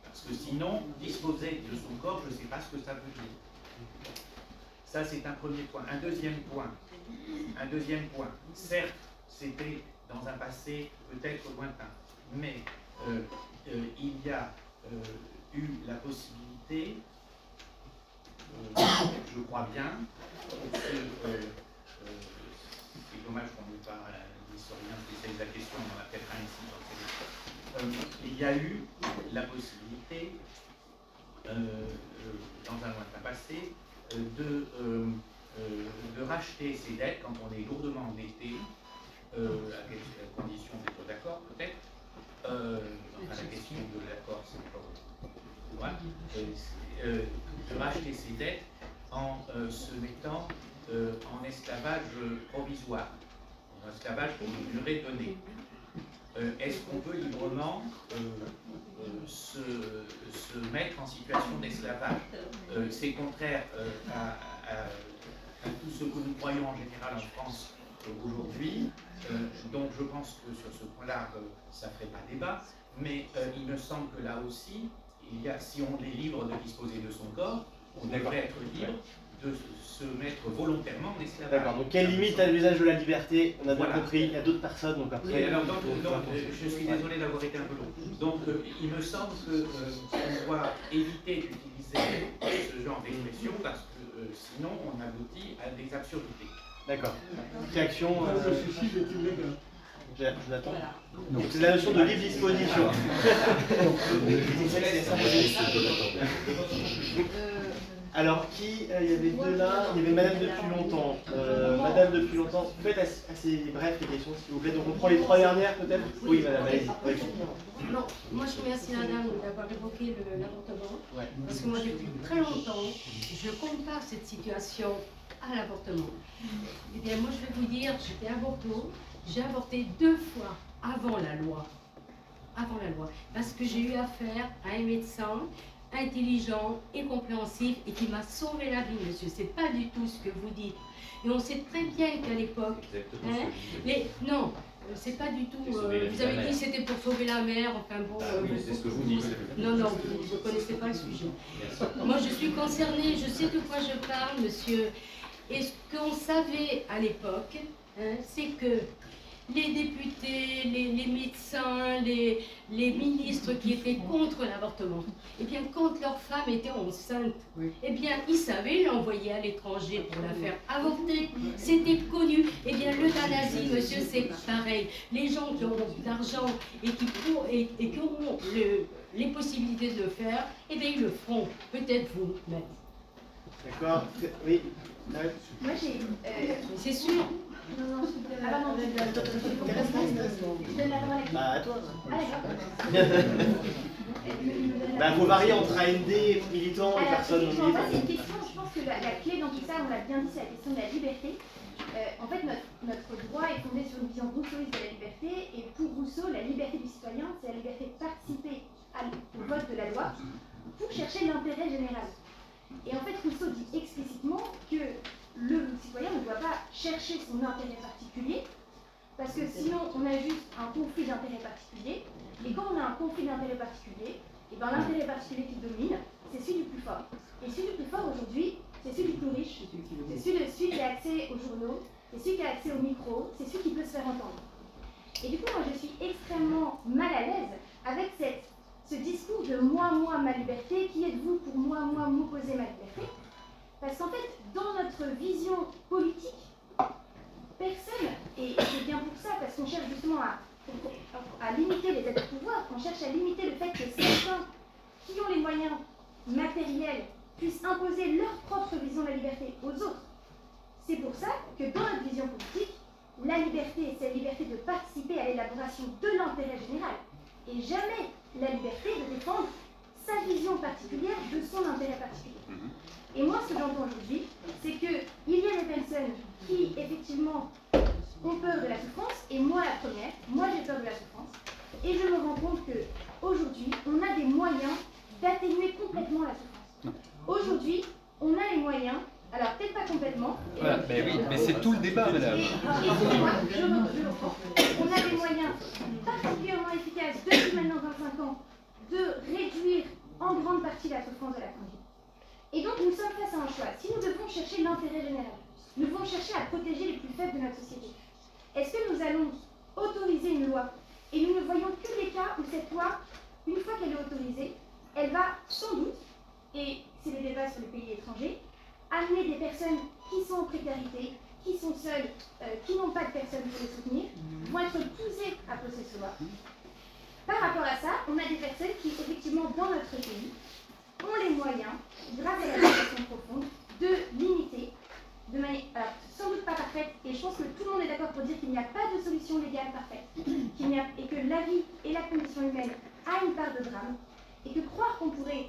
Parce que sinon, disposer de son corps, je ne sais pas ce que ça veut dire. Ça, c'est un premier point. Un deuxième point. Un deuxième point. Certes, c'était dans un passé peut-être lointain, mais il y a eu la possibilité, je crois bien, c'est dommage qu'on n'ait pas un historien spécialiste de la question, on en a peut-être un ici dans il y a eu la possibilité dans un lointain passé, de, de racheter ses dettes quand on est lourdement endetté, à quelle condition d'être d'accord peut-être, enfin la question de l'accord, c'est pas de racheter ses dettes en se mettant en esclavage provisoire, en esclavage pour une durée donnée. Est-ce qu'on peut librement se, se, mettre en situation d'esclavage? Euh, c'est contraire euh, à, tout ce que nous croyons en général en France euh, aujourd'hui. donc je pense que sur ce point-là, ça ne ferait pas débat. Mais il me semble que là aussi, il y a, si on est libre de disposer de son corps, on devrait être libre de se mettre volontairement en esclavage. D'accord, donc quelle limite à l'usage de la liberté On a bien compris, il y a d'autres personnes, donc après... alors, donc, je suis désolé d'avoir été un peu long. Donc euh, il me semble qu'on euh, doit éviter d'utiliser ce genre d'expression parce que euh, sinon on aboutit à des absurdités. D'accord. Réaction Jonathan C'est la notion de libre disposition. Alors, qui euh, Il y avait deux là, il y avait Madame depuis longtemps. Euh, Madame depuis longtemps, faites assez, bref les questions s'il vous plaît. Donc on prend les trois dernières peut-être? Oui, Madame, allez-y. Non, moi je remercie Madame d'avoir évoqué l'avortement. Parce que moi depuis très longtemps, je compare cette situation à l'avortement. Eh bien moi je vais vous dire, j'étais avorto, j'ai avorté deux fois avant la loi. Avant la loi. Parce que j'ai eu affaire à un médecin intelligent et compréhensif et qui m'a sauvé la vie, monsieur. C'est pas du tout ce que vous dites. Et on sait très bien qu'à l'époque, hein, les, non, euh, c'est pas du tout. Euh, vous avez dit c'était pour sauver la mer. Enfin bon. Ah euh, c'est ce que vous dites. Non, non, vous ne connaissez pas le sujet. Moi, je suis concernée. Je sais de quoi je parle, monsieur. Et ce qu'on savait à l'époque, hein, c'est que les députés, les, médecins, les, ministres qui étaient contre l'avortement, eh bien, quand leur femme était enceinte, eh bien, ils savaient l'envoyer à l'étranger pour la faire avorter. C'était connu. Eh bien, l'euthanasie, monsieur, c'est pareil. Les gens qui ont d'argent et qui, et, qui auront les possibilités de le faire, eh bien, ils le feront. Peut-être vous même. D'accord Oui. Moi, j'ai. Euh, c'est sûr. Non, non, je Ah, non, Bah, à toi. Bah, faut varier entre AND, militants et personnes non C'est une question, je pense que la, clé dans tout ça, on l'a bien dit, c'est la question de la liberté. Euh, en fait, notre, notre, droit est fondé sur une vision rousseauiste de la liberté, et pour Rousseau, la liberté du citoyen, c'est la liberté de participer au vote de la loi pour chercher l'intérêt général. Et en fait, Rousseau dit explicitement que le citoyen ne doit pas chercher son intérêt particulier, Parce que sinon, on a juste un conflit d'intérêts particulier. Et quand on a un conflit d'intérêts particulier, et ben l'intérêt particulier qui domine, c'est celui du plus fort. Et celui du plus fort aujourd'hui, c'est celui du plus riche, c'est celui, de- celui qui a accès aux journaux, c'est celui qui a accès au micro, c'est celui qui peut se faire entendre. Et du coup, moi, je suis extrêmement mal à l'aise avec cette, ce discours de moi, moi, ma liberté, qui êtes-vous pour moi, moi, m'opposer ma liberté? Parce qu'en fait, dans notre vision politique, personne, et c'est bien pour ça, parce qu'on cherche justement à, limiter les aides de pouvoir, on cherche à limiter le fait que certains qui ont les moyens matériels puissent imposer leur propre vision de la liberté aux autres. C'est pour ça que dans notre vision politique, la liberté, c'est la liberté de participer à l'élaboration de l'intérêt général, et jamais la liberté de défendre sa vision particulière de son intérêt particulier. Et moi, ce que j'entends aujourd'hui, c'est qu'il y a des personnes qui, effectivement, ont peur de la souffrance, et moi la première, moi j'ai peur de la souffrance, et je me rends compte qu'aujourd'hui, on a des moyens d'atténuer complètement la souffrance. Aujourd'hui, on a les moyens, alors peut-être pas complètement. Voilà, mais oui, mais c'est tout le débat, madame. et- excusez-moi, je re- je reprends. On a des moyens particulièrement efficaces depuis maintenant 25 ans de réduire en grande partie la souffrance de la conduite. Et donc nous sommes face à un choix. Si nous devons chercher l'intérêt général, nous devons chercher à protéger les plus faibles de notre société. Est-ce que nous allons autoriser une loi et nous ne voyons que les cas où cette loi, une fois qu'elle est autorisée, elle va sans doute, et c'est le débat sur les pays étrangers, amener des personnes qui sont en précarité, qui sont seules, euh, qui n'ont pas de personnes pour les soutenir, vont être poussées à poser ce loi. Par rapport à ça, on a des personnes qui, effectivement, dans notre pays, ont les moyens, grâce à la législation profonde, de limiter, de manière, sans doute pas parfaite, et je pense que tout le monde est d'accord pour dire qu'il n'y a pas de solution légale parfaite, qu'il n'y a, et que la vie et la condition humaine a une part de drame, et que croire qu'on pourrait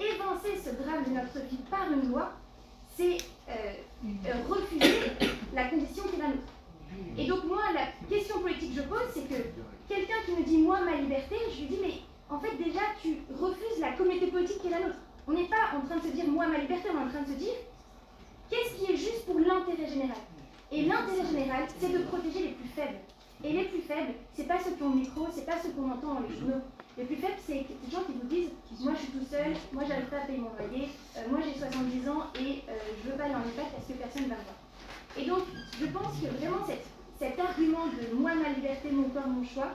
évincer ce drame de notre vie par une loi, c'est euh, euh, refuser la condition qui est la nôtre. Et donc moi, la question politique que je pose, c'est que quelqu'un qui me dit moi ma liberté, je lui dis mais en fait déjà tu refuses la communauté politique qui est la nôtre. On n'est pas en train de se dire moi ma liberté, on est en train de se dire qu'est-ce qui est juste pour l'intérêt général? Et l'intérêt général, c'est de protéger les plus faibles. Et les plus faibles, c'est pas ceux qui ont le micro, c'est pas ceux qu'on entend dans les journaux. Les plus faibles, c'est des gens qui vous disent Moi je suis tout seul, moi j'arrive pas à payer mon loyer, euh, moi j'ai 70 ans et euh, je veux pas aller en EHPAD parce que personne ne va me voir. Et donc, je pense que vraiment cet argument de moi, ma liberté, mon corps, mon choix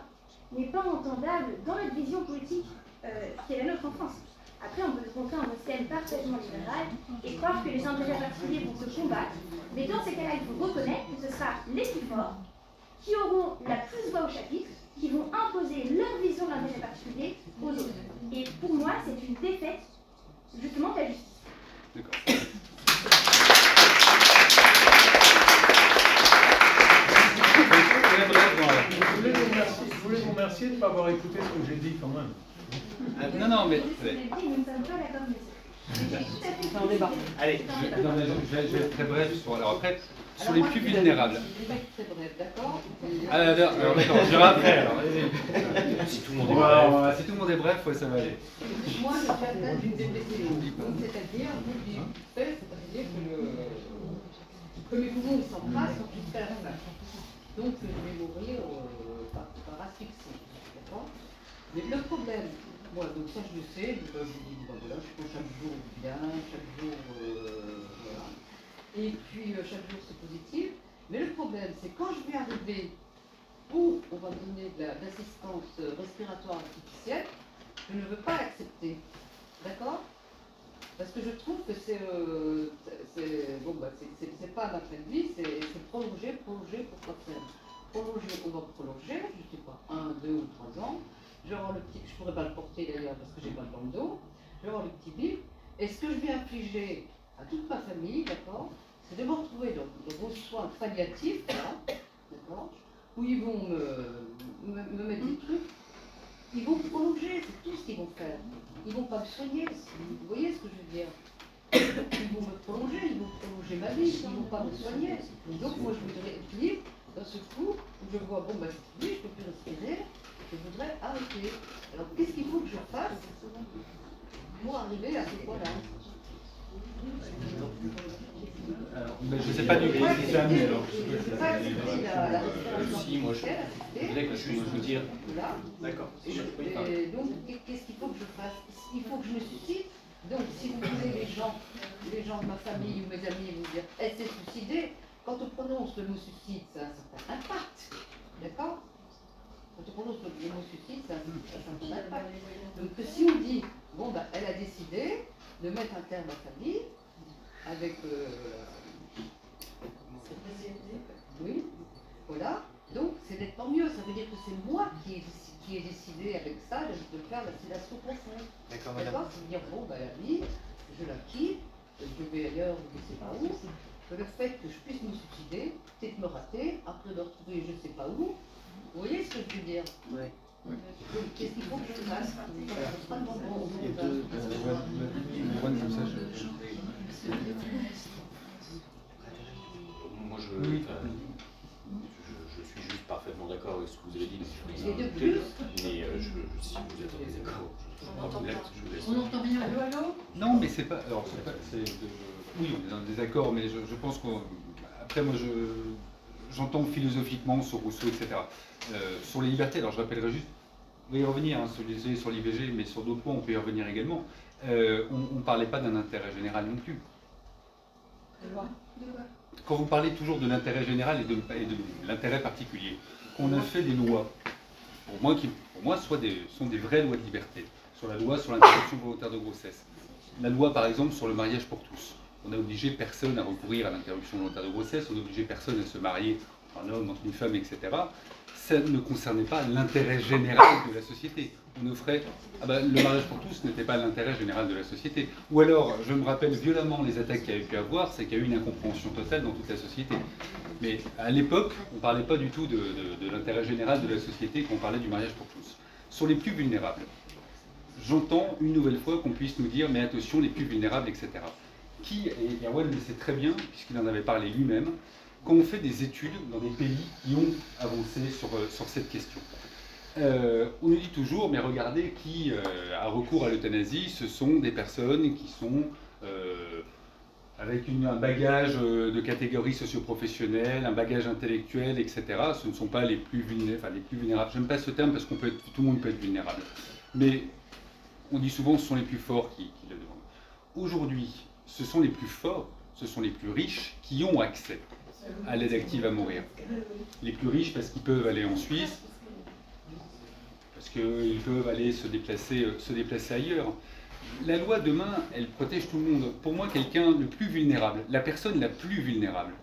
n'est pas entendable dans notre vision politique euh, qui est la nôtre en France. Après, on peut se montrer un système parfaitement libéral et croire que les intérêts particuliers vont se combattre, mais dans ces cas-là, il faut reconnaître que ce sera les plus forts qui auront la plus voix au chapitre, qui vont imposer leur vision de l'intérêt particulier aux autres. Et pour moi, c'est une défaite justement de la justice. Je remercier de ne pas avoir écouté ce que j'ai dit quand même. Euh, non, non, mais. À. Allez. Je, non, mais je, je vais- je vais être très bref sur. Alors après, sur les plus vulnérables. Je vais être très bref, d'accord Ah, alors, alors, d'accord, je allez. Si tout le monde est Ouais, bref. ouais, si tout le monde est bref, ouais, ça va aller. Moi, je suis atteinte d'une DPCO. C'est-à-dire, vous dites, c'est-à-dire que, le- que mes poumons s'embrassent sans tout ça. Donc, je vais mourir euh, par, par asphyxie. Mais le problème, moi, donc ça je le sais, je vous dis, bon, voilà, je prends chaque jour bien, chaque jour, euh, voilà. Et puis, euh, chaque jour c'est positif. Mais le problème, c'est quand je vais arriver où on va me donner de la- de l'assistance euh, respiratoire artificielle, je ne veux pas l'accepter. D'accord? Parce que je trouve que c'est. bon, bah, c'est- pas la fin de vie, c'est prolonger, prolonger, pourquoi faire Prolonger, on va prolonger, je sais pas, un, deux ou trois ans. Je vais le petit, je pourrais pas le porter d'ailleurs parce que j'ai pas dans le dos. Je vais avoir le petit bip. Et ce que je vais infliger à toute ma famille, d'accord, c'est de me retrouver dans, dans vos soins palliatifs, d'accord, où ils vont me, me, me mettre des trucs ils vont prolonger, c'est tout ce qu'ils vont faire. Ils vont pas me soigner, vous voyez ce que je veux dire Ils vont me prolonger, ils vont prolonger ma vie, ils vont pas me soigner. Donc moi je voudrais libre d'un ce coup je vois, bon bah c'est fini, je peux plus respirer, je voudrais arrêter. Alors qu'est-ce qu'il faut que je fasse pour arriver à ce point-là Alors, ben, je sais pas du tout si c'est alors. Sais pas si moi, je, voudrais que je puisse vous dire. Là. D'accord. Donc, qu'est-ce qu'il faut que je fasse Il faut que je me suscite. Donc, si vous voulez, les gens, les gens de ma famille ou mes amis vous dire, elle s'est suicidée, quand on prononce le mot suicide, ça a un certain impact. D'accord? Quand on prononce le mot suicide, ça a un certain impact. Donc, si on dit, bon, bah, elle a décidé de mettre un terme à sa vie, avec. Euh, oui, voilà. Donc, c'est d'être tant mieux. Ça veut dire que c'est moi qui ai, qui ai décidé avec ça de, de faire la sédation profonde. D'accord, C'est dire, bon, ben, la vie, je la quitte, je vais ailleurs, je ne sais pas où. Le fait que je puisse me suicider, peut-être me rater, après me retrouver je ne sais pas où. Vous voyez ce que je veux dire Oui. Qu'est-ce qu'il faut que je fasse? Je serai devant mon- Il y a deux- ouais, Juan, comme ça, je- Moi, je, Oui. je, je suis juste parfaitement d'accord avec ce que vous avez dit. mais ajouter. plus? Mais euh, je, si vous êtes en désaccord, je, je, On entend laisse. On n'entend rien. Allô, allô? Non, mais c'est pas. Alors, c'est pas. c'est de- oui, on est dans le désaccord, mais je, je pense qu'on. Après, moi, je, j'entends philosophiquement sur Rousseau, etc. Euh, sur les libertés, alors je rappellerai juste. On va y revenir hein, sur, les- sur l'IVG, mais sur d'autres points, on peut y revenir également. Euh, on ne parlait pas d'un intérêt général non plus. Quand vous parlez toujours de l'intérêt général et de, l'intérêt particulier, qu'on a fait des lois, pour moi, qui pour moi soit des, sont des vraies lois de liberté, sur la loi sur l'interruption volontaire de grossesse, la loi par exemple sur le mariage pour tous, on a obligé personne à recourir à l'interruption volontaire de grossesse, on a obligé personne à se marier un homme, entre une femme, etc. Ça ne concernait pas l'intérêt général de la société. On offrait, ah ben, le mariage pour tous n'était pas l'intérêt général de la société. Ou alors, je me rappelle violemment les attaques qu'il y a pu avoir, c'est qu'il y a eu une incompréhension totale dans toute la société. Mais à l'époque, on ne parlait pas du tout de l'intérêt général de la société quand on parlait du mariage pour tous. Sur les plus vulnérables, j'entends une nouvelle fois qu'on puisse nous dire, mais attention, les plus vulnérables, etc. Qui, et Erwan le sait très bien, puisqu'il en avait parlé lui-même, quand on fait des études dans des pays qui ont avancé sur, euh, sur cette question. Euh, on nous dit toujours, mais regardez, qui euh, a recours à l'euthanasie, ce sont des personnes qui sont avec un bagage de catégorie socio-professionnelle, un bagage intellectuel, etc. Ce ne sont pas les plus vulnérables. Enfin, les plus pas ce terme parce qu'on peut être, tout le monde peut être vulnérable. Mais on dit souvent ce sont les plus forts qui le demandent. Aujourd'hui, ce sont les plus forts, ce sont les plus riches qui ont accès à l'aide active à mourir. Les plus riches parce qu'ils peuvent aller en Suisse, parce qu'ils peuvent aller se déplacer, euh, se déplacer ailleurs. La loi demain, elle protège tout le monde. Pour moi, quelqu'un le plus vulnérable, la personne la plus vulnérable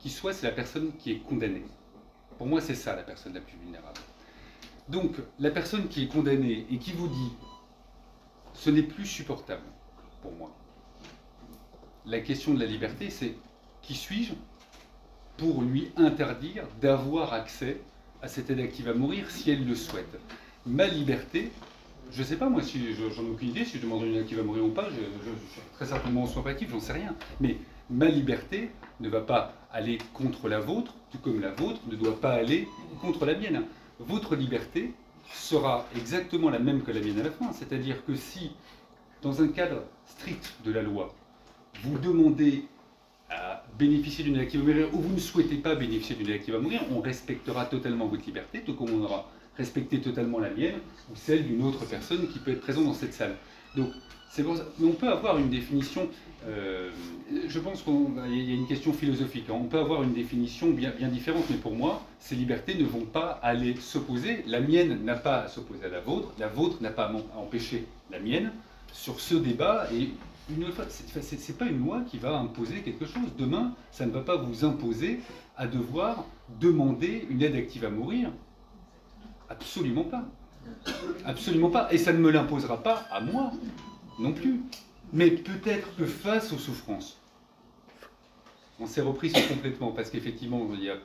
qui soit, c'est la personne qui est condamnée. Pour moi, c'est ça la personne la plus vulnérable. Donc, la personne qui est condamnée et qui vous dit ce n'est plus supportable pour moi. La question de la liberté, c'est qui suis-je pour lui interdire d'avoir accès à cette aide active à mourir si elle le souhaite? Ma liberté, je ne sais pas moi si je- j'en ai aucune idée si je demande une aide active à mourir ou pas, je, je- je très certainement en soins palliatifs, j'en sais rien. Mais ma liberté ne va pas aller contre la vôtre, tout comme la vôtre ne doit pas aller contre la mienne. Votre liberté sera exactement la même que la mienne à la fin. C'est-à-dire que si, dans un cadre strict de la loi, vous demandez à bénéficier d'une active à mourir ou vous ne souhaitez pas bénéficier d'une active à mourir, on respectera totalement votre liberté, tout comme on aura respecté totalement la mienne ou celle d'une autre personne qui peut être présente dans cette salle. Donc, c'est pour ça. Mais on peut avoir une définition. euh, je pense qu'il y a une question philosophique. hein. On peut avoir une définition bien, bien différente, mais pour moi, ces libertés ne vont pas aller s'opposer. La mienne n'a pas à s'opposer à la vôtre, la vôtre n'a pas à empêcher la mienne sur ce débat. Et c'est- pas une loi qui va imposer quelque chose. Demain, ça ne va pas vous imposer à devoir demander une aide active à mourir. Absolument pas. Absolument pas. Et ça ne me l'imposera pas à moi non plus. Mais peut-être que face aux souffrances, on s'est repris complètement, parce qu'effectivement, on n'arrive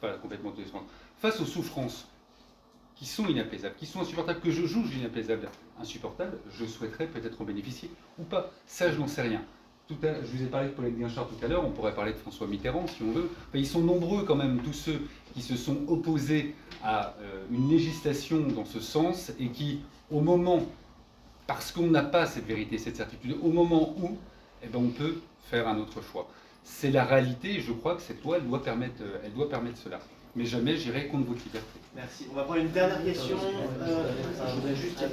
pas à complètement toutes les souffrances. Face aux souffrances qui sont inapaisables, qui sont insupportables, que je juge inapaisables, insupportables, je souhaiterais peut-être en bénéficier ou pas. Ça, je n'en sais rien. Tout à, je vous ai parlé de Paulette Guinchard tout à l'heure, on pourrait parler de François Mitterrand si on veut. Ils sont nombreux quand même, tous ceux qui se sont opposés à euh, une législation dans ce sens et qui, au moment, parce qu'on n'a pas cette vérité, cette certitude, au moment où, eh ben, on peut faire un autre choix. C'est la réalité et je crois que cette loi elle doit permettre, euh, elle doit permettre cela. mais jamais j'irai contre votre liberté. Merci. On va prendre une dernière question. Euh, Je voudrais juste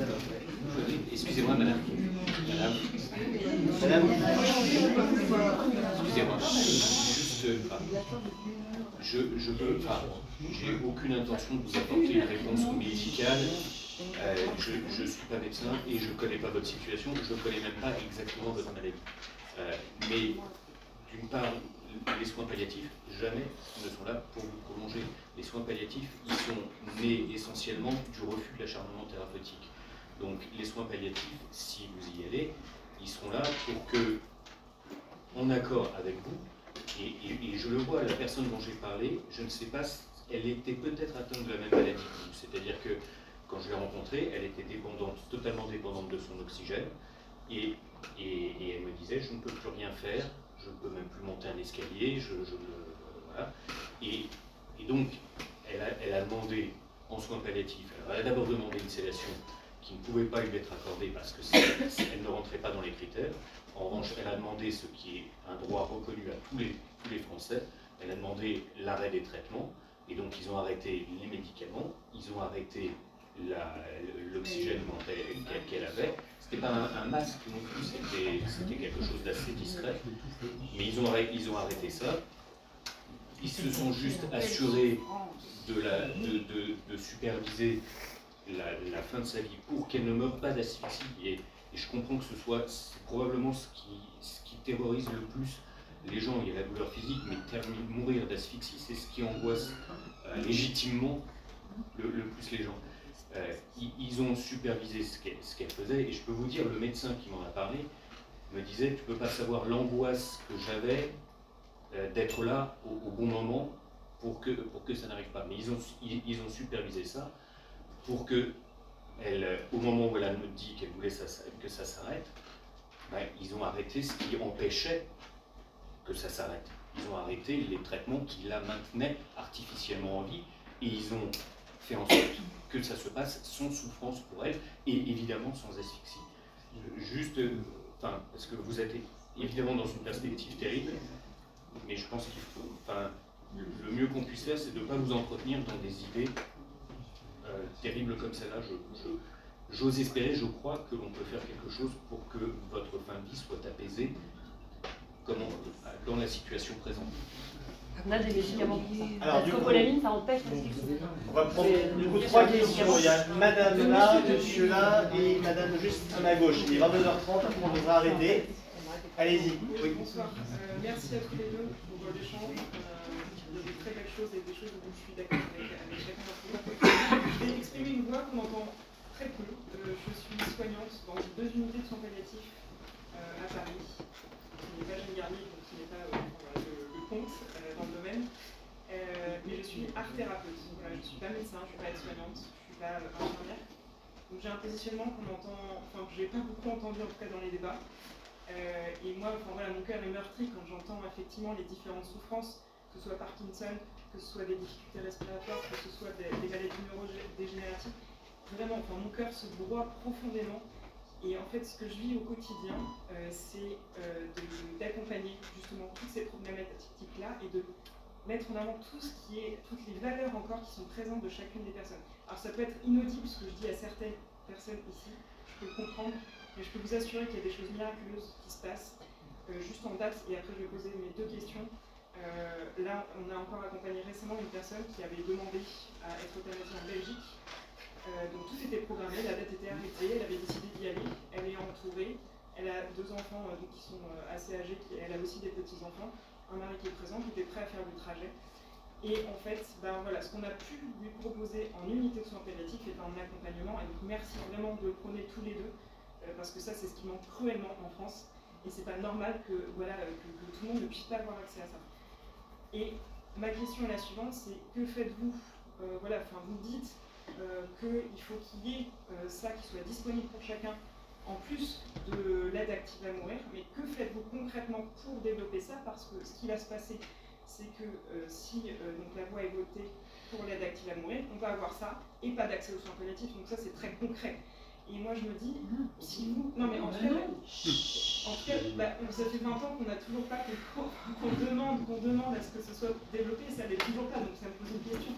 excusez-moi madame. Madame. Madame. Excusez-moi. Juste, je, je veux, enfin, j'ai aucune intention de vous apporter une réponse médicale. Euh, je ne suis pas médecin et je ne connais pas votre situation, je ne connais même pas exactement votre maladie. Euh, mais d'une part, les soins palliatifs, jamais ne sont là pour vous prolonger. Les soins palliatifs, ils sont nés essentiellement du refus de l'acharnement thérapeutique. Donc les soins palliatifs, si vous y allez, ils sont là pour que, en accord avec vous, et, je le vois, la personne dont j'ai parlé, je ne sais pas, elle était peut-être atteinte de la même maladie que vous. C'est-à-dire que quand je l'ai rencontrée, elle était dépendante, totalement dépendante de son oxygène, et, et, elle me disait, je ne peux plus rien faire, je ne peux même plus monter un escalier, je, je voilà. Et, donc, elle a, elle a, demandé en soins palliatifs, elle a d'abord demandé une sédation qui ne pouvait pas lui être accordée parce qu'elle ne rentrait pas dans les critères. En revanche, elle a demandé ce qui est un droit reconnu à tous les, tous les Français, elle a demandé l'arrêt des traitements, et donc ils ont arrêté les médicaments, ils ont arrêté l'oxygène qu'elle avait. C'était pas un, masque non plus, c'était quelque chose d'assez discret. Mais ils ont, ils ont arrêté ça. Ils se sont juste assurés de, superviser la, fin de sa vie pour qu'elle ne meure pas d'asphyxie. Et, je comprends que ce soit probablement ce qui, terrorise le plus les gens. Il y a la douleur physique, mais mourir d'asphyxie, c'est ce qui angoisse euh, légitimement le, plus les gens. Euh, ils, ont supervisé ce qu'elle faisait, et je peux vous dire, le médecin qui m'en a parlé me disait, tu ne peux pas savoir l'angoisse que j'avais d'être là au, bon moment pour que, pour que ça n'arrive pas. Mais ils ont, ils, ont supervisé ça pour que, elle, au moment où elle me dit qu'elle voulait que ça s'arrête, ben, ils ont arrêté ce qui empêchait que ça s'arrête. Ils ont arrêté les traitements qui la maintenaient artificiellement en vie et ils ont fait en sorte que ça se passe sans souffrance pour elle et évidemment sans asphyxie. Juste, euh, enfin, parce que vous êtes évidemment dans une perspective terrible, mais je pense qu'il faut, enfin, le mieux qu'on puisse faire, c'est de ne pas vous entretenir dans des idées euh, terribles comme celle-là. J'ose espérer, je crois que l'on peut faire quelque chose pour que votre fin de vie soit apaisée comment, dans la situation présente. On a des médicaments Alors, la scopolamine, ça empêche On va prendre du coup trois questions. Il y a madame là, monsieur là et madame juste à ma gauche. Il est 22h30, on devra arrêter. Allez-y. Oui. Bonsoir. Euh, merci à tous les deux pour l'échange. Euh, il y a des très belles choses et des choses où je suis d'accord avec, avec chacun d'entre vous. Je vais exprimer une voix qu'on entend très peu. Euh, je suis soignante dans deux unités de soins palliatifs à Paris, qui n'est pas Jeanne Garnier, donc qui n'est pas le, compte dans le domaine. Mais je suis art thérapeute. Je ne suis pas médecin, je ne suis pas aide-soignante, je ne suis pas infirmière. Donc j'ai un positionnement qu'on entend, enfin que j'ai pas beaucoup entendu en tout cas dans les débats. Euh, et moi, enfin, voilà, mon cœur est meurtri quand j'entends effectivement les différentes souffrances, que ce soit Parkinson, que ce soit des difficultés respiratoires, que ce soit des, maladies neurodégénératives. Vraiment, mon cœur se broie profondément. Et en fait, ce que je vis au quotidien, c'est d'accompagner justement toutes ces problématiques-là et de mettre en avant tout ce qui est, toutes les valeurs encore qui sont présentes de chacune des personnes. Alors ça peut être inaudible ce que je dis à certaines personnes ici, je peux comprendre, mais je peux vous assurer qu'il y a des choses miraculeuses qui se passent euh, juste en date, et après je vais poser mes deux questions. Euh, là, on a encore accompagné récemment une personne qui avait demandé à être euthanasiée en Belgique. Euh, donc tout était programmé, la date était arrêtée, elle avait décidé d'y aller, elle est entourée, elle a deux enfants qui sont assez âgés, elle a aussi des petits-enfants un mari qui est présent, qui était prêt à faire le trajet. Et en fait, ben voilà, ce qu'on a pu lui proposer en unité de soins palliatifs est un accompagnement. Et donc merci vraiment de le prôner tous les deux, parce que ça c'est ce qui manque cruellement en France. Et c'est pas normal que, voilà, que, tout le monde ne puisse pas avoir accès à ça. Et ma question est la suivante, c'est que faites-vous euh, Voilà, vous dites euh, qu'il faut qu'il y ait ça qui soit disponible pour chacun en plus de l'aide active à mourir. Mais que faites-vous concrètement pour développer ça? Parce que ce qui va se passer, c'est que euh, si euh, donc la voie est votée pour l'aide active à mourir, on va avoir ça et pas d'accès aux soins palliatifs. Donc ça, c'est très concret. Et moi, je me dis, si vous. Non, mais en tout cas, en tout cas bah, ça fait 20 ans qu'on n'a toujours pas qu'on demande, qu'on demande à ce que ce soit développé, ça n'est toujours pas. Donc ça me pose une question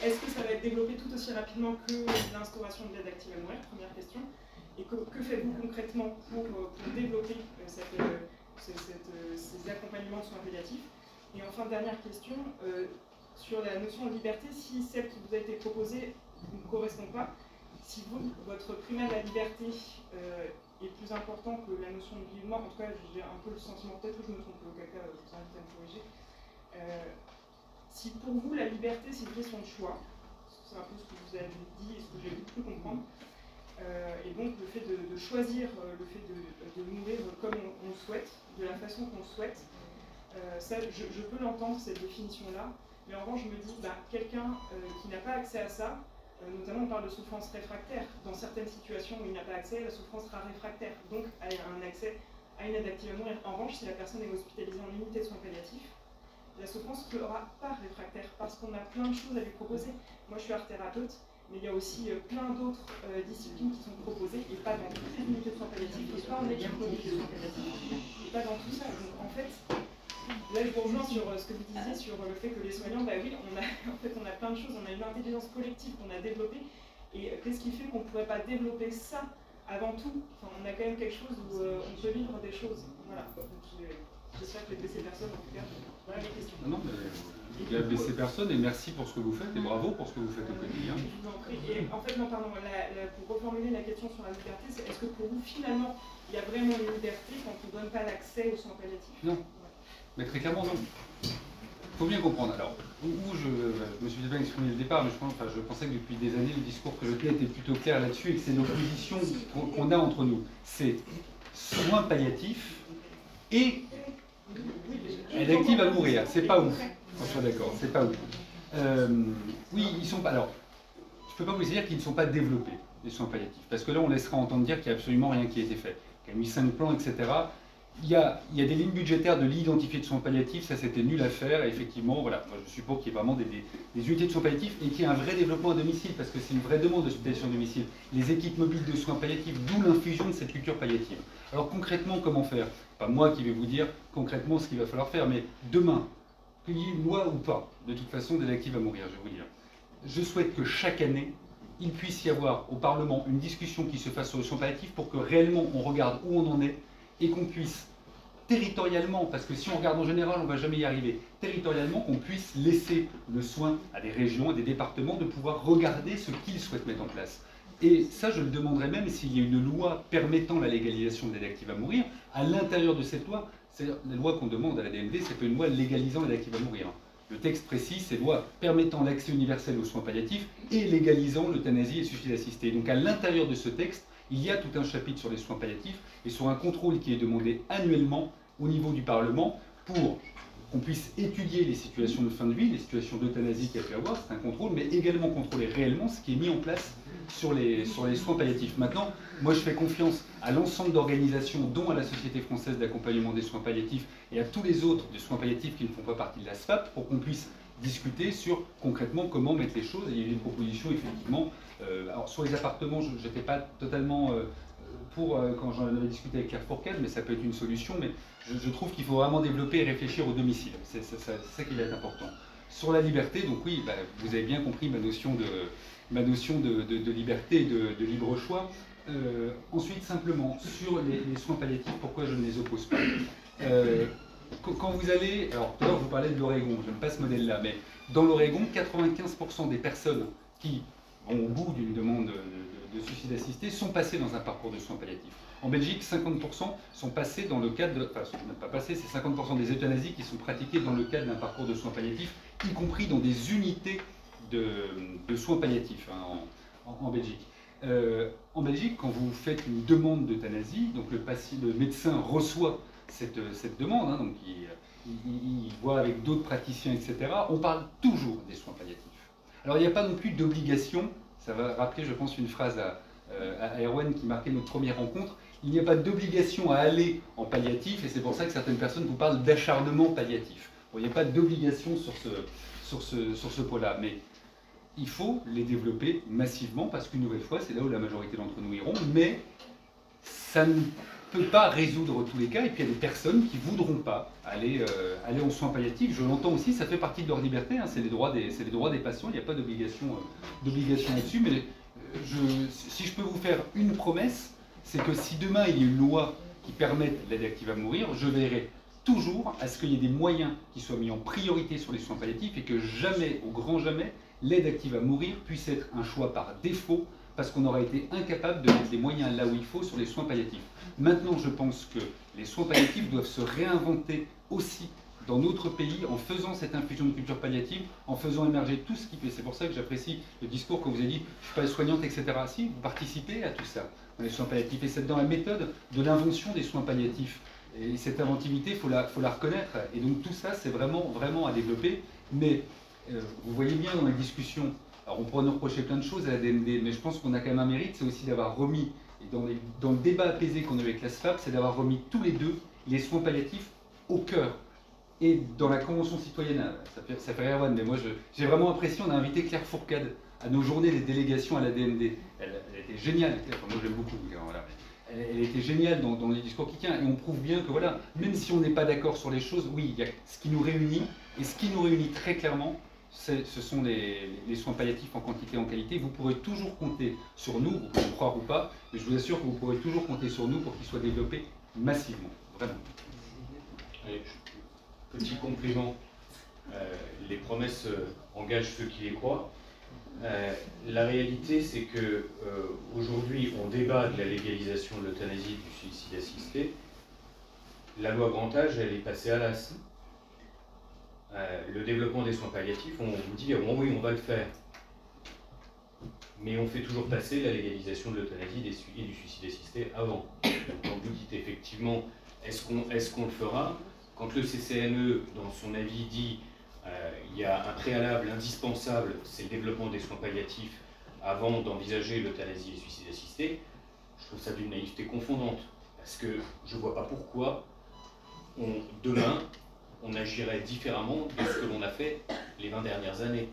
est-ce que ça va être développé tout aussi rapidement que l'instauration de l'aide active à mourir? Première question. Et que, que faites-vous concrètement pour, euh, pour développer euh, cette, euh, cette, euh, ces accompagnements de soins palliatifs? Et enfin, dernière question, sur la notion de liberté, si celle qui vous a été proposée ne correspond pas, si vous, votre primaire de la liberté euh, est plus important que la notion de vie mort, en tout cas j'ai un peu le sentiment, peut-être que je me trompe, auquel cas je vous invite à me corriger, Euh, si pour vous la liberté c'est une question de choix, c'est un peu ce que vous avez dit et ce que j'ai pu comprendre, euh, et donc le fait de, choisir, le fait de, de mourir comme on, le souhaite, de la façon qu'on le souhaite, ça, je, peux l'entendre, cette définition-là, mais en revanche, je me dis, bah, quelqu'un qui n'a pas accès à ça, notamment on parle de souffrance réfractaire, dans certaines situations où il n'a pas accès, la souffrance sera réfractaire, donc a un accès à une aide active à mourir. En revanche, si la personne est hospitalisée en unité de soins palliatifs, la souffrance ne sera pas réfractaire, parce qu'on a plein de choses à lui proposer. Moi, je suis art thérapeute, mais il y a aussi euh, plein d'autres euh, disciplines qui sont proposées, et pas dans toutes les unités de soins palliatifs, et pas en équipe de soins palliatifs, et pas dans tout ça. Donc en fait, là je vous rejoins sur euh, ce que vous disiez sur euh, le fait que les soignants, bah oui, on a, en fait, on a plein de choses, on a une intelligence collective qu'on a développée, et euh, qu'est-ce qui fait qu'on ne pourrait pas développer ça avant tout? Enfin, On a quand même quelque chose où euh, on peut vivre des choses. Voilà. J'espère que ces personnes, en tout cas, voilà les questions. Non, non, mais vous n'avez blessé personne et merci pour ce que vous faites et bravo pour ce que vous faites au quotidien. Je vous en prie. Et en fait, non, pardon, la- la- pour reformuler la question sur la liberté, c'est est-ce que pour vous, finalement, il y a vraiment une liberté quand on ne donne pas l'accès aux soins palliatifs? Non. Mais très clairement, non. Il faut bien comprendre. Alors, où, où je, je me suis déjà exprimé au départ, mais je, pense, enfin, je pensais que depuis des années, le discours que je tenais était plutôt clair là-dessus et que c'est l'opposition qu'on qu'on a entre nous. C'est soins palliatifs et aide active à mourir. C'est pas ouf. On soit d'accord, c'est pas ouf. Euh, oui, ils sont pas. Alors, je peux pas vous dire qu'ils ne sont pas développés, les soins palliatifs. Parce que là, on laissera entendre dire qu'il n'y a absolument rien qui a été fait. Qu'il y a mis cinq plans, etc. Il y, a, des lignes budgétaires de l'identifié de soins palliatifs, ça c'était nul à faire, et effectivement, voilà, moi je suppose qu'il y ait vraiment des, des- unités de soins palliatifs et qu'il y ait un vrai développement à domicile, parce que c'est une vraie demande d'hospitalisation à domicile. Les équipes mobiles de soins palliatifs, d'où l'infusion de cette culture palliative. Alors concrètement, comment faire? Pas moi qui vais vous dire concrètement ce qu'il va falloir faire, mais demain, qu'il y ait une loi ou pas, de toute façon, des actifs à mourir, je vais vous dire. Je souhaite que chaque année, il puisse y avoir au Parlement une discussion qui se fasse sur les soins palliatifs pour que réellement on regarde où on en est et qu'on puisse territorialement, parce que si on regarde en général, on ne va jamais y arriver, territorialement, qu'on puisse laisser le soin à des régions, à des départements, de pouvoir regarder ce qu'ils souhaitent mettre en place. Et ça, je le demanderais même s'il y a une loi permettant la légalisation de l'aide active à mourir. À l'intérieur de cette loi, c'est la loi qu'on demande à la DMD, c'est pas une loi légalisant l'aide active à mourir. Le texte précise, c'est loi permettant l'accès universel aux soins palliatifs et légalisant l'euthanasie et le suicide assisté. Donc à l'intérieur de ce texte, il y a tout un chapitre sur les soins palliatifs et sur un contrôle qui est demandé annuellement au niveau du Parlement pour qu'on puisse étudier les situations de fin de vie, les situations d'euthanasie qu'il y a pu avoir, c'est un contrôle, mais également contrôler réellement ce qui est mis en place sur les, soins palliatifs. Maintenant, moi je fais confiance à l'ensemble d'organisations, dont à la Société française d'accompagnement des soins palliatifs et à tous les autres des soins palliatifs qui ne font pas partie de la SFAP, pour qu'on puisse discuter sur concrètement comment mettre les choses. Il y a eu des propositions effectivement. euh, alors sur les appartements, je n'étais pas totalement euh, pour euh, quand j'en avais discuté avec Claire Fourcade, mais ça peut être une solution. Mais je, trouve qu'il faut vraiment développer et réfléchir au domicile. C'est ça, qui va être important. Sur la liberté, donc oui, bah, vous avez bien compris ma notion de, liberté et de, libre choix. Ensuite, simplement, sur les, soins palliatifs, pourquoi je ne les oppose pas? Quand- vous allez, alors tout à l'heure je vous parlais de l'Oregon, je n'aime pas ce modèle-là, mais dans l'Oregon, 95% des personnes qui vont au bout d'une demande de, de- de suicide assisté sont passées dans un parcours de soins palliatifs. En Belgique, 50% sont passés dans le cadre, de, enfin, sont pas passés, c'est 50% des euthanasies qui sont pratiquées dans le cadre d'un parcours de soins palliatifs, y compris dans des unités de, soins palliatifs hein, en, Belgique. Euh, en Belgique, quand vous faites une demande d'euthanasie, donc le médecin reçoit cette, demande, hein, donc il, voit avec d'autres praticiens, etc. On parle toujours des soins palliatifs. Alors il n'y a pas non plus d'obligation, ça va rappeler, je pense, une phrase à, euh, à Erwan qui marquait notre première rencontre, il n'y a pas d'obligation à aller en palliatif, et c'est pour ça que certaines personnes vous parlent d'acharnement palliatif. Il n'y a pas d'obligation sur ce, sur ce, sur ce point-là, mais il faut les développer massivement, parce qu'une nouvelle fois, c'est là où la majorité d'entre nous iront, mais ça ne peut pas résoudre tous les cas, et puis il y a des personnes qui voudront pas aller, euh, aller en soins palliatifs. Je l'entends aussi, ça fait partie de leur liberté, hein, c'est les, droits des- les droits des patients, il n'y a pas d'obligation euh, là-dessus, mais euh, je, si je peux vous faire une promesse, c'est que si demain il y a une loi qui permette l'aide active à mourir, je verrai toujours à ce qu'il y ait des moyens qui soient mis en priorité sur les soins palliatifs et que jamais, au grand jamais, l'aide active à mourir puisse être un choix par défaut parce qu'on aura été incapable de mettre les moyens là où il faut sur les soins palliatifs. Maintenant, je pense que les soins palliatifs doivent se réinventer aussi dans notre pays en faisant cette infusion de culture palliative, en faisant émerger tout ce qui fait. C'est pour ça que j'apprécie le discours que vous avez dit, je ne suis pas soignante, etc. Si, vous participez à tout ça, dans les soins palliatifs. Et c'est dans la méthode de l'invention des soins palliatifs. Et cette inventivité, il faut la, la reconnaître. Et donc tout ça, c'est vraiment, vraiment à développer. Mais euh, vous voyez bien dans les discussions, alors on pourrait nous reprocher plein de choses à la DMD, mais je pense qu'on a quand même un mérite, c'est aussi d'avoir remis, dans, le débat apaisé qu'on a eu avec la SFAP, c'est d'avoir remis tous les deux les soins palliatifs au cœur. Et dans la Convention citoyenne, ça fait, ça fait Erwan, mais moi j'ai vraiment l'impression, invité Claire Fourcade à nos journées des délégations à la DMD. Elle, était géniale, enfin, moi je l'aime beaucoup, voilà. Elle, elle était géniale dans, les discours qui tient, et on prouve bien que voilà, même si on n'est pas d'accord sur les choses, oui, il y a ce qui nous réunit, et ce qui nous réunit très clairement, ce sont les, soins palliatifs en quantité et en qualité. Vous pourrez toujours compter sur nous, vous pouvez croire ou pas, mais je vous assure que vous pourrez toujours compter sur nous pour qu'ils soient développés massivement, vraiment. Allez, petit complément. Euh, les promesses euh, engagent ceux qui les croient. Euh, la réalité, c'est que aujourd'hui, on débat de la légalisation de l'euthanasie du suicide assisté. La loi grand âge, elle est passée à l'as. Euh, le développement des soins palliatifs, on vous dit oh oui, on va le faire. Mais on fait toujours passer la légalisation de l'euthanasie et du suicide assisté avant. Donc, quand vous dites effectivement, est-ce qu'on est qu'on le fera? Quand le CCNE, dans son avis, dit euh, il y a un préalable indispensable, c'est le développement des soins palliatifs avant d'envisager l'euthanasie et le suicide assisté, je trouve ça d'une naïveté confondante. Parce que je ne vois pas pourquoi on, demain, on agirait différemment de ce que l'on a fait les 20 dernières années.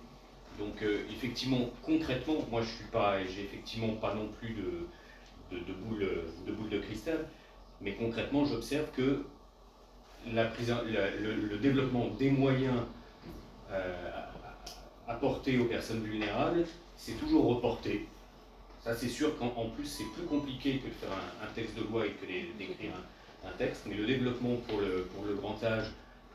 Donc euh, effectivement, concrètement, moi je suis pas, j'ai effectivement pas non plus de, boule, de cristal, mais concrètement j'observe que le, développement des moyens euh, apportés aux personnes vulnérables, c'est toujours reporté. Ça c'est sûr qu'en en plus c'est plus compliqué que de faire un, texte de loi et que d'écrire un, texte, mais le développement pour le grand âge,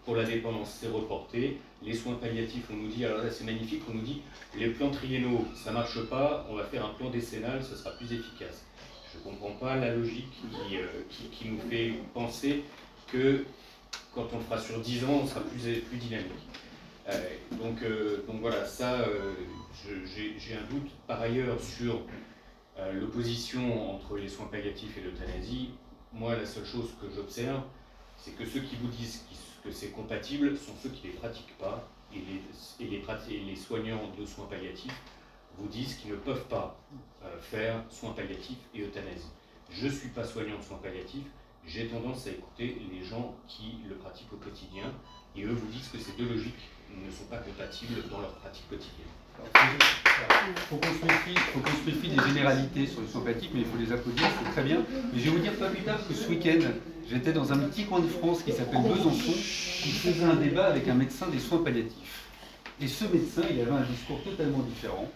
pour la dépendance, c'est reporté. Les soins palliatifs, on nous dit, alors là c'est magnifique, on nous dit, les plans triennaux, ça marche pas, on va faire un plan décennal, ce sera plus efficace. Je ne comprends pas la logique qui, euh, qui, qui nous fait penser que quand on fera sur 10 ans, on sera plus, plus dynamique. Euh, donc, euh, donc voilà, ça, j'ai un doute par ailleurs sur l'opposition entre les soins palliatifs et l'euthanasie. Moi, la seule chose que j'observe, c'est que ceux qui vous disent qui- que c'est compatible sont ceux qui ne les pratiquent pas, et les, soignants de soins palliatifs vous disent qu'ils ne peuvent pas euh, faire soins palliatifs et euthanasie. Je ne suis pas soignant de soins palliatifs, j'ai tendance à écouter les gens qui le pratiquent au quotidien, et eux vous disent que ces deux logiques ne sont pas compatibles dans leur pratique quotidienne. Il faut qu'on se des généralités sur soins palliatifs, mais il faut les applaudir, c'est très bien. Mais je vais vous dire pas plus tard que ce week-end, j'étais dans un petit coin de France qui s'appelle Besançon, qui faisait un débat avec un médecin des soins palliatifs. Et ce médecin, il avait un discours totalement différent,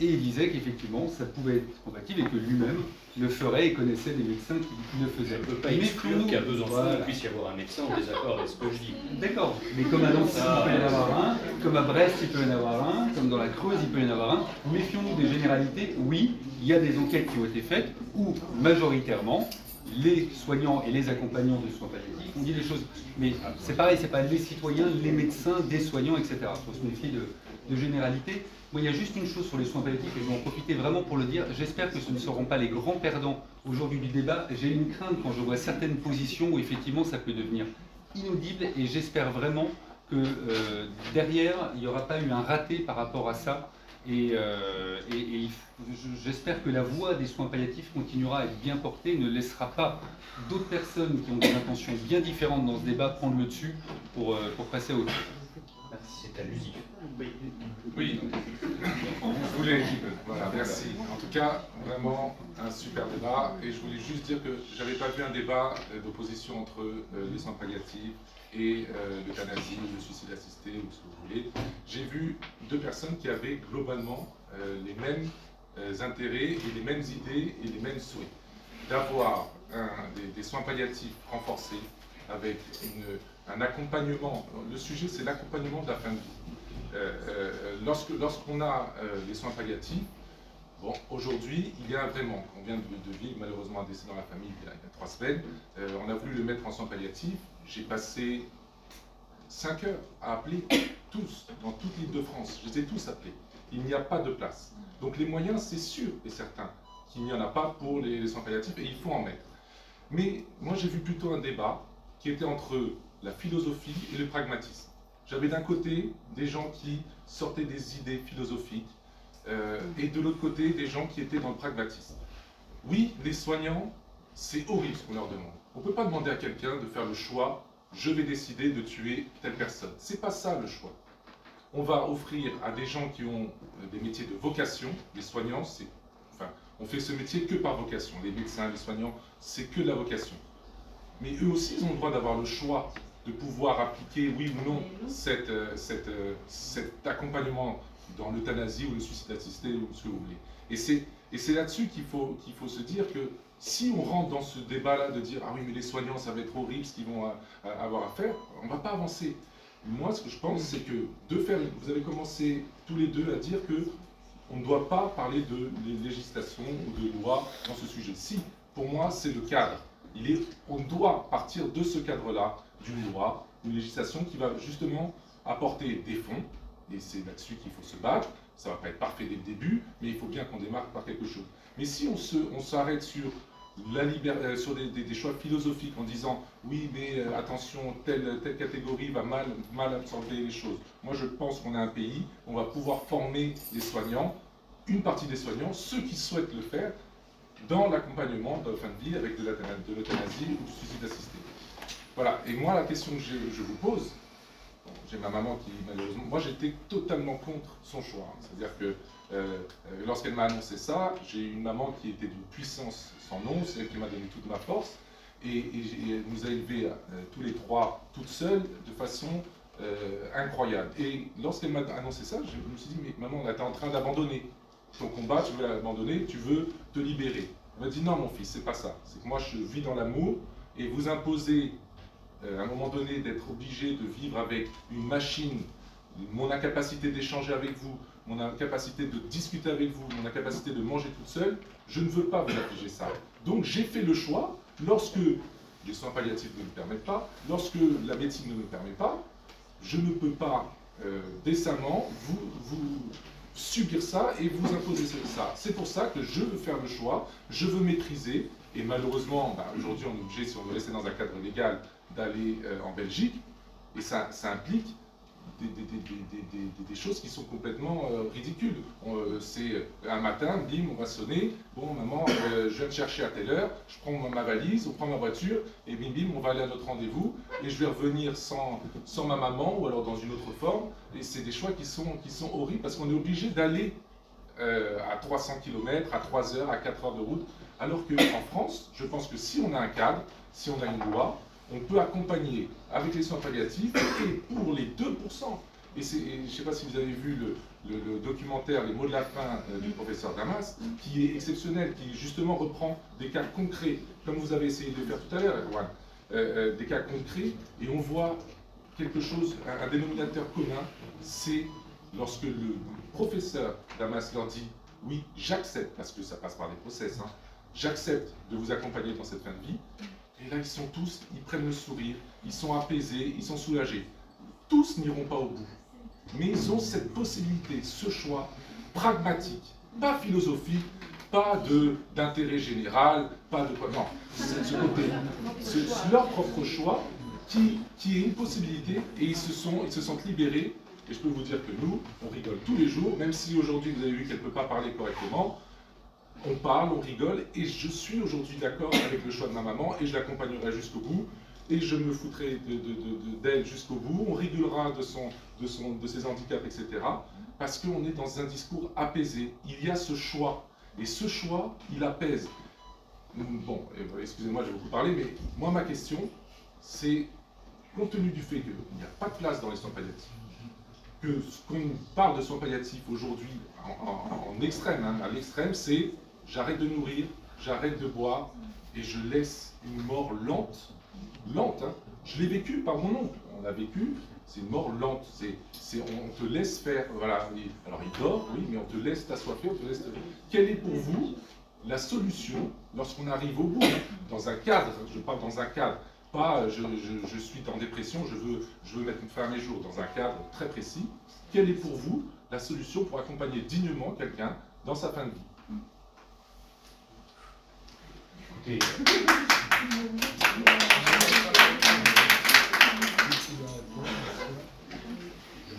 et il disait qu'effectivement, ça pouvait être compatible et que lui-même le ferait et connaissait des médecins qui, le faisaient. Je ne peux pas exclure qu'à Besançon, Voilà. il puisse y avoir un médecin en désaccord avec ce que je dis. D'accord, mais comme à Nancy, il peut y en avoir un, comme à Brest, il peut y en avoir un, comme dans la Creuse, il peut y en avoir un. Méfions-nous des généralités. Oui, il y a des enquêtes qui ont été faites où, majoritairement, les soignants et les accompagnants de soins palliatifs ont dit des choses. Mais c'est pareil, c'est pas les citoyens, les médecins, des soignants, etc. Il faut se méfier de, de généralités. Moi, il y a juste une chose sur les soins palliatifs, et je vais en profiter vraiment pour le dire. J'espère que ce ne seront pas les grands perdants aujourd'hui du débat. J'ai une crainte quand je vois certaines positions où effectivement ça peut devenir inaudible, et j'espère vraiment que euh, derrière, il n'y aura pas eu un raté par rapport à ça. Et, euh, et- et j'espère que la voix des soins palliatifs continuera à être bien portée, et ne laissera pas d'autres personnes qui ont des intentions bien différentes dans ce débat prendre le dessus pour, euh, pour passer à autre chose. C'est allusif. Oui, petit peu. Voilà, merci. En tout cas, vraiment, un super débat. Et je voulais juste dire que j'avais pas vu un débat euh, d'opposition entre euh, les soins palliatifs et euh, l'euthanasie le suicide assisté ou ce que vous voulez. J'ai vu deux personnes qui avaient globalement euh, les mêmes intérêts et les mêmes idées et les mêmes souhaits. D'avoir des, soins palliatifs renforcés avec un accompagnement. Le sujet, c'est l'accompagnement de la fin de vie. Euh, euh, lorsque Lorsqu'on a euh, les soins palliatifs, Bon, aujourd'hui, il y a un vrai manque. On vient de, de vivre malheureusement un décès dans la famille il y a, trois semaines. Euh, on a voulu le mettre en soins palliatifs. J'ai passé cinq heures à appeler tous, dans toute l'île de France. Je les ai tous appelés. Il n'y a pas de place. Donc les moyens, c'est sûr et certain qu'il n'y en a pas pour les, les soins palliatifs et il faut en mettre. Mais moi, j'ai vu plutôt un débat qui était entre la philosophie et le pragmatisme. J'avais d'un côté des gens qui sortaient des idées philosophiques, euh, et de l'autre côté, des gens qui étaient dans le pragmatisme. Oui, les soignants, c'est horrible ce qu'on leur demande. On ne peut pas demander à quelqu'un de faire le choix, je vais décider de tuer telle personne. C'est pas ça le choix. On va offrir à des gens qui ont euh, des métiers de vocation, les soignants, c'est, enfin, on fait ce métier que par vocation. Les médecins, les soignants, c'est que de la vocation. Mais eux aussi, ils ont le droit d'avoir le choix de pouvoir appliquer, oui ou non, cette, euh, cette, euh, cet accompagnement dans l'euthanasie ou le suicide assisté ou ce que vous voulez. Et c'est, et c'est là-dessus qu'il faut, qu'il faut se dire que si on rentre dans ce débat-là de dire ah oui mais les soignants ça va être horrible ce qu'ils vont avoir à faire, on va pas avancer. Moi ce que je pense c'est que de faire, vous avez commencé tous les deux à dire que on ne doit pas parler de lé- législation ou de loi dans ce sujet. Si, pour moi c'est le cadre. Il est, on doit partir de ce cadre-là, d'une loi, une législation qui va justement apporter des fonds, et c'est là-dessus qu'il faut se battre. Ça va pas être parfait dès le début, mais il faut bien qu'on démarre par quelque chose. Mais si on se, on s'arrête sur la euh, sur des, des- des choix philosophiques en disant oui mais euh, attention telle, telle catégorie va mal, mal absorber les choses. Moi je pense qu'on a un pays, on va pouvoir former les soignants, une partie des soignants, ceux qui souhaitent le faire, dans l'accompagnement de fin de vie avec de l'euthanasie ou du suicide assisté. Voilà, et moi la question que je, vous pose, j'ai ma maman qui malheureusement, moi j'étais totalement contre son choix. hein. C'est-à-dire que euh, euh, lorsqu'elle m'a annoncé ça, j'ai une maman qui était d'une puissance sans nom, c'est elle qui m'a donné toute ma force, et, elle nous a élevés euh, tous les trois toutes seules de façon incroyable. Et lorsqu'elle m'a annoncé ça, je me suis dit, mais maman, là, t'es en train d'abandonner ton combat, tu veux l'abandonner, tu veux te libérer. Elle m'a dit, non mon fils, c'est pas ça. C'est que moi je vis dans l'amour, et vous imposer euh, à un moment donné d'être obligé de vivre avec une machine, mon incapacité d'échanger avec vous, mon incapacité de discuter avec vous, mon incapacité de manger toute seule, je ne veux pas vous affliger ça. Donc j'ai fait le choix, lorsque les soins palliatifs ne me permettent pas, lorsque la médecine ne me permet pas, je ne peux pas euh, décemment vous, vous subir ça et vous imposer ça. C'est pour ça que je veux faire le choix, je veux maîtriser, et malheureusement, bah, aujourd'hui on est obligé, si on veut rester dans un cadre légal, d'aller euh, en Belgique, et ça, implique des, choses qui sont complètement euh, ridicules. Euh, c'est un matin, bim, on va sonner, bon maman, je viens te chercher à telle heure, je prends ma, valise, on prend ma voiture, et bim bim, on va aller à notre rendez-vous, et je vais revenir sans, ma maman, ou alors dans une autre forme, et c'est des choix qui sont, qui sont horribles, parce qu'on est obligé d'aller à 300 km, à 3 heures, à 4 heures de route, alors qu'en France, je pense que si on a un cadre, si on a une loi, on peut accompagner avec les soins palliatifs et pour les 2%. Et, je ne sais pas si vous avez vu le, documentaire Les mots de la fin euh, du professeur Damas, qui est exceptionnel, qui justement reprend des cas concrets, comme vous avez essayé de le faire tout à l'heure, euh, euh, des cas concrets, et on voit quelque chose, un, un dénominateur commun, c'est lorsque le professeur Damas leur dit oui, j'accepte, parce que ça passe par des process, hein, j'accepte de vous accompagner dans cette fin de vie. Et là, ils sont tous, ils prennent le sourire, ils sont apaisés, ils sont soulagés. Tous n'iront pas au bout, mais ils ont cette possibilité, ce choix pragmatique, pas philosophique, pas d'intérêt général, pas de. Non, c'est ce côté, c'est leur propre choix qui, qui est une possibilité et ils se, sont, ils se sentent libérés. Et je peux vous dire que nous, on rigole tous les jours, même si aujourd'hui vous avez vu qu'elle ne peut pas parler correctement, on parle, on rigole, et je suis aujourd'hui d'accord avec le choix de ma maman, et je l'accompagnerai jusqu'au bout, et je me foutrai de- de- de- de- d'elle jusqu'au bout, on rigolera de, son, de, ses handicaps, etc. Parce qu'on est dans un discours apaisé. Il y a ce choix. Et ce choix, il apaise. Bon, excusez-moi, j'ai beaucoup parlé, mais moi, ma question, c'est, compte tenu du fait qu'il n'y a pas de place dans les soins palliatifs, que ce qu'on parle de soins palliatifs aujourd'hui, en, extrême, hein, à l'extrême, c'est j'arrête de nourrir, j'arrête de boire, et je laisse une mort lente, lente, hein. je l'ai vécu par mon oncle, on l'a vécu, c'est une mort lente, c'est, on te laisse faire, voilà, alors il dort, oui, mais on te laisse t'assoiffer, on te laisse... Quelle est pour vous la solution lorsqu'on arrive au bout, dans un cadre, je parle dans un cadre, pas je, je, suis en dépression, je veux, je veux mettre une fin à mes jours, dans un cadre très précis, quelle est pour vous la solution pour accompagner dignement quelqu'un dans sa fin de vie? Je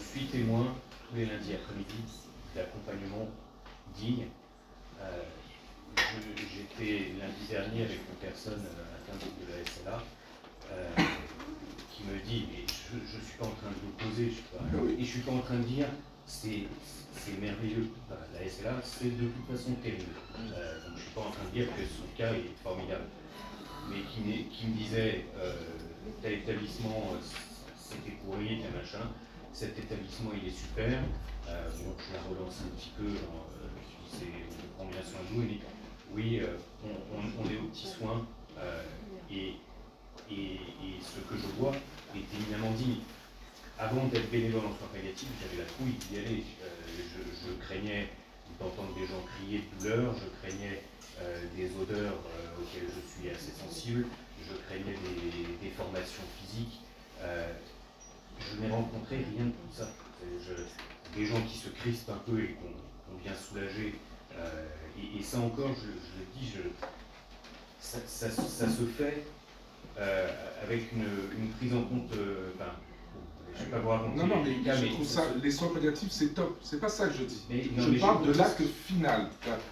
suis témoin tous les lundis après-midi d'accompagnement digne. Euh, j'étais lundi dernier avec une personne euh, atteinte de la SLA euh, qui me dit, mais je ne suis pas en train de l'opposer, je ah et je ne suis pas en train de dire, c'est merveilleux, la SLA, c'est de toute façon terrible. Euh, donc je ne suis pas en train de dire que son cas est formidable. Mais qui, me disait, tel établissement, c'était pourri, tel machin, cet établissement il est super. bon, je la relance un petit peu, on prend bien soin de nous, oui, euh, on, est aux petits soins euh, et, et, ce que je vois est éminemment digne. Avant d'être bénévole en soins palliatifs, j'avais la trouille d'y aller. Euh, je, craignais d'entendre des gens crier de douleur, je craignais des odeurs auxquelles je suis assez sensible, je craignais des déformations physiques. je n'ai rencontré rien de tout ça. des gens qui se crispent un peu et qu'on vient soulager et, ça encore, je, le dis, je, ça, se fait euh, avec une, prise en compte. Euh, je. Non, non, mais, je trouve ça, les soins palliatifs, c'est top. C'est pas ça que je dis. je parle de l'acte final.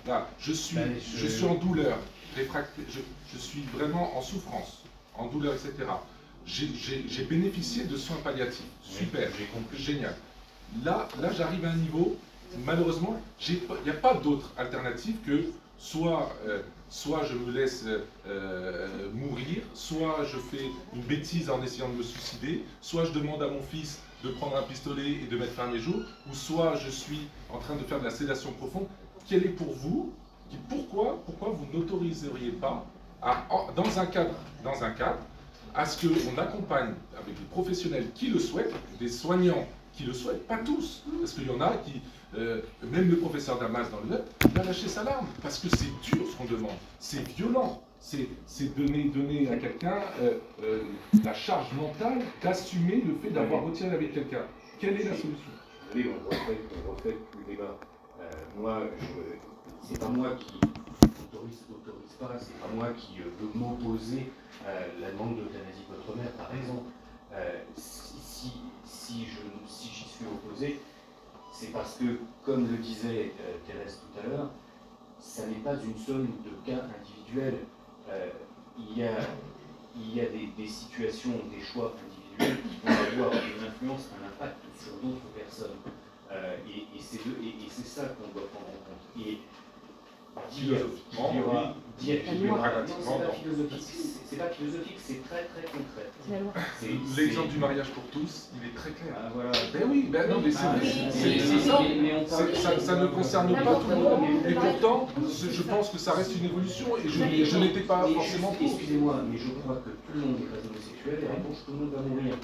Là, je, suis, ben, je... suis en douleur, je, je, suis vraiment en souffrance, en douleur, etc. J'ai bénéficié de soins palliatifs. Super, j'ai compris, génial. Là, là j'arrive à un niveau malheureusement, il n'y a pas d'autre alternative que soit, euh, soit je me laisse euh, mourir, soit je fais une bêtise en essayant de me suicider, soit je demande à mon fils de prendre un pistolet et de mettre fin à mes jours, ou soit je suis en train de faire de la sédation profonde. Quel est pour vous, pourquoi, pourquoi vous n'autoriseriez pas, à, dans, un cadre, dans un cadre, à ce qu'on accompagne avec des professionnels qui le souhaitent, des soignants qui le souhaitent, pas tous, parce qu'il y en a qui, euh, même le professeur Damas dans le web, il a lâché sa larme, parce que c'est dur ce qu'on demande, c'est violent, c'est donner, donner à quelqu'un euh, euh, la charge mentale d'assumer le fait d'avoir retiré avec quelqu'un. Quelle est la solution? Oui, on refait, on refait tout le débat. moi, c'est pas moi qui autorise, autorise pas, c'est pas moi qui veux m'opposer à la demande d'euthanasie de votre mère, par exemple. si, si, je, si j'y suis opposé, c'est parce que, comme le disait euh, Thérèse tout à l'heure, ça n'est pas une somme de cas individuels. Euh, il y a, des, situations, des choix individuels qui vont avoir une influence, un impact sur d'autres personnes. Euh, et, c'est ça qu'on doit prendre en compte. Dire aura, dire c'est pas philosophique, c'est très très concret. L'exemple du mariage pour tous, il est très clair. Ah, voilà. Ben oui, ben non, mais c'est ça, ça ne concerne pas tout le monde. Et pourtant, je pense que ça reste une évolution et je, n'étais pas forcément pour. Excusez-moi, mais je crois que tout le monde n'est pas homosexuel et en revanche tout le monde va mourir.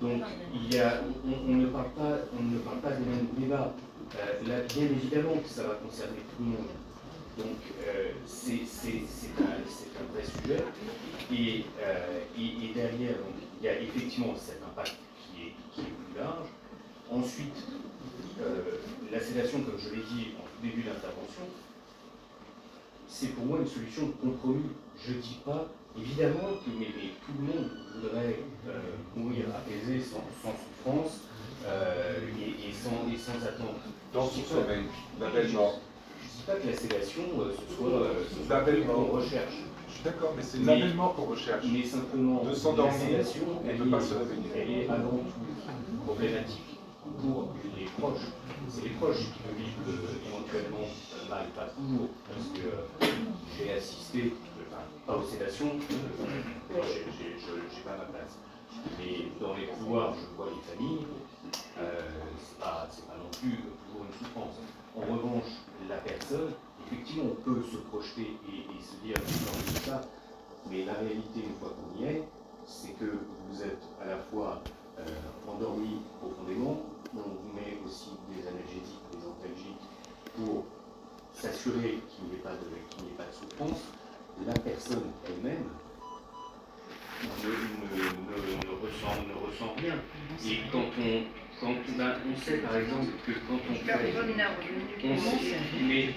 Donc, il y a, on, ne parle pas, on ne parle pas des mêmes débats. Euh, là, bien évidemment que ça va concerner tout le monde. Donc euh, c'est un, vrai sujet. Et, euh, et, derrière, donc, il y a effectivement cet impact qui est, qui est plus large. Ensuite, euh, la sédation, comme je l'ai dit en tout début d'intervention, c'est pour moi une solution de compromis. Je ne dis pas, évidemment, que mais, tout le monde voudrait mourir apaisé, sans, souffrance et, et, sans, et sans attente. Dans belle mort pas que la sédation, euh, ce soit euh, qu'on recherche. Je suis d'accord, mais c'est l'avènement qu'on recherche. Mais simplement, de s'endormir, la sédation, elle, ne pas se réveiller. Elle est avant tout problématique pour les proches. C'est les proches qui me vivent euh, éventuellement mal, pas toujours, parce que euh, j'ai assisté, enfin, pas aux sédations, euh, je n'ai pas ma place. Mais dans les couloirs, je vois les familles, c'est pas, pas non plus toujours une souffrance. En revanche, la personne, effectivement, on peut se projeter et, se dire, ça, mais la réalité, une fois qu'on y est, c'est que vous êtes à la fois euh, endormi profondément, on vous met aussi des analgésiques, des antalgiques pour s'assurer qu'il n'y ait, pas de, pas de souffrance. La personne elle-même ne, ressent, ne ressent rien. Et quand on, quand, on sait par exemple que quand on fait. On sait, mais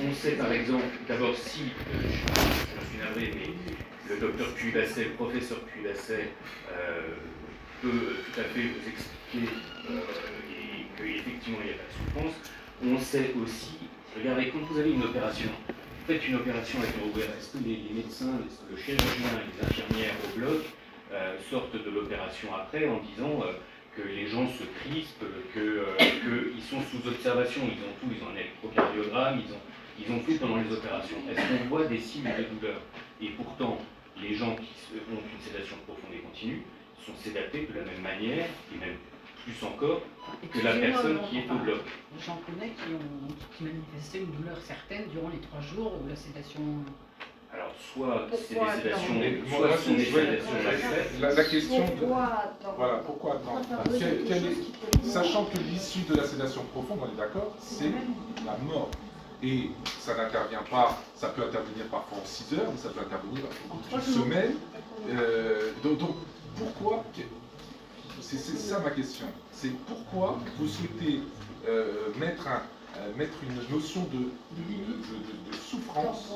on sait par exemple, d'abord si, euh, je, suis navré, mais le docteur Puydasset, le professeur Puydasset, euh, peut tout à fait vous expliquer euh, qu'effectivement il n'y a pas de souffrance. On sait aussi, regardez, quand vous avez une opération, vous faites une opération avec un ouvert, est-ce que les, médecins, le chirurgien et les infirmières au bloc euh, sortent de l'opération après en disant que les gens se crispent, qu'ils sont sous observation, ils ont tout, ils ont un électrocardiogramme, ils ont, ils ont tout pendant les opérations. Est-ce qu'on voit des signes de douleur? Et pourtant, les gens qui ont une sédation profonde et continue sont sédatés de la même manière, et même plus encore, que la personne qui est au bloc. J'en connais qui ont qui manifestaient une douleur certaine durant les trois jours où la sédation. Alors, soit c'est des sédations, soit ce sont des sédations la, la question, de, voilà, pourquoi attendre Sachant que l'issue de la sédation profonde, on est d'accord, c'est la mort. Et ça n'intervient pas, ça peut intervenir parfois en 6 heures, mais ça peut intervenir en une semaine. Euh, donc, pourquoi, c'est ça ma question, c'est pourquoi vous souhaitez euh, mettre, un, euh, mettre une notion de, de, souffrance,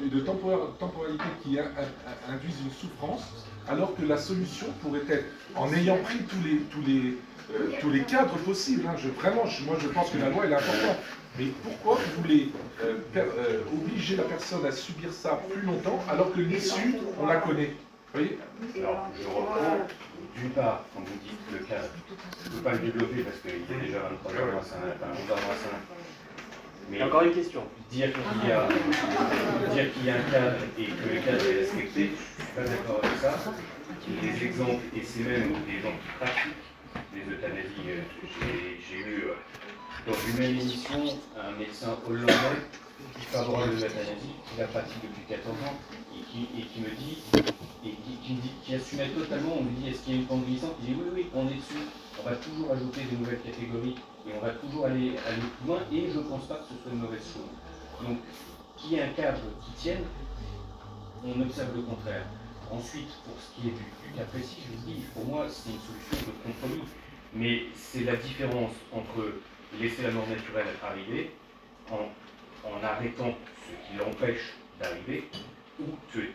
de temporalité qui induise une souffrance, alors que la solution pourrait être, en ayant pris tous les, tous les, tous les cadres possibles, hein, je, vraiment, moi je pense que la loi est importante, mais pourquoi vous voulez euh, euh, obliger la personne à subir ça plus longtemps alors que l'issue, on la connaît? Vous voyez? Alors, je reprends. D'une part, quand vous dites le cadre, je ne peux pas le développer parce qu'il est déjà 23h moins 5, enfin 11h Mais encore une question. Dire qu'il y, a, dire qu'il y a un cadre et que le cadre est respecté, je ne suis pas d'accord avec ça. Les exemples, et c'est même des gens qui pratiquent les euthanasies, euh, j'ai eu dans une même émission, un médecin hollandais qui favorable de l'euthanasie, qui la pratique depuis 14 ans, et qui, et qui me dit, et qui, qui, dit, qui assumait totalement, on lui dit est-ce qu'il y a une pente glissante? Il dit oui, oui, on est dessus, on va toujours ajouter des nouvelles catégories, et on va toujours aller, plus loin, et je ne pense pas que ce soit une mauvaise chose. Donc, qu'il y un cadre qui tienne, on observe le contraire. Ensuite, pour ce qui est du, du cas précis, je vous dis, pour moi, c'est une solution de compromis. Mais c'est la différence entre laisser la mort naturelle arriver en, en arrêtant ce qui l'empêche d'arriver ou tuer.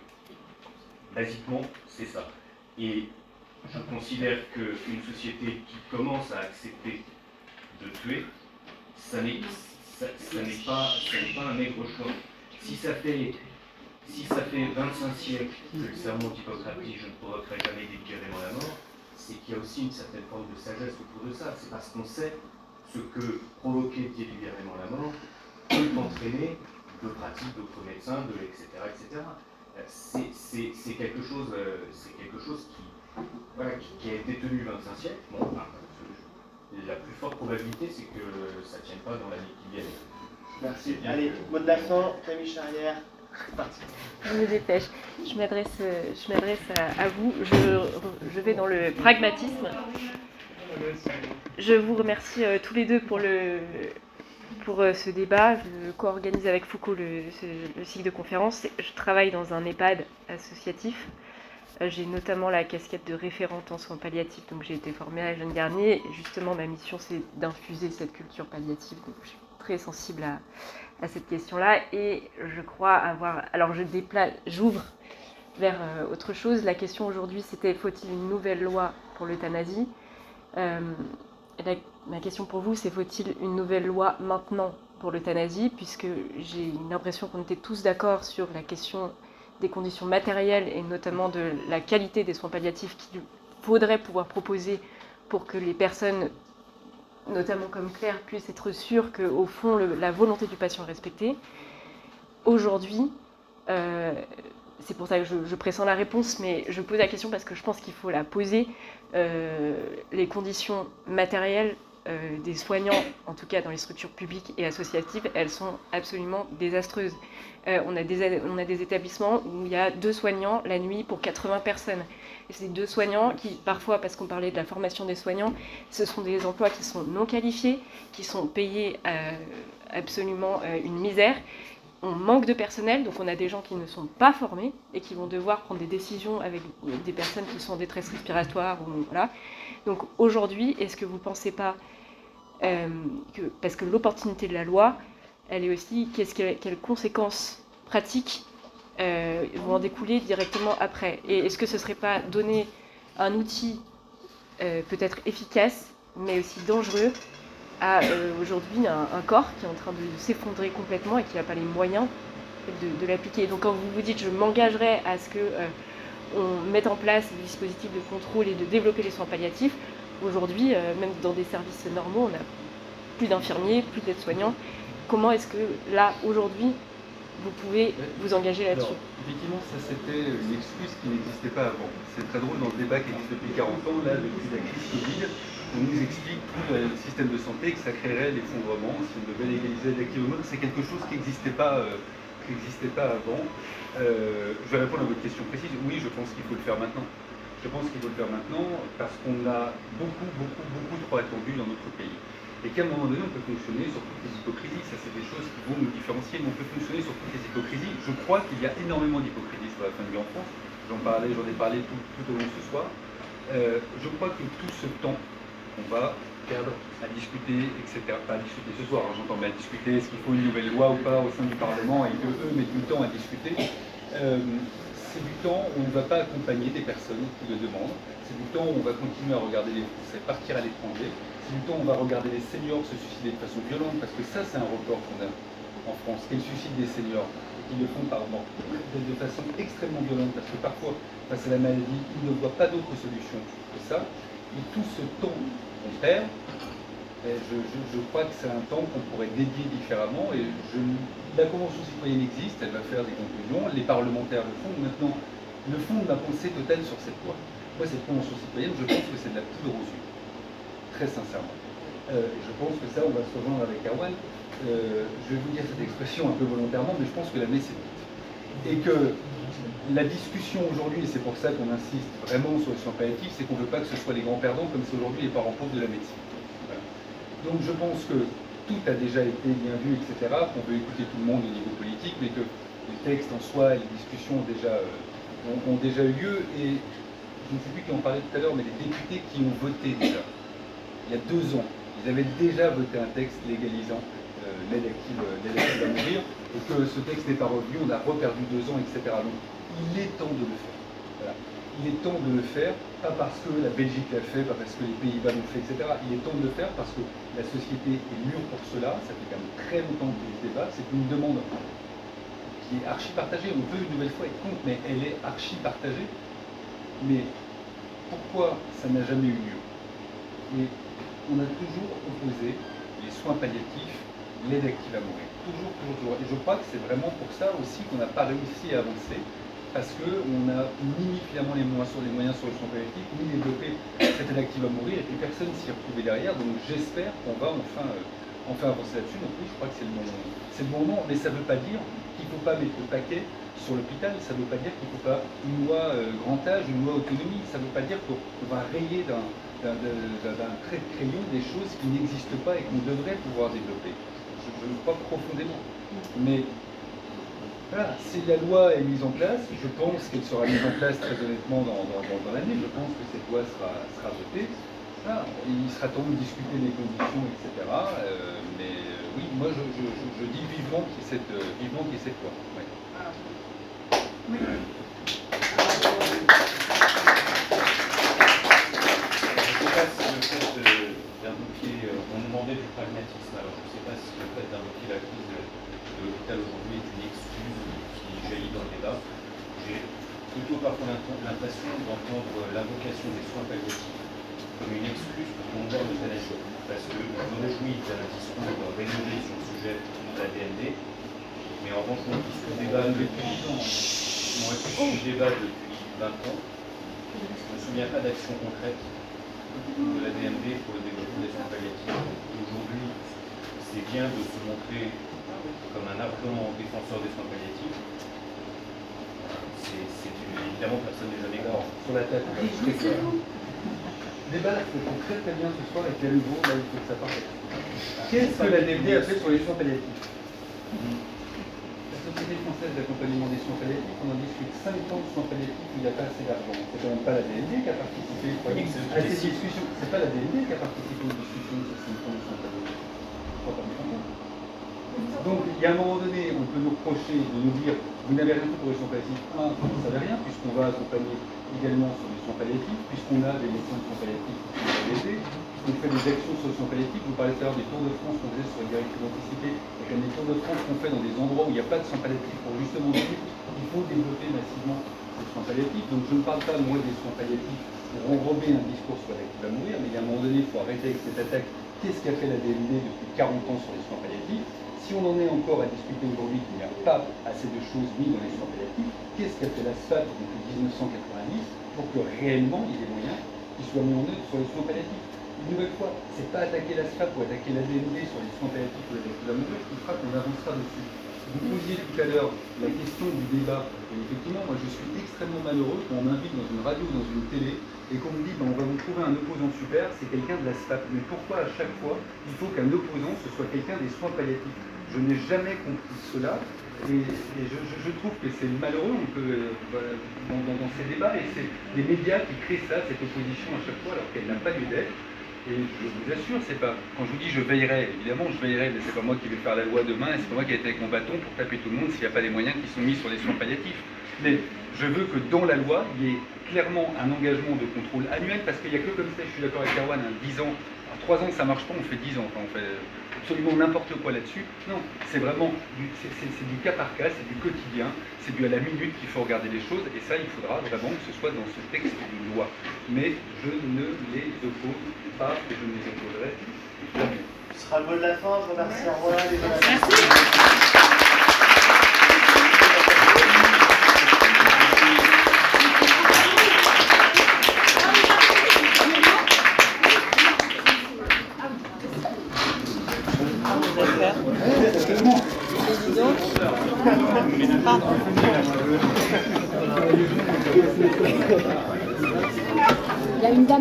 Basiquement, c'est ça. Et je considère qu'une société qui commence à accepter de tuer, ça n'est pas, un maigre choix. Si ça fait si ça fait 25 siècles que le serment d'Hippocrate je ne provoquerai jamais délibérément la mort, c'est qu'il y a aussi une certaine forme de sagesse autour de ça. C'est parce qu'on sait ce que provoquer délibérément la mort peut entraîner de pratiques d'autres médecins, de, etc. etc. C'est quelque, chose, euh, quelque chose qui, a été tenu 25 siècles. La plus forte probabilité, c'est que ça ne tienne pas dans l'année qui vient. Merci. Allez, mot de la fin, Camille Charrière. Je me dépêche. Je m'adresse, je m'adresse à, vous. Je, je, vais dans le pragmatisme. Je vous remercie euh, tous les deux pour, le, pour euh, ce débat. Je co-organise avec Foucault le, le, cycle de conférences. Je travaille dans un EHPAD associatif. Euh, j'ai notamment la casquette de référente en soins palliatifs, donc j'ai été formée à Jeune Garnier. Justement, ma mission, c'est d'infuser cette culture palliative. Donc je suis très sensible à, cette question-là. Et je crois avoir. Alors, je déplace, j'ouvre vers autre chose. La question aujourd'hui, c'était faut-il une nouvelle loi pour l'euthanasie? Euh, ma question pour vous, c'est faut-il une nouvelle loi maintenant pour l'euthanasie, puisque j'ai l'impression qu'on était tous d'accord sur la question des conditions matérielles et notamment de la qualité des soins palliatifs qu'il faudrait pouvoir proposer pour que les personnes notamment comme Claire, puisse être sûre qu'au fond, le- la volonté du patient est respectée. Aujourd'hui, euh, c'est pour ça que je, je pressens la réponse, mais je pose la question parce que je pense qu'il faut la poser. Euh, les conditions matérielles euh, des soignants, en tout cas dans les structures publiques et associatives, elles sont absolument désastreuses. Euh, on, a des, on a des établissements où il y a deux soignants la nuit pour 80 personnes. Et c'est deux soignants qui, parfois, parce qu'on parlait de la formation des soignants, ce sont des emplois qui sont non qualifiés, qui sont payés euh, absolument euh, une misère. On manque de personnel, donc on a des gens qui ne sont pas formés et qui vont devoir prendre des décisions avec des personnes qui sont en détresse respiratoire. Ou, voilà. Donc aujourd'hui, est-ce que vous ne pensez pas euh, que, parce que l'opportunité de la loi, elle est aussi qu'est-ce que- quelles conséquences pratiques euh, vont en découler directement après. Et est-ce que ce ne serait pas donner un outil euh, peut-être efficace, mais aussi dangereux à euh, aujourd'hui un, corps qui est en train de s'effondrer complètement et qui n'a pas les moyens de, l'appliquer. Donc quand vous vous dites je m'engagerai à ce que on mette en place des dispositifs de contrôle et de développer les soins palliatifs, aujourd'hui, même dans des services normaux, on a plus d'infirmiers, plus d'aides-soignants. Comment est-ce que là, aujourd'hui, vous pouvez vous engager là-dessus effectivement, ça c'était une excuse qui n'existait pas avant. C'est très drôle dans le débat qui existe depuis 40 ans, là, depuis la crise Covid, on nous explique tout le système de santé, que ça créerait l'effondrement, si on devait légaliser l'activement. C'est quelque chose qui n'existait pas, euh, qui n'existait pas avant. Euh, je vais répondre à votre question précise. Oui, je pense qu'il faut le faire maintenant. Je pense qu'il faut le faire maintenant parce qu'on a beaucoup, beaucoup, beaucoup trop attendu dans notre pays. Et qu'à un moment donné, on peut fonctionner sur toutes les hypocrisies. Ça, c'est des choses qui vont nous différencier, mais on peut fonctionner sur toutes les hypocrisies. Je crois qu'il y a énormément d'hypocrisie sur la fin de vie en France. J'en parlais, j'en ai parlé tout, au long de ce soir. Euh, je crois que tout ce temps qu'on va perdre à discuter, etc. Pas à discuter ce soir, hein, j'entends bien discuter, est-ce qu'il faut une nouvelle loi ou pas au sein du Parlement et que eux mettent du temps à discuter. Euh, c'est du temps où on ne va pas accompagner des personnes qui le demandent. C'est du temps où on va continuer à regarder les Français partir à l'étranger. Où on va regarder les seniors se suicider de façon violente, parce que ça, c'est un record qu'on a en France, qu'est le suicide des seniors, et qui le font pardon, de, de façon extrêmement violente, parce que parfois, face à la maladie, ils ne voient pas d'autre solution que ça. Et tout ce temps qu'on perd, eh, je, crois que c'est un temps qu'on pourrait dédier différemment. Et la Convention citoyenne existe, elle va faire des conclusions, les parlementaires le font. Maintenant, le fond de ma pensée totale sur cette loi. Moi, cette Convention citoyenne, je pense que c'est de la poudre aux yeux, très sincèrement. Euh, je pense que ça, on va se rejoindre avec Erwan. Euh, je vais vous dire cette expression un peu volontairement, mais je pense que la messe dite. Et que la discussion aujourd'hui, et c'est pour ça qu'on insiste vraiment sur les soins palliatifs, c'est qu'on ne veut pas que ce soit les grands perdants comme c'est aujourd'hui les parents pauvres de la médecine. Donc je pense que tout a déjà été bien vu, etc., qu'on veut écouter tout le monde au niveau politique, mais que les textes en soi et les discussions ont déjà, euh, ont déjà eu lieu. Et je ne sais plus qui en parlait tout à l'heure, mais les députés qui ont voté déjà, il y a deux ans, ils avaient déjà voté un texte légalisant l'aide active, à mourir, et que ce texte n'est pas revenu, on a reperdu deux ans, etc. Donc il est temps de le faire. Il est temps de le faire, pas parce que la Belgique l'a fait, pas parce que les Pays-Bas l'ont fait, etc. Il est temps de le faire parce que la société est mûre pour cela, ça fait quand même très longtemps que ce débat, c'est une demande qui est archi partagée. On peut une nouvelle fois être contre, mais elle est archi partagée. Mais pourquoi ça n'a jamais eu lieu? On a toujours opposé les soins palliatifs, l'aide active à mourir. Toujours, toujours, toujours. Et je crois que c'est vraiment pour ça aussi qu'on n'a pas réussi à avancer, parce qu'on a ni mis finalement les moyens sur les moyens sur les soins palliatifs, ni développé cette aide active à mourir, et personne s'y retrouvé derrière. Donc j'espère qu'on va enfin, euh, enfin avancer là-dessus. Donc oui, je crois que c'est le moment. C'est le moment, mais ça ne veut pas dire qu'il ne faut pas mettre le paquet sur l'hôpital, ça ne veut pas dire qu'il ne faut pas une loi euh, grand âge, une loi autonomie, ça ne veut pas dire qu'on va rayer d'un d'un- trait de crayon des choses qui n'existent pas et qu'on devrait pouvoir développer. Je, le crois profondément. Mais voilà, si la loi est mise en place, je pense qu'elle sera mise en place très honnêtement dans, dans- dans- dans l'année, je pense que cette loi sera, sera votée. Voilà, il sera temps de discuter des conditions, etc. Euh, mais euh, oui, moi je, je- je- je dis vivement qu'il y ait cette, euh, vivement qu'il y ait cette loi. Ouais. Je ne sais pas si le fait de- d'invoquer, euh, on demandait du pragmatisme, alors je ne sais pas si le fait d'invoquer la crise de, de l'hôpital aujourd'hui est une excuse qui jaillit dans le débat. J'ai plutôt parfois l'impression d'entendre l'invocation des soins palliatifs comme une excuse pour promouvoir l'euthanasie. Parce que je me réjouis d'un discours rénové sur le sujet de la DMD, mais en revanche, le débat depuis, débat depuis 20 ans, je ne me souviens pas d'action concrète de la DMD pour le développement des soins palliatifs. Aujourd'hui, c'est bien de se montrer comme un ardent défenseur des soins palliatifs. C'est, évidemment, personne n'est jamais d'accord. Sur la tête. Le débat, très très bien ce soir et quel nouveau, là, il faut que ça parte. Qu'est-ce que la DMD a fait sur les soins palliatifs La Société française d'accompagnement des soins palliatifs, on en discute 5 ans de soins palliatifs où il n'y a pas assez d'argent. C'est quand même pas la DMD qui a participé à ces possible. discussions. C'est pas la DMD qui a participé aux discussions de ces 5 ans de soins palliatifs. Je crois pas me tromper. Donc, il y a un moment donné, on peut nous reprocher de nous dire vous n'avez rien fait pour les soins palliatifs. Un, vous ne savez rien, puisqu'on va accompagner également sur les soins palliatifs, puisqu'on a des médecins de soins palliatifs qui sont AVP, puisqu'on fait des actions sur les soins palliatifs. Vous parlez tout à l'heure des tours de France qu'on faisait sur les directives anticipées, et quand des tours de France qu'on fait dans des endroits où il n'y a pas de soins palliatifs pour justement dire qu'il faut développer massivement les soins palliatifs. Donc, je ne parle pas, moi, des soins palliatifs pour enrober un discours sur la qui va mourir, mais il y a un moment donné, il faut arrêter avec cette attaque. Qu'est-ce qu'a fait la DMD depuis 40 ans sur les soins palliatifs? Si on en est encore à discuter aujourd'hui qu'il n'y a pas assez de choses mises dans les soins palliatifs, qu'est-ce qu'a fait la SFAP depuis 1990 pour que réellement il y ait des moyens qui soient mis en œuvre sur les soins palliatifs Une nouvelle fois, c'est pas attaquer la SFAP ou attaquer la DMD sur les soins palliatifs ou la mourir qui fera qu'on avancera dessus. Vous posiez tout à l'heure la question du débat. Et effectivement, moi je suis extrêmement malheureux quand on m'invite dans une radio ou dans une télé et qu'on me dit ben, on va vous trouver un opposant super, c'est quelqu'un de la SFAP. Mais pourquoi à chaque fois il faut qu'un opposant ce soit quelqu'un des soins palliatifs Je n'ai jamais compris cela. Et, je, trouve que c'est malheureux euh, dans, ces débats et c'est les médias qui créent ça, cette opposition à chaque fois alors qu'elle n'a pas lieu d'être. Et je vous assure, c'est pas. Quand je vous dis je veillerai, évidemment je veillerai, mais c'est pas moi qui vais faire la loi demain et c'est pas moi qui vais être avec mon bâton pour taper tout le monde s'il n'y a pas les moyens qui sont mis sur les soins palliatifs. Mais je veux que dans la loi, il y ait clairement un engagement de contrôle annuel parce qu'il n'y a que comme ça, je suis d'accord avec Erwan, hein, 10 ans, alors, 3 ans ça marche pas, on fait 10 ans, fait absolument n'importe quoi là-dessus. Non, c'est vraiment du, c'est, c'est- c'est du cas par cas, c'est du quotidien, c'est du à la minute qu'il faut regarder les choses et ça il faudra vraiment que ce soit dans ce texte d'une loi. Mais je ne les oppose pas et je ne les opposerai jamais. Ce sera le mot de la fin. Je remercie Erwan et Il y a une dame